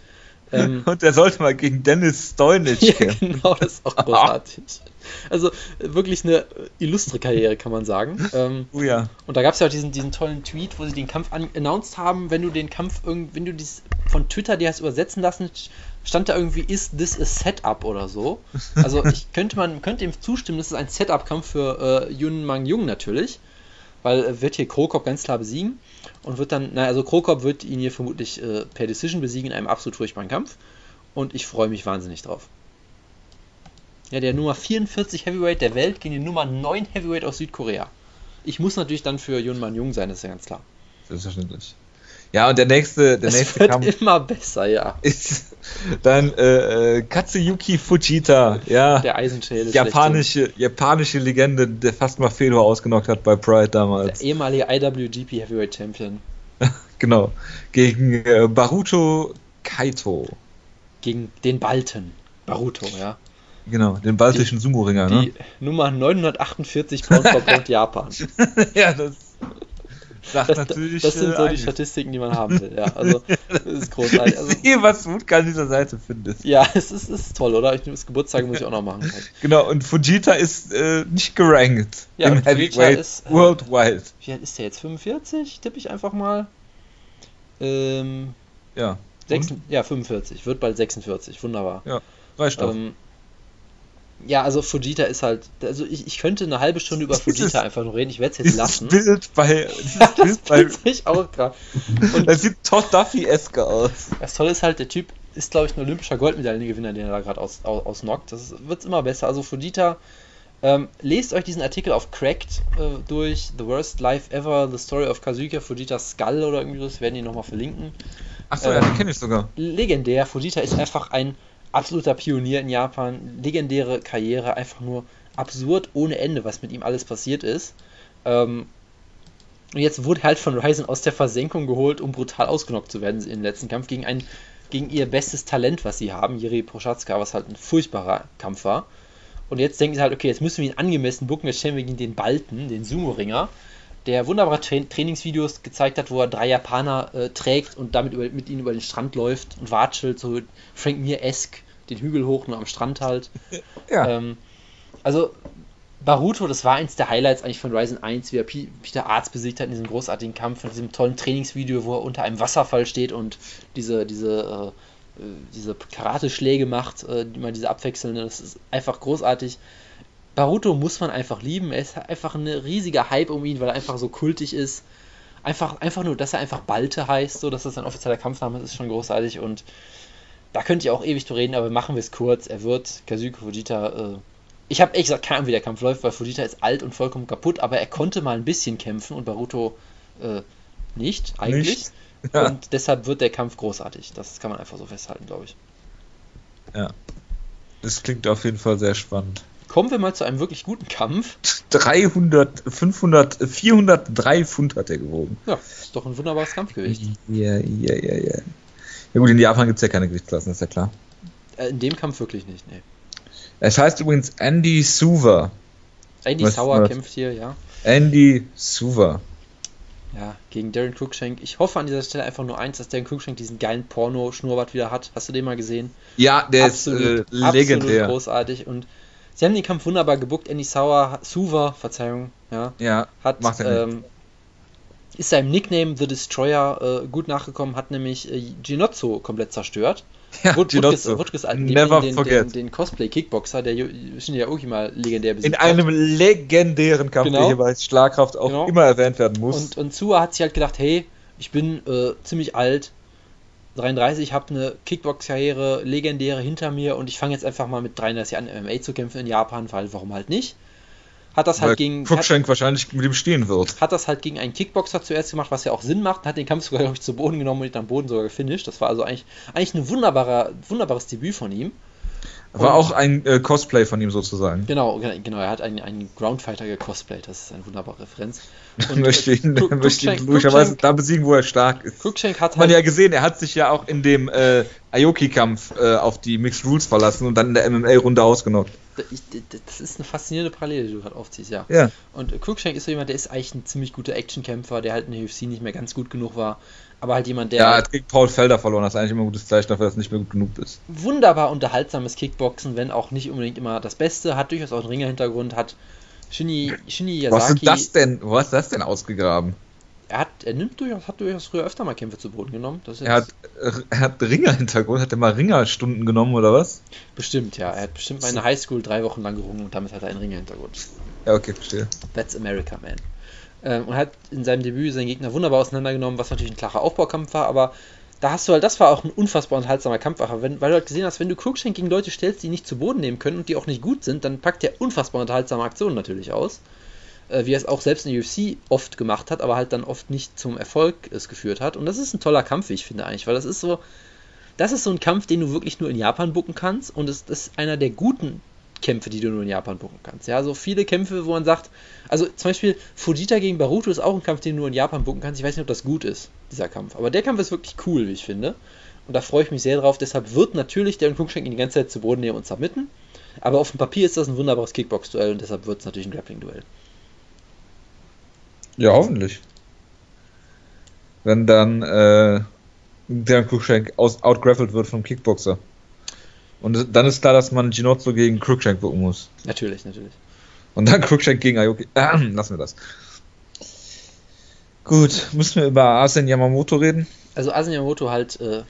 Ähm, und er sollte mal gegen Dennis Stoinic ja, kämpfen. Genau, das ist auch großartig. Also wirklich eine illustre Karriere, kann man sagen. Ähm, oh ja. Und da gab es ja auch diesen, diesen tollen Tweet, wo sie den Kampf announced haben, wenn du den Kampf irgendwie, wenn du dies von Twitter dir hast übersetzen lassen, stand da irgendwie, ist this a Setup oder so. Also ich könnte man könnte ihm zustimmen, das ist ein Setup-Kampf für äh, Yun Mang Jung natürlich, weil äh, wird hier Krokop ganz klar besiegen und wird dann, naja, also Krokop wird ihn hier vermutlich äh, per Decision besiegen in einem absolut furchtbaren Kampf und ich freue mich wahnsinnig drauf. Ja, der Nummer 44 Heavyweight der Welt gegen den Nummer 9 Heavyweight aus Südkorea. Ich muss natürlich dann für Yun Man Jung sein, das ist ja ganz klar. Selbstverständlich. Ja, und der nächste, der es nächste wird Kampf immer besser, ja. Ist dann äh, äh, Katsuyuki Fujita, ja. Der Eisenschädel. Japanische, japanische Legende, der fast mal Fedor ausgenockt hat bei Pride damals. Der ehemalige IWGP Heavyweight Champion. genau. Gegen äh, Baruto Kaito. Gegen den Balten. Baruto, ja. Genau, den baltischen Sumo-Ringer, ne? Die Nummer 948 Pound Japan. ja, das Sagt das, natürlich, das sind so die Statistiken, die man haben will. Ja, also das ist großartig. Also, Sehe, was du an dieser Seite findest. Ja, es ist, ist toll, oder? Ich, das Geburtstag muss ich auch noch machen. Genau, und Fujita ist äh, nicht gerankt ja, im Heavyweight ist, äh, Worldwide. Wie alt ist der jetzt? 45? Tippe ich einfach mal. Ähm, ja. 6, ja, 45. Wird bald 46. Wunderbar. Ja, reicht doch. Ähm, ja, also Fujita ist halt, also ich, ich könnte eine halbe Stunde über Fujita einfach nur reden, ich werde es jetzt lassen. Bild bei, ja, das Bild bei, ich auch gerade. Das sieht Todd Duffy-eske aus. Das Tolle ist halt, der Typ ist, glaube ich, ein olympischer Goldmedaillengewinner, den er da gerade aus, aus, ausnockt. Das wird immer besser. Also Fujita, ähm, lest euch diesen Artikel auf Cracked äh, durch, The Worst Life Ever, The Story of Kazuki Fujita's Skull oder irgendwie das, werden die nochmal verlinken. Achso, ähm, ja, den kenne ich sogar. Legendär, Fujita ist einfach ein absoluter Pionier in Japan, legendäre Karriere, einfach nur absurd ohne Ende, was mit ihm alles passiert ist. Ähm, und jetzt wurde halt von Ryzen aus der Versenkung geholt, um brutal ausgenockt zu werden im letzten Kampf gegen ein gegen ihr bestes Talent, was sie haben, Jiri Prochatzka, was halt ein furchtbarer Kampf war. Und jetzt denken sie halt, okay, jetzt müssen wir ihn angemessen bucken, jetzt stellen wir gegen den Balten, den Sumo-Ringer, der wunderbare Tra Trainingsvideos gezeigt hat, wo er drei Japaner äh, trägt und damit über, mit ihnen über den Strand läuft und watschelt, so Frank Mir-esque, den Hügel hoch, nur am Strand halt. ja. Ähm, also, Baruto, das war eins der Highlights eigentlich von Ryzen 1, wie er P Peter Arzt besiegt hat in diesem großartigen Kampf, in diesem tollen Trainingsvideo, wo er unter einem Wasserfall steht und diese, diese, äh, äh diese Karate-Schläge macht, äh, immer diese abwechselnden, das ist einfach großartig. Baruto muss man einfach lieben. Er ist einfach ein riesiger Hype um ihn, weil er einfach so kultig ist. Einfach, einfach nur, dass er einfach Balte heißt, so dass das ein offizieller Kampfname ist, ist schon großartig und da könnte ich auch ewig zu reden, aber machen wir es kurz. Er wird Kazuki Fujita. Äh, ich habe echt gesagt, keine Ahnung, wie der Kampf läuft, weil Fujita ist alt und vollkommen kaputt, aber er konnte mal ein bisschen kämpfen und Baruto äh, nicht, eigentlich. Nicht. Ja. Und deshalb wird der Kampf großartig. Das kann man einfach so festhalten, glaube ich. Ja. Das klingt auf jeden Fall sehr spannend. Kommen wir mal zu einem wirklich guten Kampf. 300, 500, 403 Pfund hat er gewogen. Ja, ist doch ein wunderbares Kampfgewicht. Ja, ja, ja, ja. Ja gut, in Japan gibt es ja keine Gewichtsklassen, ist ja klar. Äh, in dem Kampf wirklich nicht, nee. Es heißt übrigens Andy Suver. Andy was, Sauer kämpft hier, ja. Andy Suver. Ja, gegen Darren Cruikshank. Ich hoffe an dieser Stelle einfach nur eins, dass Darren Cruikshank diesen geilen Porno-Schnurrbart wieder hat. Hast du den mal gesehen? Ja, der absolut, ist äh, legendär. Absolut großartig und Sie haben den Kampf wunderbar gebuckt. Andy Sauer, Suver, Verzeihung, ja, ja hat, macht er ähm, ist seinem Nickname The Destroyer äh, gut nachgekommen, hat nämlich äh, Ginozzo komplett zerstört. Ja, Wut, Ginozzo. Wutges, Never den, forget. Den, den Cosplay-Kickboxer, der Shinji Aoki mal legendär besiegt In einem legendären Kampf, genau. der hier bei Schlagkraft auch genau. immer erwähnt werden muss. Und, und Sua hat sich halt gedacht, hey, ich bin äh, ziemlich alt, 33, habe eine Kickbox-Karriere, legendäre hinter mir und ich fange jetzt einfach mal mit 33 an, MMA zu kämpfen in Japan, weil warum halt nicht? Hat das halt Weil gegen. Cruikshank wahrscheinlich mit ihm stehen wird. Hat das halt gegen einen Kickboxer zuerst gemacht, was ja auch Sinn macht, hat den Kampf sogar, glaube ich, zu Boden genommen und ihn am Boden sogar gefinisht. Das war also eigentlich, eigentlich ein wunderbarer, wunderbares Debüt von ihm. War auch ein äh, Cosplay von ihm sozusagen. Genau, genau, er hat einen, einen Groundfighter gecosplayt, das ist eine wunderbare Referenz. Und möchte ihn, Cook, möchte ihn logischerweise da besiegen, wo er stark ist. Cruikshank hat Man halt ja gesehen, er hat sich ja auch in dem äh, Aoki-Kampf äh, auf die Mixed Rules verlassen und dann in der MMA-Runde ausgenockt. Das ist eine faszinierende Parallele, die du gerade aufziehst, ja. ja. Und Cruikshank ist so jemand, der ist eigentlich ein ziemlich guter Actionkämpfer, der halt in der UFC nicht mehr ganz gut genug war aber halt jemand, der. Ja, hat gegen Paul Felder verloren, das ist eigentlich immer ein gutes Zeichen dafür, dass es nicht mehr gut genug ist. Wunderbar unterhaltsames Kickboxen, wenn auch nicht unbedingt immer das Beste, hat durchaus auch einen Ringer-Hintergrund, hat Shinny, Shinny Yasaki. Was ist das denn? Wo hast du das denn ausgegraben? Er hat, er nimmt durchaus, hat durchaus früher öfter mal Kämpfe zu Boden genommen. er hat, er hat Ringer-Hintergrund, hat er mal Ringerstunden genommen oder was? Bestimmt, ja. Er hat bestimmt mal in der Highschool drei Wochen lang gerungen und damit hat er einen Ringer-Hintergrund. Ja, okay, verstehe. That's America, man ähm, und hat in seinem Debüt seinen Gegner wunderbar auseinandergenommen, was natürlich ein klarer Aufbaukampf war, aber da hast du halt, das war auch ein unfassbar unterhaltsamer Kampf, wenn, weil du halt gesehen hast, wenn du Cruikshank gegen Leute stellst, die nicht zu Boden nehmen können und die auch nicht gut sind, dann packt der unfassbar unterhaltsame Aktionen natürlich aus. Äh, wie er es auch selbst in der UFC oft gemacht hat, aber halt dann oft nicht zum Erfolg es geführt hat. Und das ist ein toller Kampf, wie ich finde eigentlich, weil das ist so, das ist so ein Kampf, den du wirklich nur in Japan bucken kannst und es ist einer der guten Kämpfe, die du nur in Japan buchen kannst. Ja, so viele Kämpfe, wo man sagt, also zum Beispiel Fujita gegen Baruto ist auch ein Kampf, den du nur in Japan buchen kannst. Ich weiß nicht, ob das gut ist, dieser Kampf. Aber der Kampf ist wirklich cool, wie ich finde. Und da freue ich mich sehr drauf. Deshalb wird natürlich der Klugschenk ihn die ganze Zeit zu Boden nehmen und submitten. Aber auf dem Papier ist das ein wunderbares Kickbox-Duell und deshalb wird es natürlich ein Grappling-Duell. Ja, hoffentlich. Wenn dann äh, der Klugschenk outgraffelt wird vom Kickboxer. Und dann ist klar, dass man Ginozzo gegen Cruikshank gucken muss. Natürlich, natürlich. Und dann Cruikshank gegen Aoki. Äh, lassen wir das. Gut, müssen wir über Asen Yamamoto reden? Also Asen Yamamoto halt äh,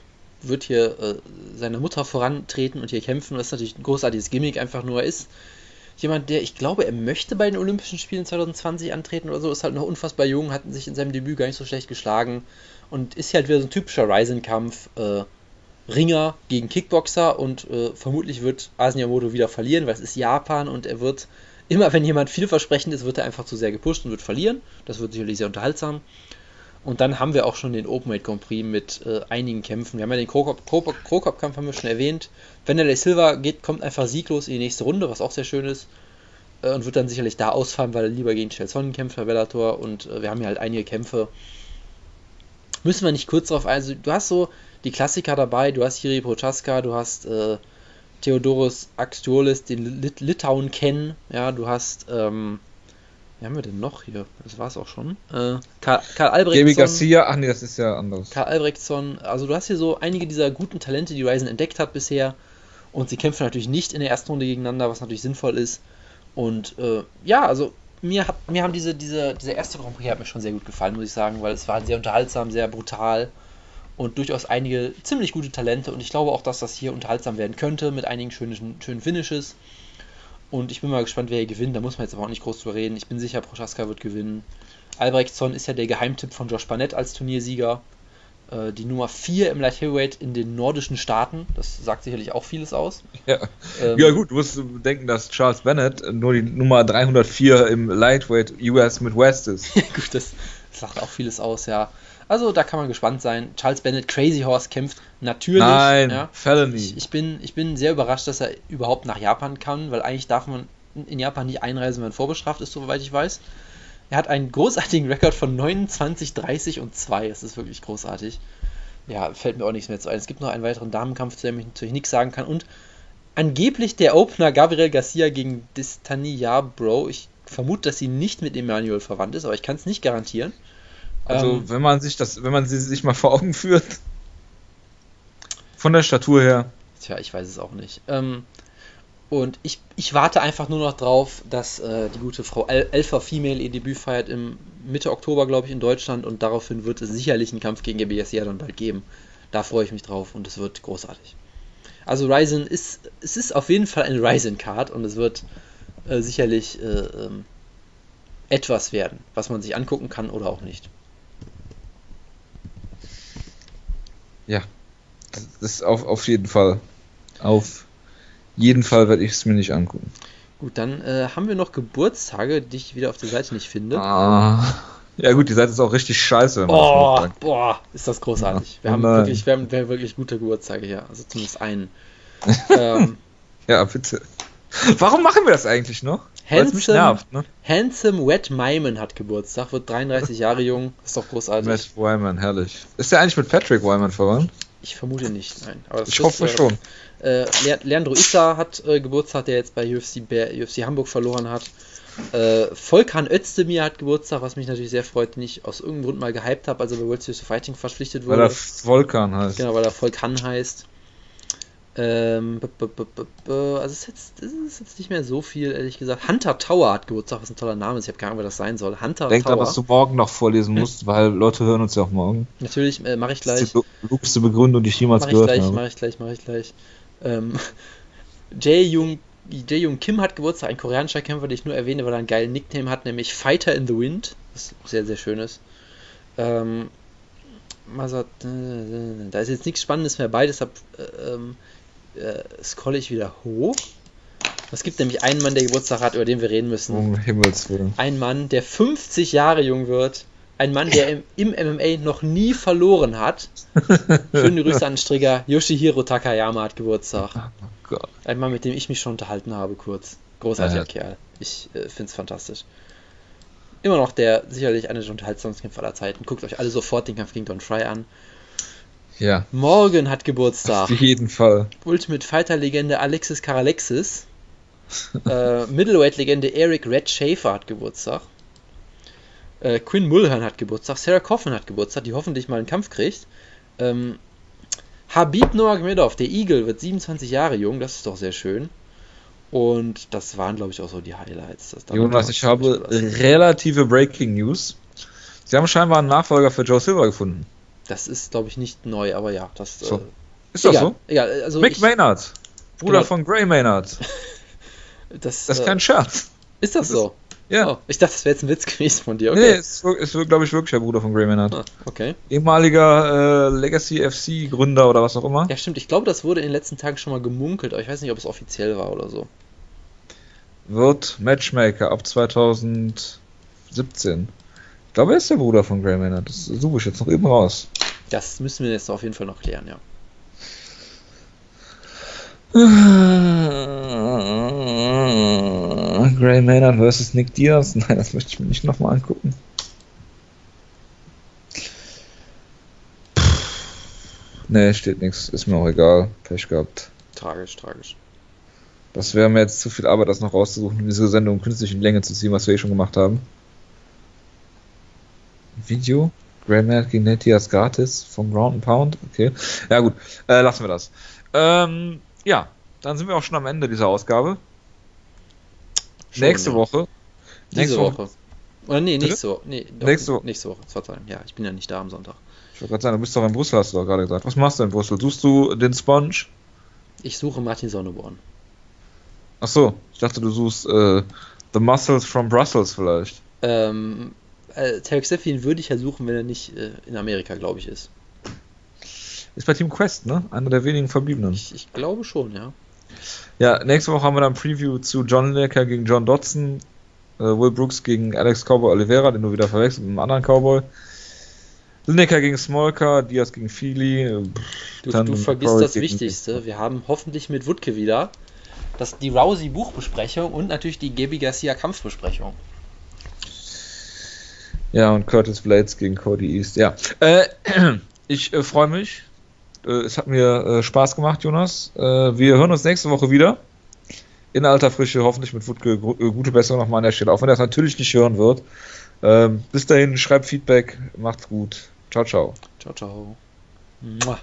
wird hier äh, seine Mutter vorantreten und hier kämpfen. Das ist natürlich ein großartiges Gimmick, einfach nur er ist jemand, der, ich glaube, er möchte bei den Olympischen Spielen 2020 antreten oder so, ist halt noch unfassbar jung, hat sich in seinem Debüt gar nicht so schlecht geschlagen und ist halt wieder so ein typischer Ryzen-Kampf. Äh, Ringer gegen Kickboxer und äh, vermutlich wird Asiamoto wieder verlieren, weil es ist Japan und er wird, immer wenn jemand vielversprechend ist, wird er einfach zu sehr gepusht und wird verlieren. Das wird sicherlich sehr unterhaltsam. Und dann haben wir auch schon den Openweight Grand Prix mit äh, einigen Kämpfen. Wir haben ja den Krokop-Kampf haben wir schon erwähnt. Wenn der Silva geht, kommt einfach sieglos in die nächste Runde, was auch sehr schön ist. Äh, und wird dann sicherlich da ausfallen, weil er lieber gegen Chelson kämpft bei Bellator. Und äh, wir haben ja halt einige Kämpfe. Müssen wir nicht kurz drauf ein. Also, du hast so, die Klassiker dabei. Du hast Hiri Prochaska, du hast äh, Theodoros Axiolis, den Lit Litauen kennen. Ja, du hast, ähm, wie haben wir denn noch hier? Das war es auch schon. Äh, Karl, Karl Albrechtsson. Gaby Garcia, ach nee, das ist ja anders. Karl Albrechtsson, also du hast hier so einige dieser guten Talente, die Ryzen entdeckt hat bisher. Und sie kämpfen natürlich nicht in der ersten Runde gegeneinander, was natürlich sinnvoll ist. Und äh, ja, also mir, hat, mir haben diese, diese, dieser erste Grand Prix hat mir schon sehr gut gefallen, muss ich sagen, weil es war sehr unterhaltsam, sehr brutal und durchaus einige ziemlich gute Talente und ich glaube auch, dass das hier unterhaltsam werden könnte mit einigen schönen, schönen Finishes. Und ich bin mal gespannt, wer hier gewinnt. Da muss man jetzt aber auch nicht groß drüber reden. Ich bin sicher, Prochaska wird gewinnen. Albrechtsson ist ja der Geheimtipp von Josh Barnett als Turniersieger. Äh, die Nummer 4 im Light Heavyweight in den nordischen Staaten. Das sagt sicherlich auch vieles aus. Ja, ähm, ja gut, du musst denken, dass Charles Bennett nur die Nummer 304 im Lightweight US Midwest ist. gut, das sagt auch vieles aus, ja. Also da kann man gespannt sein. Charles Bennett, Crazy Horse kämpft natürlich. Nein, ja. Felony. Ich, ich, bin, ich bin sehr überrascht, dass er überhaupt nach Japan kann, weil eigentlich darf man in Japan nicht einreisen, wenn man vorbestraft ist, soweit ich weiß. Er hat einen großartigen Rekord von 29, 30 und 2. Das ist wirklich großartig. Ja, fällt mir auch nichts mehr zu ein. Es gibt noch einen weiteren Damenkampf, zu dem ich natürlich nichts sagen kann. Und angeblich der Opener Gabriel Garcia gegen Distani Bro. Ich vermute, dass sie nicht mit Emmanuel verwandt ist, aber ich kann es nicht garantieren. Also ähm, wenn man sich das, wenn man sie sich mal vor Augen führt, von der Statur her. Tja, ich weiß es auch nicht. Ähm, und ich, ich warte einfach nur noch drauf, dass äh, die gute Frau Alpha Female ihr Debüt feiert im Mitte Oktober, glaube ich, in Deutschland und daraufhin wird es sicherlich einen Kampf gegen GBSC dann bald geben. Da freue ich mich drauf und es wird großartig. Also Ryzen ist, es ist auf jeden Fall eine Ryzen-Card und es wird äh, sicherlich äh, ähm, etwas werden, was man sich angucken kann oder auch nicht. Ja, das ist auf, auf jeden Fall. Auf jeden Fall werde ich es mir nicht angucken. Gut, dann äh, haben wir noch Geburtstage, die ich wieder auf der Seite nicht finde. Ah. Ja gut, die Seite ist auch richtig scheiße. Oh, boah, ist das großartig. Wir, haben wirklich, wir, haben, wir haben wirklich gute Geburtstage hier, also zumindest einen. ähm, Ja, bitte. Warum machen wir das eigentlich noch? Handsome, nervt, ne? Handsome Wet Myman hat Geburtstag, wird 33 Jahre jung, ist doch großartig. Matt Wyman, herrlich. Ist der eigentlich mit Patrick Wyman verwandt? Ich vermute nicht, nein. ich ist, hoffe äh, schon. Äh, Leandro Issa hat äh, Geburtstag, der jetzt bei UFC, UFC Hamburg verloren hat. Äh, Volkan Özdemir hat Geburtstag, was mich natürlich sehr freut, den ich aus irgendeinem Grund mal gehypt habe, also bei World Series of Fighting verpflichtet wurde. Weil er Volkan heißt. Genau, weil er Volkan heißt. Ähm, also es ist, jetzt, es ist jetzt nicht mehr so viel, ehrlich gesagt. Hunter Tower hat Geburtstag, was ein toller Name ist. Ich habe keine Ahnung, wer das sein soll. Hunter Denk Tower. Denk dass du morgen noch vorlesen musst, weil Leute hören uns ja auch morgen. Natürlich, äh, mache ich gleich. Das ist die lobste Begründung, die ich jemals mach gehört ich gleich, habe. Mache ich gleich, mache ich gleich. Ähm, Jae Jung Jae Kim hat Geburtstag, ein koreanischer Kämpfer, den ich nur erwähne, weil er einen geilen Nickname hat, nämlich Fighter in the Wind. Was sehr, sehr schön ist. Ähm, Masat, da ist jetzt nichts Spannendes mehr bei, deshalb äh, ähm, äh, scrolle ich wieder hoch. Es gibt nämlich einen Mann, der Geburtstag hat, über den wir reden müssen. Um Himmels Willen. Ein Mann, der 50 Jahre jung wird. Ein Mann, der im, im MMA noch nie verloren hat. Schöne Grüße an Strigger. Yoshihiro Takayama hat Geburtstag. Oh Gott. Ein Mann, mit dem ich mich schon unterhalten habe, kurz. Großartiger ja. Kerl. Ich äh, finde es fantastisch. Immer noch der sicherlich einer der unterhaltsamsten aller Zeiten. Guckt euch alle sofort den Kampf gegen Don Fry an. Ja. Morgen hat Geburtstag. Auf jeden Fall. Ultimate Fighter Legende Alexis Karalexis. äh, Middleweight Legende Eric Red Schaefer hat Geburtstag. Äh, Quinn Mulhern hat Geburtstag. Sarah Coffin hat Geburtstag, die hoffentlich mal einen Kampf kriegt. Ähm, Habib Nurmagomedov, der Eagle, wird 27 Jahre jung, das ist doch sehr schön. Und das waren, glaube ich, auch so die Highlights. Jonas, ich habe relative Breaking News. Sie haben scheinbar einen Nachfolger für Joe Silver gefunden. Das ist, glaube ich, nicht neu, aber ja, das so. äh, ist das so? Egal, also Mick ich, Maynard, Bruder genau. von Gray Maynard. das, das ist kein Scherz. Ist das, das so? Ja. Oh, ich dachte, das wäre jetzt ein Witz gewesen von dir. Okay. Nee, ist, ist glaube ich, wirklich der Bruder von Gray Maynard. Ah, okay. Ehemaliger äh, Legacy FC Gründer oder was auch immer. Ja, stimmt. Ich glaube, das wurde in den letzten Tagen schon mal gemunkelt, aber ich weiß nicht, ob es offiziell war oder so. Wird Matchmaker ab 2017. Ich glaube, er ist der Bruder von Gray Maynard. Das suche ich jetzt noch eben raus. Das müssen wir jetzt auf jeden Fall noch klären, ja. Gray Maynard versus Nick Diaz? Nein, das möchte ich mir nicht nochmal angucken. Ne, steht nichts. Ist mir auch egal. Pech gehabt. Tragisch, tragisch. Das wäre mir jetzt zu viel Arbeit, das noch rauszusuchen, um diese Sendung künstlich in Länge zu ziehen, was wir eh schon gemacht haben. Video? Grandmat gegen Netias gratis vom Ground and Pound. Okay. Ja, gut. Äh, lassen wir das. Ähm, ja, dann sind wir auch schon am Ende dieser Ausgabe. Schon, nächste ja. Woche. Diese nächste Woche. Woche. Oder nee, nächste Woche. Nee, doch, nächste Woche. Nächste Woche, Verzeihung. Ja, ich bin ja nicht da am Sonntag. Ich wollte gerade sagen, du bist doch in Brüssel, hast du doch gerade gesagt. Was machst du in Brüssel? Suchst du den Sponge? Ich suche Martin Sonneborn. Ach so, ich dachte, du suchst äh, The Muscles from Brussels vielleicht. Ähm, äh, Tarek Sefin würde ich ja suchen, wenn er nicht äh, in Amerika, glaube ich, ist. Ist bei Team Quest, ne? Einer der wenigen verbliebenen. Ich, ich, glaube schon, ja. Ja, nächste Woche haben wir dann ein Preview zu John Lineker gegen John Dodson, äh, Will Brooks gegen Alex Cowboy Oliveira, den du wieder verwechselt mit einem anderen Cowboy. Lineker gegen Smolka, Diaz gegen Feely. Du, du vergisst das Wichtigste. Wir haben hoffentlich mit Wutke wieder das, die Rousey Buchbesprechung und natürlich die Gabi Garcia Kampfbesprechung. Ja, und Curtis Blades gegen Cody East. Ja. Äh, ich äh, freue mich. Äh, es hat mir äh, Spaß gemacht, Jonas. Äh, wir hören uns nächste Woche wieder. In alter Frische, hoffentlich mit Wutke. Äh, gute Besserung nochmal an der Stelle, auch wenn er es natürlich nicht hören wird. Ähm, bis dahin, schreibt Feedback. Macht's gut. Ciao, ciao. Ciao, ciao. Mua.